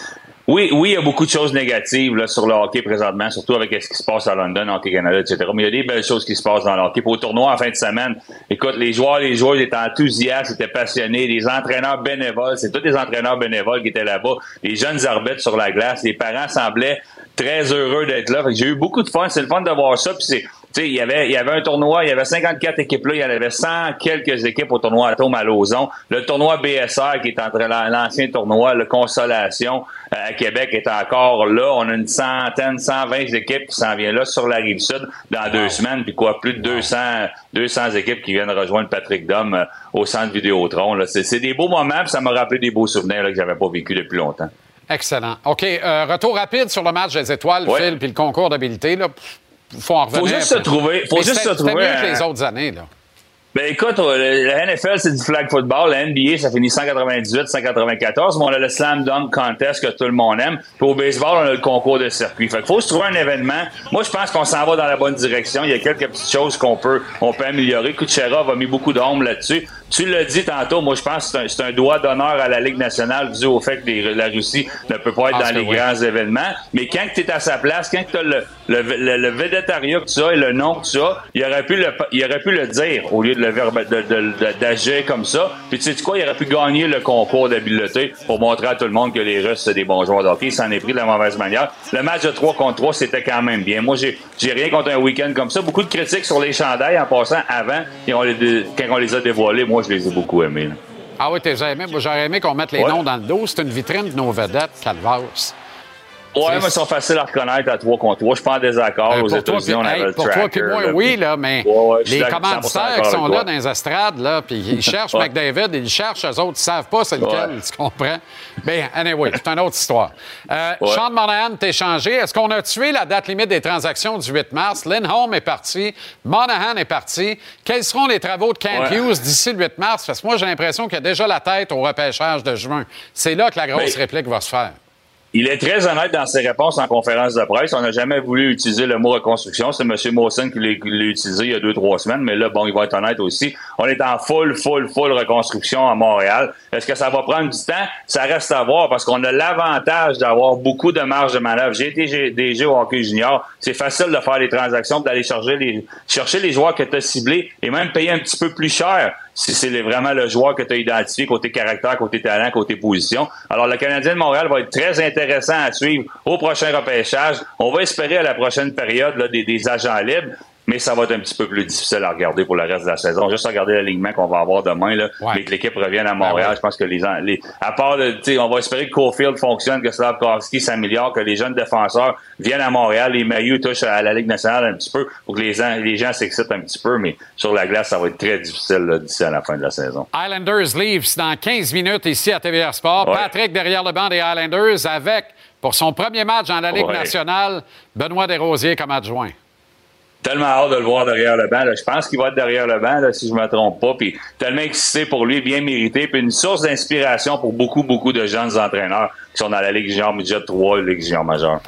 oui, oui, il y a beaucoup de choses négatives là, sur le hockey présentement, surtout avec ce qui se passe à London, Hockey Canada, etc. Mais il y a des belles choses qui se passent dans le hockey. Pour le tournoi en fin de semaine, écoute, les joueurs, les joueurs étaient enthousiastes, étaient passionnés. Les entraîneurs bénévoles, c'est tous des entraîneurs bénévoles qui étaient là-bas. Les jeunes arbitres sur la glace. Les parents semblaient très heureux d'être là. J'ai eu beaucoup de fun. C'est le fun de voir ça. Puis sais, il y avait, il y avait un tournoi, il y avait 54 équipes là, il y en avait 100 quelques équipes au tournoi Atome à Lauson. Le tournoi BSR, qui est entre la- l'ancien tournoi, le Consolation euh, à Québec, est encore là. On a une centaine, 120 équipes qui s'en viennent là sur la rive sud dans deux semaines, puis quoi, plus de 200, 200 équipes qui viennent rejoindre Patrick Dom euh, au centre Vidéotron. là. C'est c'est des beaux moments, puis ça m'a rappelé des beaux souvenirs là, que j'avais pas vécu depuis longtemps. Excellent. OK, euh, retour rapide sur le match des étoiles. Phil, puis le concours d'habilité. Là. Faut en revenir. juste se trouver- faut juste se trouver mieux que les autres années. Là. Ben écoute, la NFL, c'est du flag football. La NBA, ça finit 198, 194. Mais on a le slam dunk contest que tout le monde aime. Puis au baseball, on a le concours de circuit. Fait qu'il faut se trouver un événement. Moi, je pense qu'on s'en va dans la bonne direction. Il y a quelques petites choses qu'on peut, on peut améliorer. Kucherov a mis beaucoup d'ombre là-dessus. Tu l'as dit tantôt, moi, je pense que c'est un, un droit d'honneur à la Ligue nationale dû au fait que les- la Russie ne peut pas être Pense dans les oui. grands événements. Mais quand tu es à sa place, quand tu as le, le, le, le végétariat que tu as et le nom que tu as, il aurait pu le, il aurait pu le dire au lieu de le verbe, d'agir comme ça. Puis tu sais quoi, il aurait pu gagner le concours d'habileté pour montrer à tout le monde que les Russes, c'est des bons joueurs de hockey. Il s'en est pris de la mauvaise manière. Le match de 3 contre 3, c'était quand même bien. Moi, j'ai, j'ai rien contre un week-end comme ça. Beaucoup de critiques sur les chandails en passant avant. Et on les, dé- quand on les a dévoilés, moi, je les ai beaucoup aimés. là. Ah oui, t'es aimé. J'aurais aimé qu'on mette les Ouais. noms dans le dos. C'est une vitrine de nos vedettes, Calvas. Ouais, mais ils sont faciles à reconnaître à 3 contre 3. Je suis pas en désaccord. Euh, Aux États-Unis, avait le pour toi puis moi, là, oui, là, mais Ouais, ouais, les d'accord, 100% commanditaires qui sont là dans les estrades, là, puis ils cherchent Ouais. McDavid, ils cherchent, eux autres, ils savent pas c'est lequel, tu comprends? Bien, anyway, c'est une autre histoire. Euh. Sean Monahan t'es changé. Est-ce qu'on a tué la date limite des transactions du 8 mars? Lindholm est parti, Monahan est parti. Quels seront les travaux de Kent. Hughes d'ici le 8 mars? Parce que moi, j'ai l'impression qu'il y a déjà la tête au repêchage de juin. C'est là que la grosse Mais- réplique va se faire. Il est très honnête dans ses réponses en conférence de presse. On n'a jamais voulu utiliser le mot reconstruction. C'est M. Mawson qui l'a utilisé il y a deux, trois semaines. Mais là, bon, il va être honnête aussi. On est en full, full, full reconstruction à Montréal. Est-ce que ça va prendre du temps? Ça reste à voir parce qu'on a l'avantage d'avoir beaucoup de marge de manœuvre. J'ai été DG au hockey junior. C'est facile de faire les transactions, d'aller chercher les, chercher les joueurs que tu as ciblés et même payer un petit peu plus cher c'est le- vraiment le joueur que tu as identifié côté caractère, côté talent, côté position. Alors, le Canadien de Montréal va être très intéressant à suivre au prochain repêchage. On va espérer à la prochaine période là, des agents libres. Mais ça va être un petit peu plus difficile à regarder pour le reste de la saison. Juste regarder l'alignement qu'on va avoir demain, là, mais que l'équipe revienne à Montréal. Je pense que les, gens- les à part, de- tu sais, on va espérer que Cofield fonctionne, que Slavkovski s'améliore, que les jeunes défenseurs viennent à Montréal, les maillots touchent à la Ligue nationale un petit peu pour que les, gens- les gens s'excitent un petit peu. Mais sur la glace, ça va être très difficile d'ici à la fin de la saison. Islanders Leafs dans 15 minutes ici à TVR Sport. Ouais. Patrick derrière le banc des Islanders avec, pour son premier match dans la Ligue Ouais. nationale, Benoît Desrosiers comme adjoint. Tellement hâte de le voir derrière le banc. là. Je pense qu'il va être derrière le banc, là, si je me trompe pas. Puis tellement excité pour lui, bien mérité. Puis une source d'inspiration pour beaucoup, beaucoup de jeunes entraîneurs qui sont dans la Ligue junior midget 3, Ligue junior majeure.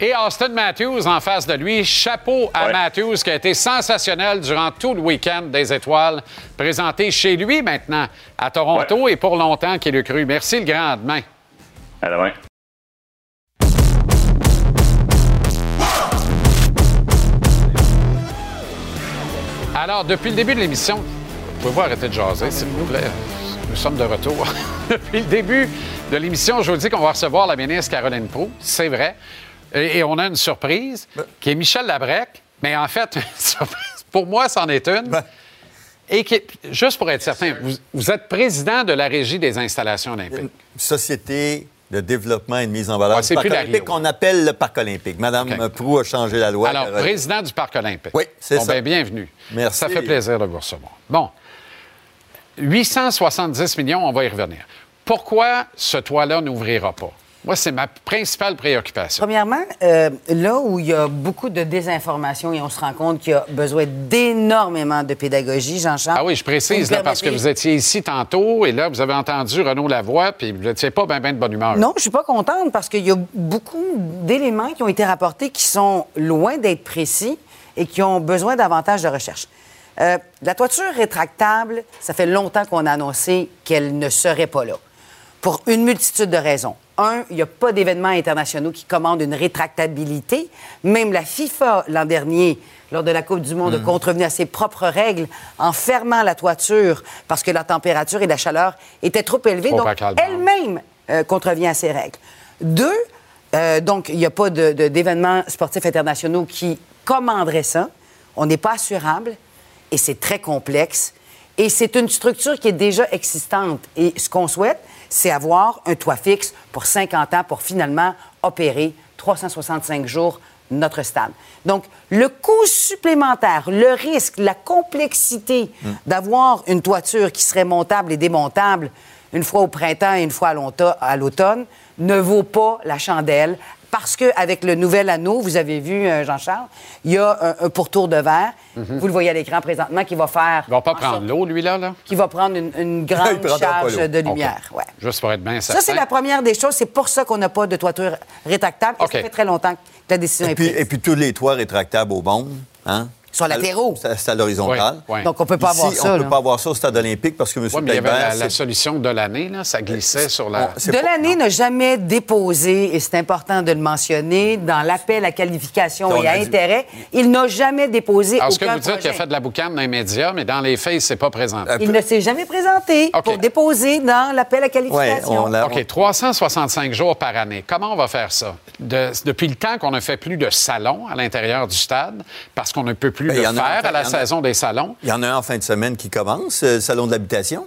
Et Austin Matthews en face de lui. Chapeau à Ouais. Matthews qui a été sensationnel durant tout le week-end des étoiles, présenté chez lui maintenant à Toronto et pour longtemps qu'il le cru. Merci le grand demain. À demain. Alors, depuis le début de l'émission, pouvez-vous arrêter de jaser, s'il vous plaît? Nous sommes de retour. depuis le début de l'émission, je vous dis qu'on va recevoir la ministre Caroline Proux, c'est vrai. Et, et on a une surprise, qui est Michel Labrec. Mais en fait, une surprise, pour moi, c'en est une. Et qui, juste pour être certain, vous, vous êtes président de la Régie des installations olympiques. Société de développement et de mise en valeur Ouais, du c'est Parc olympique qu'on appelle le Parc olympique. Madame OK. Prou a changé la loi. Alors, président du Parc olympique. Oui, c'est Bon, ça. ben, bienvenue. Merci. Ça fait plaisir de vous recevoir. Bon. 870 millions, on va y revenir. Pourquoi ce toit-là n'ouvrira pas? Moi, c'est ma principale préoccupation. Premièrement, euh, là où il y a beaucoup de désinformation et on se rend compte qu'il y a besoin d'énormément de pédagogie, Jean-Charles. Ah oui, je précise, là, parce que vous étiez ici tantôt et là, vous avez entendu Renaud Lavoie, puis vous n'étiez pas bien de bonne humeur. Non, je suis pas contente parce qu'il y a beaucoup d'éléments qui ont été rapportés qui sont loin d'être précis et qui ont besoin davantage de recherche. Euh, la toiture rétractable, ça fait longtemps qu'on a annoncé qu'elle ne serait pas là. Pour une multitude de raisons. Un, il n'y a pas d'événements internationaux qui commandent une rétractabilité. Même la FIFA, l'an dernier, lors de la Coupe du Monde, a contrevenu à ses propres règles en fermant la toiture parce que la température et la chaleur étaient trop élevées. Trop Donc, elle-même euh, contrevient à ces règles. Deux, euh, donc, il n'y a pas d'événements sportifs internationaux qui commanderaient ça. on n'est pas assurable et c'est très complexe. Et c'est une structure qui est déjà existante. Et ce qu'on souhaite, c'est avoir un toit fixe pour 50 ans pour finalement opérer 365 jours notre stade. Donc, le coût supplémentaire, le risque, la complexité d'avoir une toiture qui serait montable et démontable une fois au printemps et une fois à l'automne ne vaut pas la chandelle parce qu'avec le nouvel anneau, vous avez vu, euh, Jean-Charles, il y a un, un pourtour de verre, Mhm. vous le voyez à l'écran présentement, qui va faire... Il va pas prendre l'eau, lui, là, là? Qui va prendre une, grande charge de lumière. ouais. Juste pour être bien Ça, c'est la première des choses. C'est pour ça qu'on n'a pas de toiture rétractable. Et OK. ça fait très longtemps que la décision Et est puis, prise. et puis tous les toits rétractables au monde, hein? Sur latéraux. C'est à l'horizontale. Oui, oui. Donc, on peut pas Ici, avoir ça, On ne peut pas avoir ça au stade olympique parce que M. Oui, mais il y avait la, solution de l'année, là, ça glissait sur la... De l'année n'a jamais déposé, et c'est important de le mentionner, dans l'appel à qualification On et à dit- intérêt, il n'a jamais déposé Alors, ce que aucun vous dites qu'il a fait de la boucane dans les médias, mais dans les faits, il ne s'est pas présenté. Il ne s'est jamais présenté pour déposer dans l'appel à qualification. OK, 365 jours par année. Comment on va faire ça? De- depuis le temps qu'on ne fait plus de salon à l'intérieur du stade, parce qu'on ne peut plus Ben, le il y en a- faire à la saison des salons, Il y en a un en fin de semaine qui commence, euh, le Salon de l'habitation.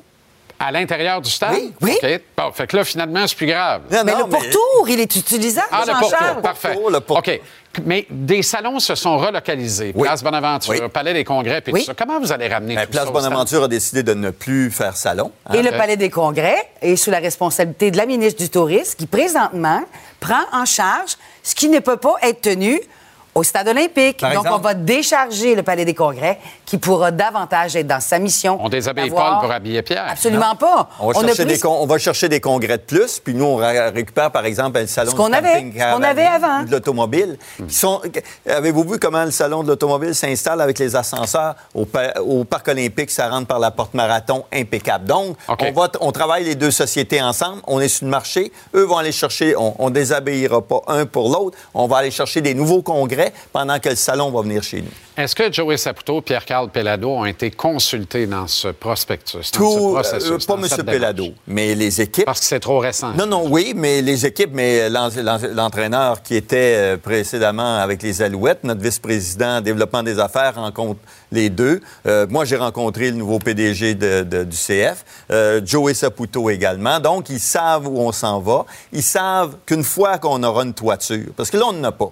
à l'intérieur du stade? Oui, oui. Bon, fait que là, finalement, c'est plus grave. Non, mais non, le pourtour, il est utilisable, Ah, le pourtour, parfait. OK. Mais des salons se sont relocalisés. Place Bonaventure, Oui. Palais des Congrès, puis Oui. tout ça. Comment vous allez ramener Ben, tout Place ça au stade? Bonaventure a décidé de ne plus faire salon. hein? Et le Palais des Congrès est sous la responsabilité de la ministre du Tourisme qui, présentement, prend en charge ce qui ne peut pas être tenu au Stade olympique. Par Donc, exemple? on va décharger le Palais des Congrès qui pourra davantage être dans sa mission. On déshabille Paul pour habiller Pierre. Absolument pas. On va, chercher des con- on va chercher des congrès de plus, puis nous, on récupère, par exemple, le salon Ce qu'on avait, qu'on avait avant. de l'automobile. qui sont- Avez-vous vu comment le salon de l'automobile s'installe avec les ascenseurs? Au, pa- au Parc olympique? Ça rentre par la porte marathon, impeccable. Donc, on, va t- on travaille les deux sociétés ensemble. On est sur le marché. Eux vont aller chercher, on, on déshabillera pas un pour l'autre. On va aller chercher des nouveaux congrès pendant que le salon va venir chez nous. Est-ce que Joey Saputo, Pierre-Carl Pellado ont été consultés dans ce prospectus, dans ce Tout, processus? euh, pas dans M. Pellado, mais les équipes. Parce que c'est trop récent. Non, non, oui, mais les équipes, mais l'en- l'en- l'entraîneur qui était euh, précédemment avec les Alouettes, notre vice-président en développement des affaires, rencontre les deux. Euh, moi, j'ai rencontré le nouveau PDG de- de- du CF, euh, Joey Saputo également. Donc, ils savent où on s'en va. Ils savent qu'une fois qu'on aura une toiture, parce que là, on n'en a pas.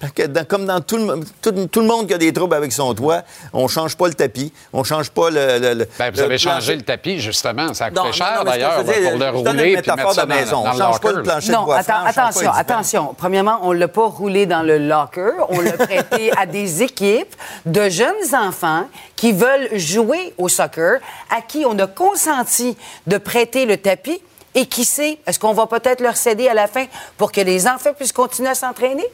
Parce que dans- comme dans tout le, tout, tout le monde qui a des troubles avec son toit, on change pas le tapis, on change pas le. le- le- Ben, vous le avez changé le tapis, justement. Ça a coûté Non, cher, d'ailleurs, pour le je donne une rouler puis mettre ça de dans, maison. dans On le change pas le plancher de Non, bois attends, franc, on change pas attention, attention. Premièrement, on ne l'a pas roulé dans le locker. On l'a prêté à des équipes de jeunes enfants qui veulent jouer au soccer, à qui on a consenti de prêter le tapis et qui sait, est-ce qu'on va peut-être leur céder à la fin pour que les enfants puissent continuer à s'entraîner?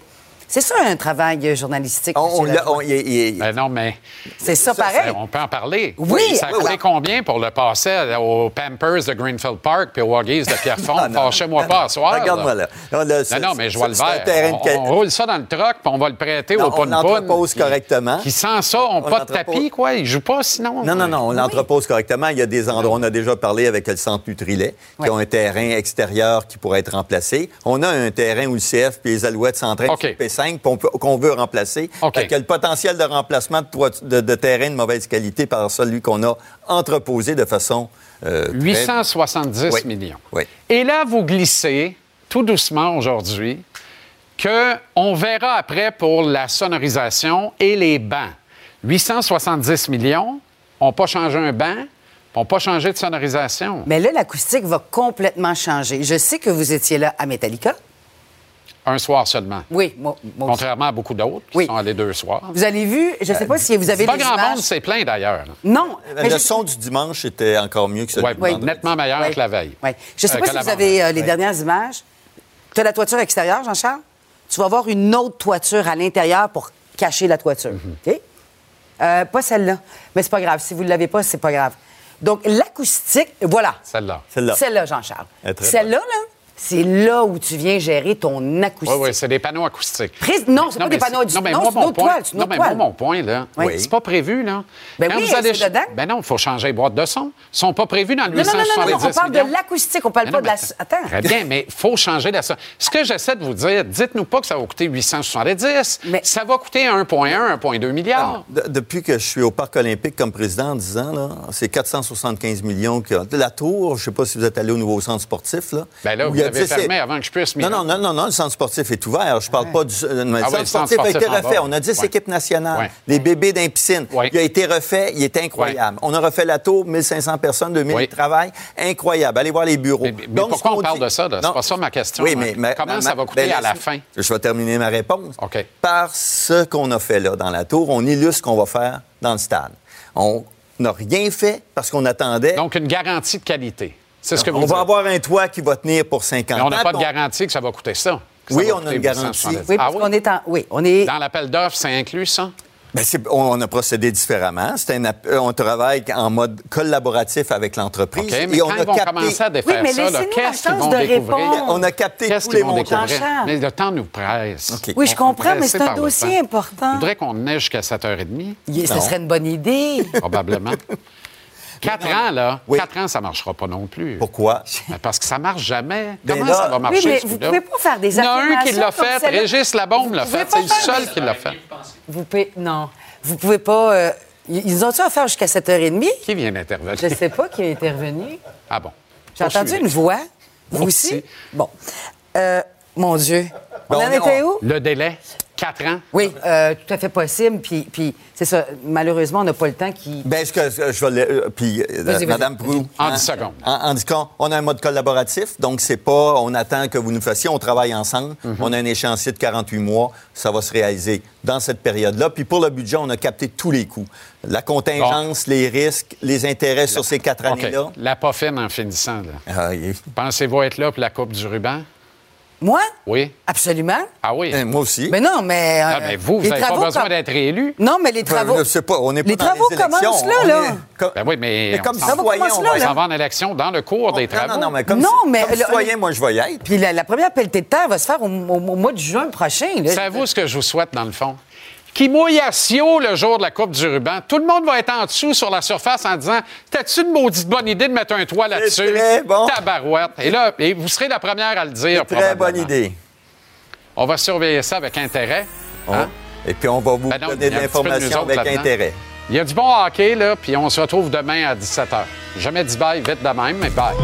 C'est ça un travail euh, journalistique. On, Ben non, mais. C'est ça, pareil. On peut en parler. Oui, Ça a oui, coûté oui. combien pour le passer aux Pampers de Greenfield Park puis aux Huggies de Pierrefonds? Non. Fâchez-moi pas à soir. Regarde-moi là. Non, là, Non, mais je vois le vert. de On, roule ça dans le truck puis on va le prêter Non, au on l'entrepose correctement. Qui sent ça, on pas de tapis, quoi. Ils jouent pas sinon. Non, non, non, on l'entrepose correctement. Il y a des endroits, on a déjà parlé avec le centre Nutrilet, qui ont un terrain extérieur qui pourrait être remplacé. On a un terrain où le CF et les Alouettes s'entraînent sur P5 qu'on veut remplacer. Fait qu'il y a le potentiel de remplacement de, toit- de- de terrain de mauvaise qualité par celui qu'on a entreposé de façon... euh, très- 870 Oui. millions. Oui. Et là, vous glissez tout doucement aujourd'hui qu'on verra après pour la sonorisation et les bancs. 870 millions, n'ont pas changé un banc, n'ont pas changé de sonorisation. Mais là, l'acoustique va complètement changer. Je sais que vous étiez là à Metallica. Un soir seulement. Oui, moi, moi aussi. Contrairement à beaucoup d'autres qui sont allés deux soirs. Vous avez vu, je ne sais pas si vous avez Pas grand images. monde s'est plaint d'ailleurs. Non. mais Le je- son du dimanche était encore mieux que celui Oui, du vendredi. nettement meilleur Oui. que la veille. Oui. Je ne sais Euh, pas que si vous avez euh, les Oui. dernières images. Tu as la toiture extérieure, Jean-Charles? Tu vas avoir une autre toiture à l'intérieur pour cacher la toiture. Mm-hmm. OK? Euh, pas celle-là. Mais c'est pas grave. Si vous ne l'avez pas, c'est pas grave. Donc, l'acoustique, voilà. Celle-là. Celle-là. Celle-là, Jean-Charles. Celle-là, là, c'est là où tu viens gérer ton acoustique. Oui, oui, c'est des panneaux acoustiques. Prise- non, c'est pas mais des panneaux c'est- Non, mais non, moi, mon point, toile, non, mais moi, mon point, là, Oui. c'est pas prévu, là. Ben oui, c'est dedans. Ben non, il faut changer les boîtes de son. Ils sont pas prévus dans le Non, non, non, non, 870 non, on parle millions. de l'acoustique, on parle Mais pas non, de la. mais- Attends. Très bien, mais il faut changer la... Ce que j'essaie de vous dire, dites-nous pas que ça va coûter 870. Ça va coûter 1,1, 1,2 milliards. De- depuis que je suis au Parc olympique comme président en 10 ans, là, c'est 475 millions. Que... La tour, je ne sais pas si vous êtes allé au nouveau centre sportif. Là, Ben là, où vous il y a l'avez 10 fermé avant que je puisse m'y Non, non, non, non, le centre sportif est ouvert. Je parle pas du. euh, mais le Ah centre le centre sportif a été refait. On a 10 Ouais. équipes nationales. Ouais. Les bébés d'un piscine. Il a été refait. Il est incroyable. On a refait la tour, 1500 personnes, 2000 Oui. travail. Incroyable. Allez voir les bureaux. Mais pourquoi on parle de ça? C'est pas ça ma question. Oui, mais- Comment ma- ça va coûter ben, à la fin? Je vais terminer ma réponse. Par ce qu'on a fait là dans la tour, on illustre ce qu'on va faire dans le stade. On n'a rien fait parce qu'on attendait. Donc, une garantie de qualité. C'est ce que vous on dites. va avoir un toit qui va tenir pour 50 Mais ans. on n'a pas de garantie que ça va coûter ça. Oui, on a une garantie. 870. Oui, Ah parce qu'on est en. Oui, on est. Dans l'appel d'offres, c'est inclus, ça? Ben, c'est- on, a procédé différemment. C'est un euh, on travaille en mode collaboratif avec l'entreprise. OK, mais et on quand a ils vont capté... commencer à défaire Oui, mais ça, qu'est-ce qu'ils vont de découvrir? répondre. On a capté Qu'est-ce tous qu'ils les vont montants. Mais le temps nous presse. Oui, je On- comprends, mais c'est un dossier important. Je voudrais qu'on ait jusqu'à 7h30. Il- Ça Non. serait une bonne idée. Probablement. Quatre ans, là. Quatre ans, ça ne marchera pas non plus. Pourquoi? Ben, Parce que ça ne marche jamais. Ben Comment là- ça va marcher? Oui, mais vous coup-là? pouvez pas faire des Il y en a un qui affirmations l'a fait. celle-là. Régis Labombe l'a fait. C'est le seul qui l'a fait. Vous pouvez. Non. Vous pouvez pas. euh, Ils ont-tu à faire jusqu'à 7h30? Qui vient d'intervenir? Je sais pas qui est intervenu. Ah bon. J'ai entendu une voix. Vous aussi? Bon. Euh, mon Dieu. On Ben, en était où? Le délai, quatre ans. Oui, euh, tout à fait possible. Puis, puis c'est ça. Malheureusement, on n'a pas le temps qui. Ben, ce que je vais. euh, puis, euh. Madame Prou. En hein, 10 secondes. En, en disant, on a un mode collaboratif, donc c'est pas on attend que vous nous fassiez, on travaille ensemble. Mhm. On a un échéancier de 48 mois, ça va se réaliser dans cette période-là. Puis pour le budget, on a capté tous les coûts. La contingence, les risques, les intérêts sur ces quatre années-là. La pas fine en finissant. Là. Ah, Pensez-vous être là pour la Coupe du ruban? Moi? Oui. Absolument. Ah oui. Eh, moi aussi. Mais non, mais. Ah, euh, mais vous, vous les n'avez pas travaux besoin com- d'être réélu. Non, mais les travaux. Je sais pas, on n'est pas Les dans travaux les commencent là, On là. est- comme- Ben oui, mais, Mais on comme s'en- citoyen, on là, va on là. s'en va en élection dans le cours des Non, travaux. non, non, mais comme, Non, mais comme le- citoyen, moi, je vais y être. Puis la, la première pelletée de terre va se faire au, au- au mois de juin prochain. là. Savez-vous ce que je vous souhaite, dans le fond? Qui mouille à Sio le jour de la Coupe du ruban? Tout le monde va être en dessous sur la surface en disant T'as-tu une maudite bonne idée de mettre un toit là-dessus? très bon. Tabarouette. Et là, et vous serez la première à le dire. Très bonne idée. On va surveiller ça avec intérêt. Hein? Et puis, on va vous Ben non, donner de l'information avec intérêt. Il y a du bon hockey, là, puis on se retrouve demain à 17h. Jamais dit bye vite de même, mais bye.